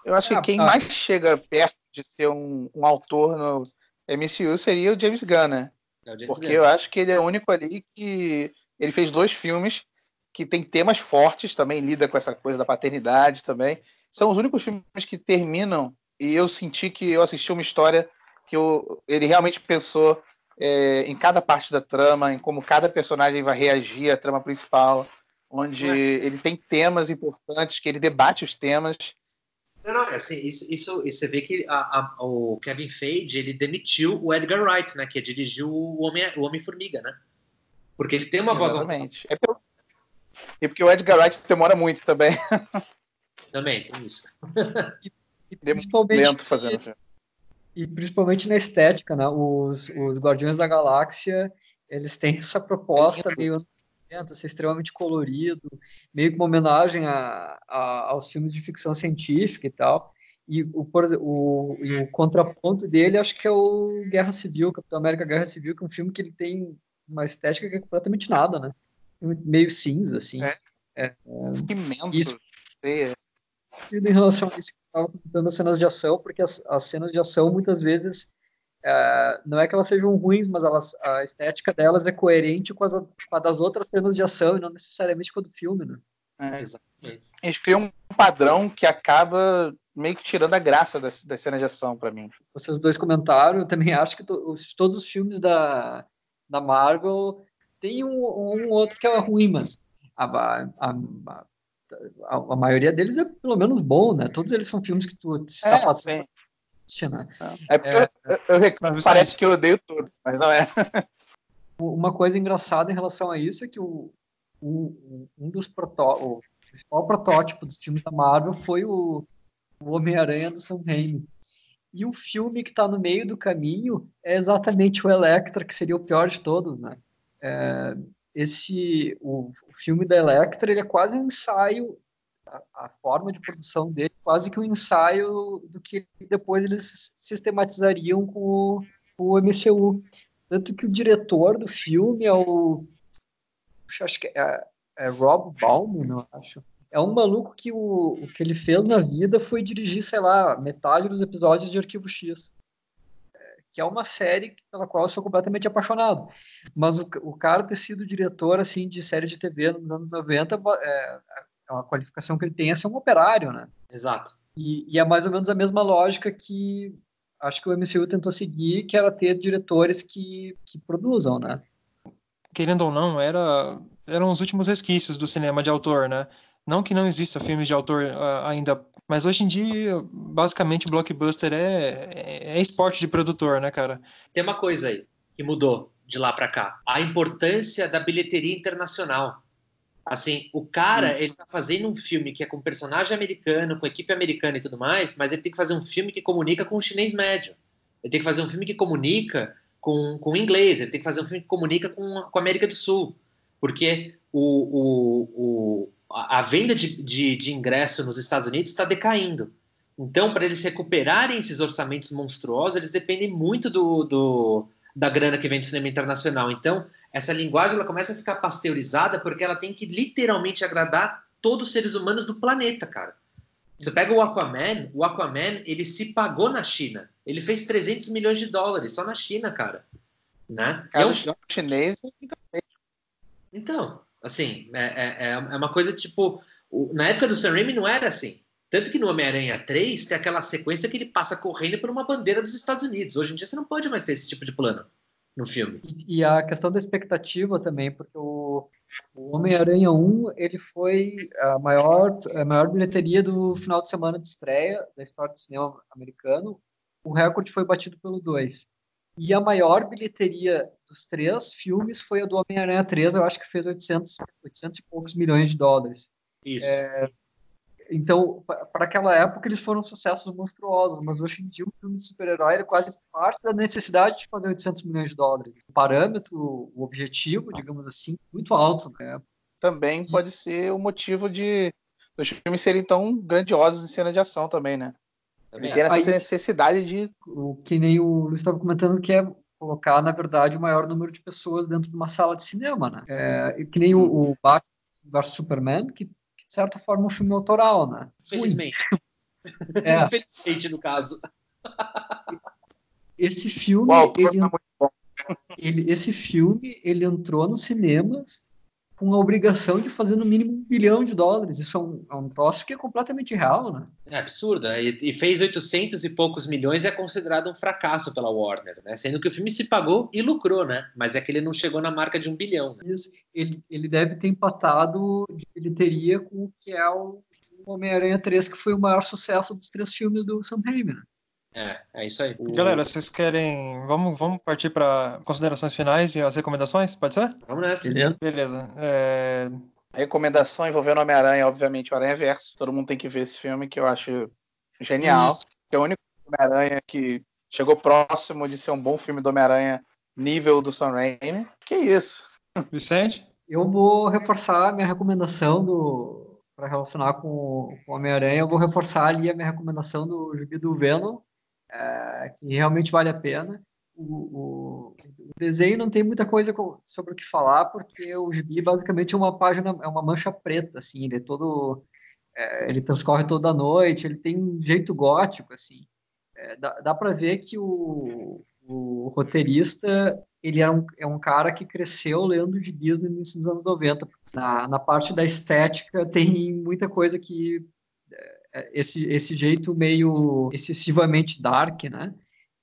Eu acho que ah, quem ah. mais chega perto de ser um, um, autor no MCU seria o James Gunn, né? É James Porque Gunn. eu acho que ele é o único ali que ele fez dois filmes que tem temas fortes também, lida com essa coisa da paternidade também. São os únicos filmes que terminam e eu senti que eu assisti uma história que eu, ele realmente pensou é, em cada parte da trama, em como cada personagem vai reagir à trama principal, onde é. ele tem temas importantes, que ele debate os temas. Não, não, assim, isso, isso, você vê que a, a, o Kevin Feige, ele demitiu o Edgar Wright, né, que dirigiu o Homem-Formiga, o Homem né? Porque ele tem uma Exatamente. voz... Exatamente. É e porque o Edgar Wright demora muito também. Também, tem isso. e, principalmente, lento fazendo filme e principalmente na estética, né? Os, os Guardiões da Galáxia, eles têm essa proposta meio ser extremamente colorido, meio que uma homenagem a, a, aos filmes de ficção científica e tal. E o, o, e o contraponto dele, acho que é o Guerra Civil, Capitão América Guerra Civil, que é um filme que ele tem uma estética que é completamente nada, né? Meio cinza, assim. É. É, é, Cimento. E em relação a isso, estava comentando as cenas de ação, porque as, as cenas de ação muitas vezes é, não é que elas sejam ruins, mas elas, a estética delas é coerente com, as, com a das outras cenas de ação e não necessariamente com a do filme, né? É, exatamente. Eles criam um padrão que acaba meio que tirando a graça das, das cenas de ação para mim. Vocês dois comentaram, eu também acho que to, os, todos os filmes da, da Marvel tem um, um outro que é ruim, mas a, a, a, a, a, maioria deles é pelo menos bom, né? Todos eles são filmes que tu está é, passando. Né? É porque é, eu, eu, eu parece que eu odeio tudo, mas não é. Uma coisa engraçada em relação a isso é que o, o um dos protó o principal protótipo dos filmes da Marvel foi o, o Homem-Aranha do Sam Raimi. E o filme que está no meio do caminho é exatamente o Electra, que seria o pior de todos, né? É, esse o, filme da Electra ele é quase um ensaio, a, a, forma de produção dele, quase que um ensaio do que depois eles sistematizariam com o, com o MCU. Tanto que o diretor do filme é o. Acho que é, é Rob Baum, não acho. É um maluco que o, o que ele fez na vida foi dirigir, sei lá, metade dos episódios de Arquivo X que é uma série pela qual eu sou completamente apaixonado. Mas o, o cara ter sido diretor assim de série de TV nos anos 90 é, é uma qualificação que ele tem é ser um operário, né? Exato. E, e, é mais ou menos a mesma lógica que acho que o MCU tentou seguir, que era ter diretores que, que produzam, né? Querendo ou não, era, eram os últimos resquícios do cinema de autor, né? Não que não exista filmes de autor uh, ainda, mas hoje em dia, basicamente, blockbuster é, é, é esporte de produtor, né, cara? Tem uma coisa aí que mudou de lá para cá: a importância da bilheteria internacional. Assim, o cara, hum. ele tá fazendo um filme que é com personagem americano, com equipe americana e tudo mais, mas ele tem que fazer um filme que comunica com o chinês médio. Ele tem que fazer um filme que comunica com, com o inglês, ele tem que fazer um filme que comunica com, com a América do Sul. Porque o, o, o, a venda de, de, de ingresso nos Estados Unidos está decaindo. Então, para eles recuperarem esses orçamentos monstruosos, eles dependem muito do, do, da grana que vem do cinema internacional. Então, essa linguagem ela começa a ficar pasteurizada porque ela tem que literalmente agradar todos os seres humanos do planeta, cara. Você pega o Aquaman, o Aquaman, ele se pagou na China. Ele fez 300 milhões de dólares só na China, cara. Né? Cara, é um... chinês. Então, Assim, é, é, é, é uma coisa tipo. Na época do Sam Raimi não era assim. Tanto que no Homem-Aranha 3 tem aquela sequência que ele passa correndo por uma bandeira dos Estados Unidos. Hoje em dia você não pode mais ter esse tipo de plano no filme. E, e a questão da expectativa também, porque o, o Homem-Aranha 1 ele foi a maior, a maior bilheteria do final de semana de estreia da história do cinema americano. O recorde foi batido pelo 2. E a maior bilheteria dos três filmes foi a do Homem-Aranha 3, eu acho que fez 800, 800 e poucos milhões de dólares. Isso. É, então, para aquela época, eles foram sucessos monstruosos, mas hoje em dia o filme de super-herói é quase parte da necessidade de fazer 800 milhões de dólares. O parâmetro, o objetivo, digamos assim, muito alto. Né? Também pode ser o motivo de os filmes serem tão grandiosos em cena de ação também, né? Também é, essa aí, necessidade de... O que nem o Luiz estava comentando, que é colocar, na verdade, o maior número de pessoas dentro de uma sala de cinema, né? É, que nem o, o Batman vs Superman, que de certa forma, um filme autoral, né? Felizmente. É. Infelizmente, no caso. Esse filme. Uau, ele, tá ele, esse filme ele entrou nos cinemas com a obrigação de fazer no mínimo um bilhão de dólares. Isso é um, é um troço que é completamente real, né? É absurdo. E, e, fez 800 e poucos milhões e é considerado um fracasso pela Warner, né? Sendo que o filme se pagou e lucrou, né? Mas é que ele não chegou na marca de um bilhão. Né? Isso. Ele, ele deve ter empatado de bilheteria com o que é o Homem-Aranha 3, que foi o maior sucesso dos três filmes do Sam Raimi, né? É, é isso aí. Galera, vocês querem. Vamos, vamos partir para considerações finais e as recomendações? Pode ser? Vamos nessa. Beleza. Beleza. É... Recomendação envolvendo Homem-Aranha, obviamente, o Aranha Verso. Todo mundo tem que ver esse filme que eu acho genial. Que é o único Homem-Aranha que chegou próximo de ser um bom filme do Homem-Aranha nível do Sam Raimi. Que isso? Vicente? Eu vou reforçar a minha recomendação do para relacionar com o Homem-Aranha, eu vou reforçar ali a minha recomendação do Gibi do Venom, é, que realmente vale a pena. O, o, o, desenho não tem muita coisa sobre o que falar, porque o gibi basicamente é uma página, é uma mancha preta, assim, ele é todo, é, ele transcorre toda a noite, ele tem um jeito gótico, assim. É, dá dá para ver que o, o roteirista, ele um, é um cara que cresceu lendo gibis no início dos anos 90. Na, na parte da estética tem muita coisa que é, esse, esse jeito meio excessivamente dark, né?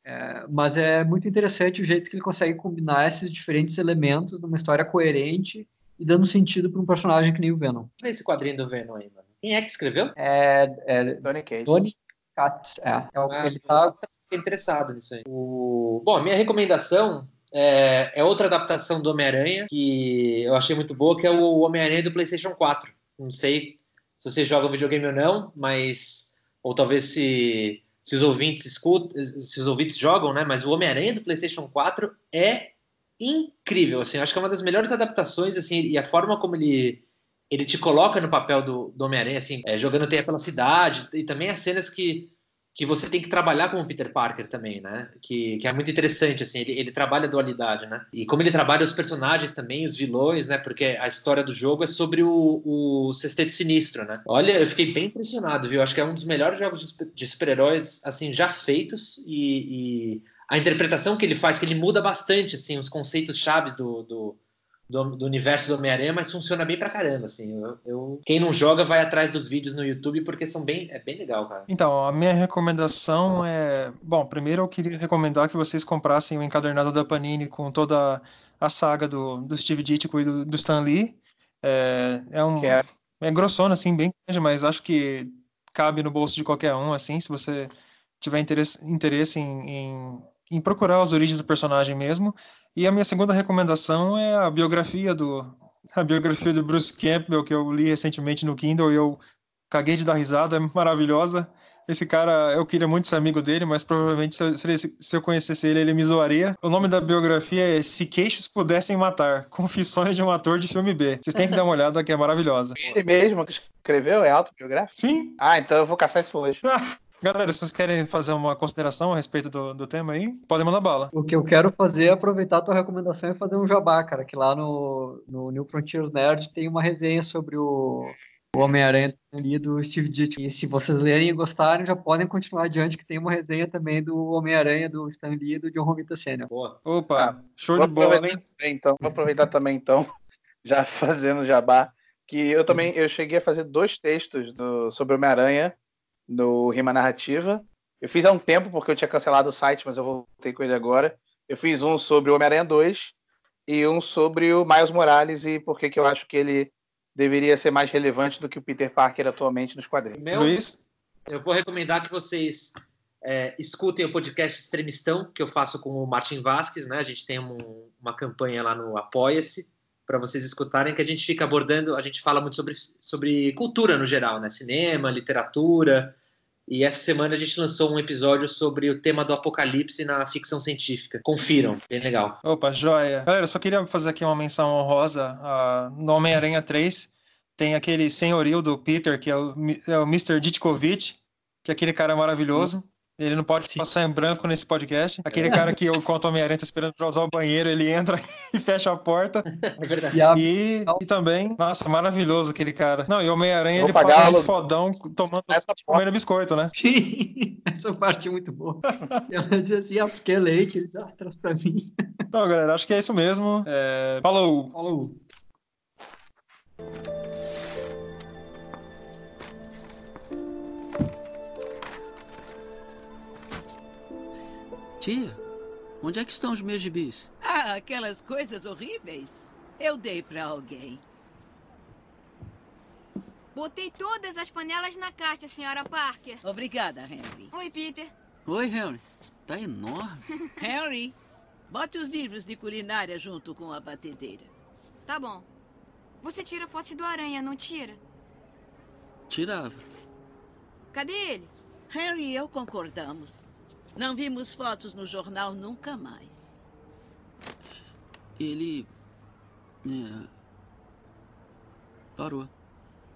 É, mas é muito interessante o jeito que ele consegue combinar esses diferentes elementos numa história coerente e dando sentido para um personagem que nem o Venom. Olha esse quadrinho do Venom aí, mano. Quem é que escreveu? É, é Donny Cates. Donny Cates, é. é o, ah, ele tá... interessado nisso aí. O... Bom, a minha recomendação é, é outra adaptação do Homem-Aranha que eu achei muito boa, que é o Homem-Aranha do PlayStation 4. Não sei se você joga videogame ou não, mas ou talvez se, se os ouvintes escutam, se os ouvintes jogam, né? Mas o Homem-Aranha do PlayStation 4 é incrível, assim, acho que é uma das melhores adaptações, assim, e a forma como ele ele te coloca no papel do, do Homem-Aranha, assim, é, jogando teia pela cidade, e também as cenas que que você tem que trabalhar com o Peter Parker também, né? Que, que é muito interessante, assim, ele, ele trabalha a dualidade, né? E como ele trabalha os personagens também, os vilões, né? Porque a história do jogo é sobre o, o Sexteto Sinistro, né? Olha, eu fiquei bem impressionado, viu? Acho que é um dos melhores jogos de super-heróis, assim, já feitos e, e, a interpretação que ele faz, que ele muda bastante, assim, os conceitos chaves do, do do, do, universo do Homem-Aranha, mas funciona bem pra caramba, assim. Eu, eu, quem não joga vai atrás dos vídeos no YouTube porque são bem, é bem legal, cara. Então, a minha recomendação é... Bom, primeiro eu queria recomendar que vocês comprassem o encadernado da Panini com toda a saga do, do Steve Ditko e do, do Stan Lee. É, é um... É. é grossona, assim, bem grande, mas acho que cabe no bolso de qualquer um, assim, se você tiver interesse, interesse em, em em procurar as origens do personagem mesmo. E a minha segunda recomendação é a biografia do a biografia do Bruce Campbell que eu li recentemente no Kindle e eu caguei de dar risada, é maravilhosa. Esse cara, eu queria muito ser amigo dele, mas provavelmente se eu, se eu conhecesse ele, ele me zoaria. O nome da biografia é Se Queixos Pudessem Matar Confissões de um Ator de Filme B. Vocês têm que dar uma olhada, que é maravilhosa. Ele mesmo que escreveu? É autobiográfico? Sim. Ah, então eu vou caçar isso hoje. Galera, vocês querem fazer uma consideração a respeito do, do tema aí? Podem mandar bala. O que eu quero fazer é aproveitar a tua recomendação e fazer um jabá, cara, que lá no, no New Frontiers Nerd tem uma resenha sobre o, o Homem-Aranha ali do Steve Ditko. E se vocês lerem e gostarem, já podem continuar adiante, que tem uma resenha também do Homem-Aranha do Stan Lee e do John Romita Sr. Boa. Opa, ah, show de bola, hein? Então, vou aproveitar também, então, já fazendo jabá, que eu também eu cheguei a fazer dois textos do, sobre Homem-Aranha no Rima Narrativa. Eu fiz há um tempo, porque eu tinha cancelado o site, mas eu voltei com ele agora. Eu fiz um sobre o Homem-Aranha 2 e um sobre o Miles Morales e por que eu acho que ele deveria ser mais relevante do que o Peter Parker atualmente nos quadrinhos. Meu, Luiz? Eu vou recomendar que vocês é, escutem o podcast Extremistão, que eu faço com o Martin Vasquez, né? A gente tem um, uma campanha lá no Apoia-se para vocês escutarem, que a gente fica abordando, a gente fala muito sobre, sobre cultura no geral, né? Cinema, literatura. E essa semana a gente lançou um episódio sobre o tema do apocalipse na ficção científica. Confiram, bem legal. Opa, joia. Galera, eu só queria fazer aqui uma menção honrosa. Uh, no Homem-Aranha 3, tem aquele senhorio do Peter, que é o, é o Mr. Ditkovic, que é aquele cara maravilhoso. Ele não pode Sim. passar em branco nesse podcast. Aquele cara que eu conto Homem-Aranha tá esperando pra usar o banheiro, ele entra e fecha a porta. É verdade. E, e também, nossa, maravilhoso aquele cara. Não, e o Homem-Aranha ele paga de fodão tomando, comendo biscoito, né? Sim, essa parte é muito boa. Ela diz assim, ah, porque é leite, ele ah, traz pra mim. Então, galera, acho que é isso mesmo. É... Falou! Falou! Tia, onde é que estão os meus gibis? Ah, aquelas coisas horríveis. Eu dei para alguém. Botei todas as panelas na caixa, senhora Parker. Obrigada, Henry. Oi, Peter. Oi, Henry. Tá enorme. Henry, bote os livros de culinária junto com a batedeira. Tá bom. Você tira fotos do aranha, não tira? Tirava. Cadê ele? Henry e eu concordamos. Não vimos fotos no jornal nunca mais. Ele. É, parou.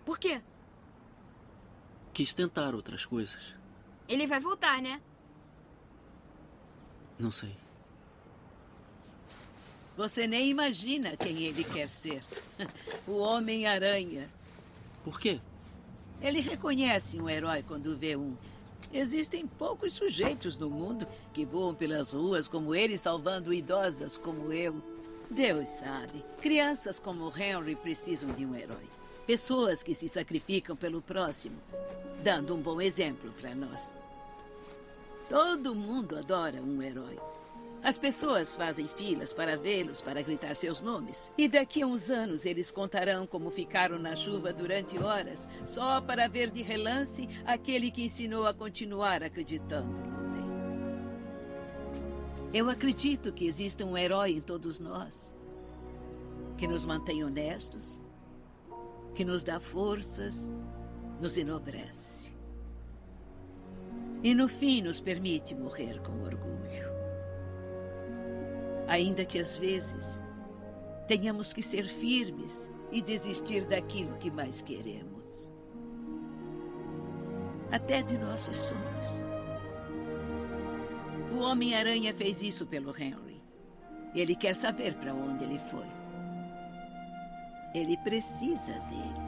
Por quê? Quis tentar outras coisas. Ele vai voltar, né? Não sei. Você nem imagina quem ele quer ser. O Homem-Aranha. Por quê? Ele reconhece um herói quando vê um Existem poucos sujeitos no mundo que voam pelas ruas como ele, salvando idosas como eu. Deus sabe. Crianças como Henry precisam de um herói. Pessoas que se sacrificam pelo próximo, dando um bom exemplo para nós. Todo mundo adora um herói. As pessoas fazem filas para vê-los, para gritar seus nomes. E daqui a uns anos eles contarão como ficaram na chuva durante horas, só para ver de relance aquele que ensinou a continuar acreditando no bem. Eu acredito que exista um herói em todos nós, que nos mantém honestos, que nos dá forças, nos enobrece. E no fim nos permite morrer com orgulho ainda que às vezes tenhamos que ser firmes e desistir daquilo que mais queremos. Até de nossos sonhos. O Homem-Aranha fez isso pelo Henry. Ele quer saber para onde ele foi. Ele precisa dele.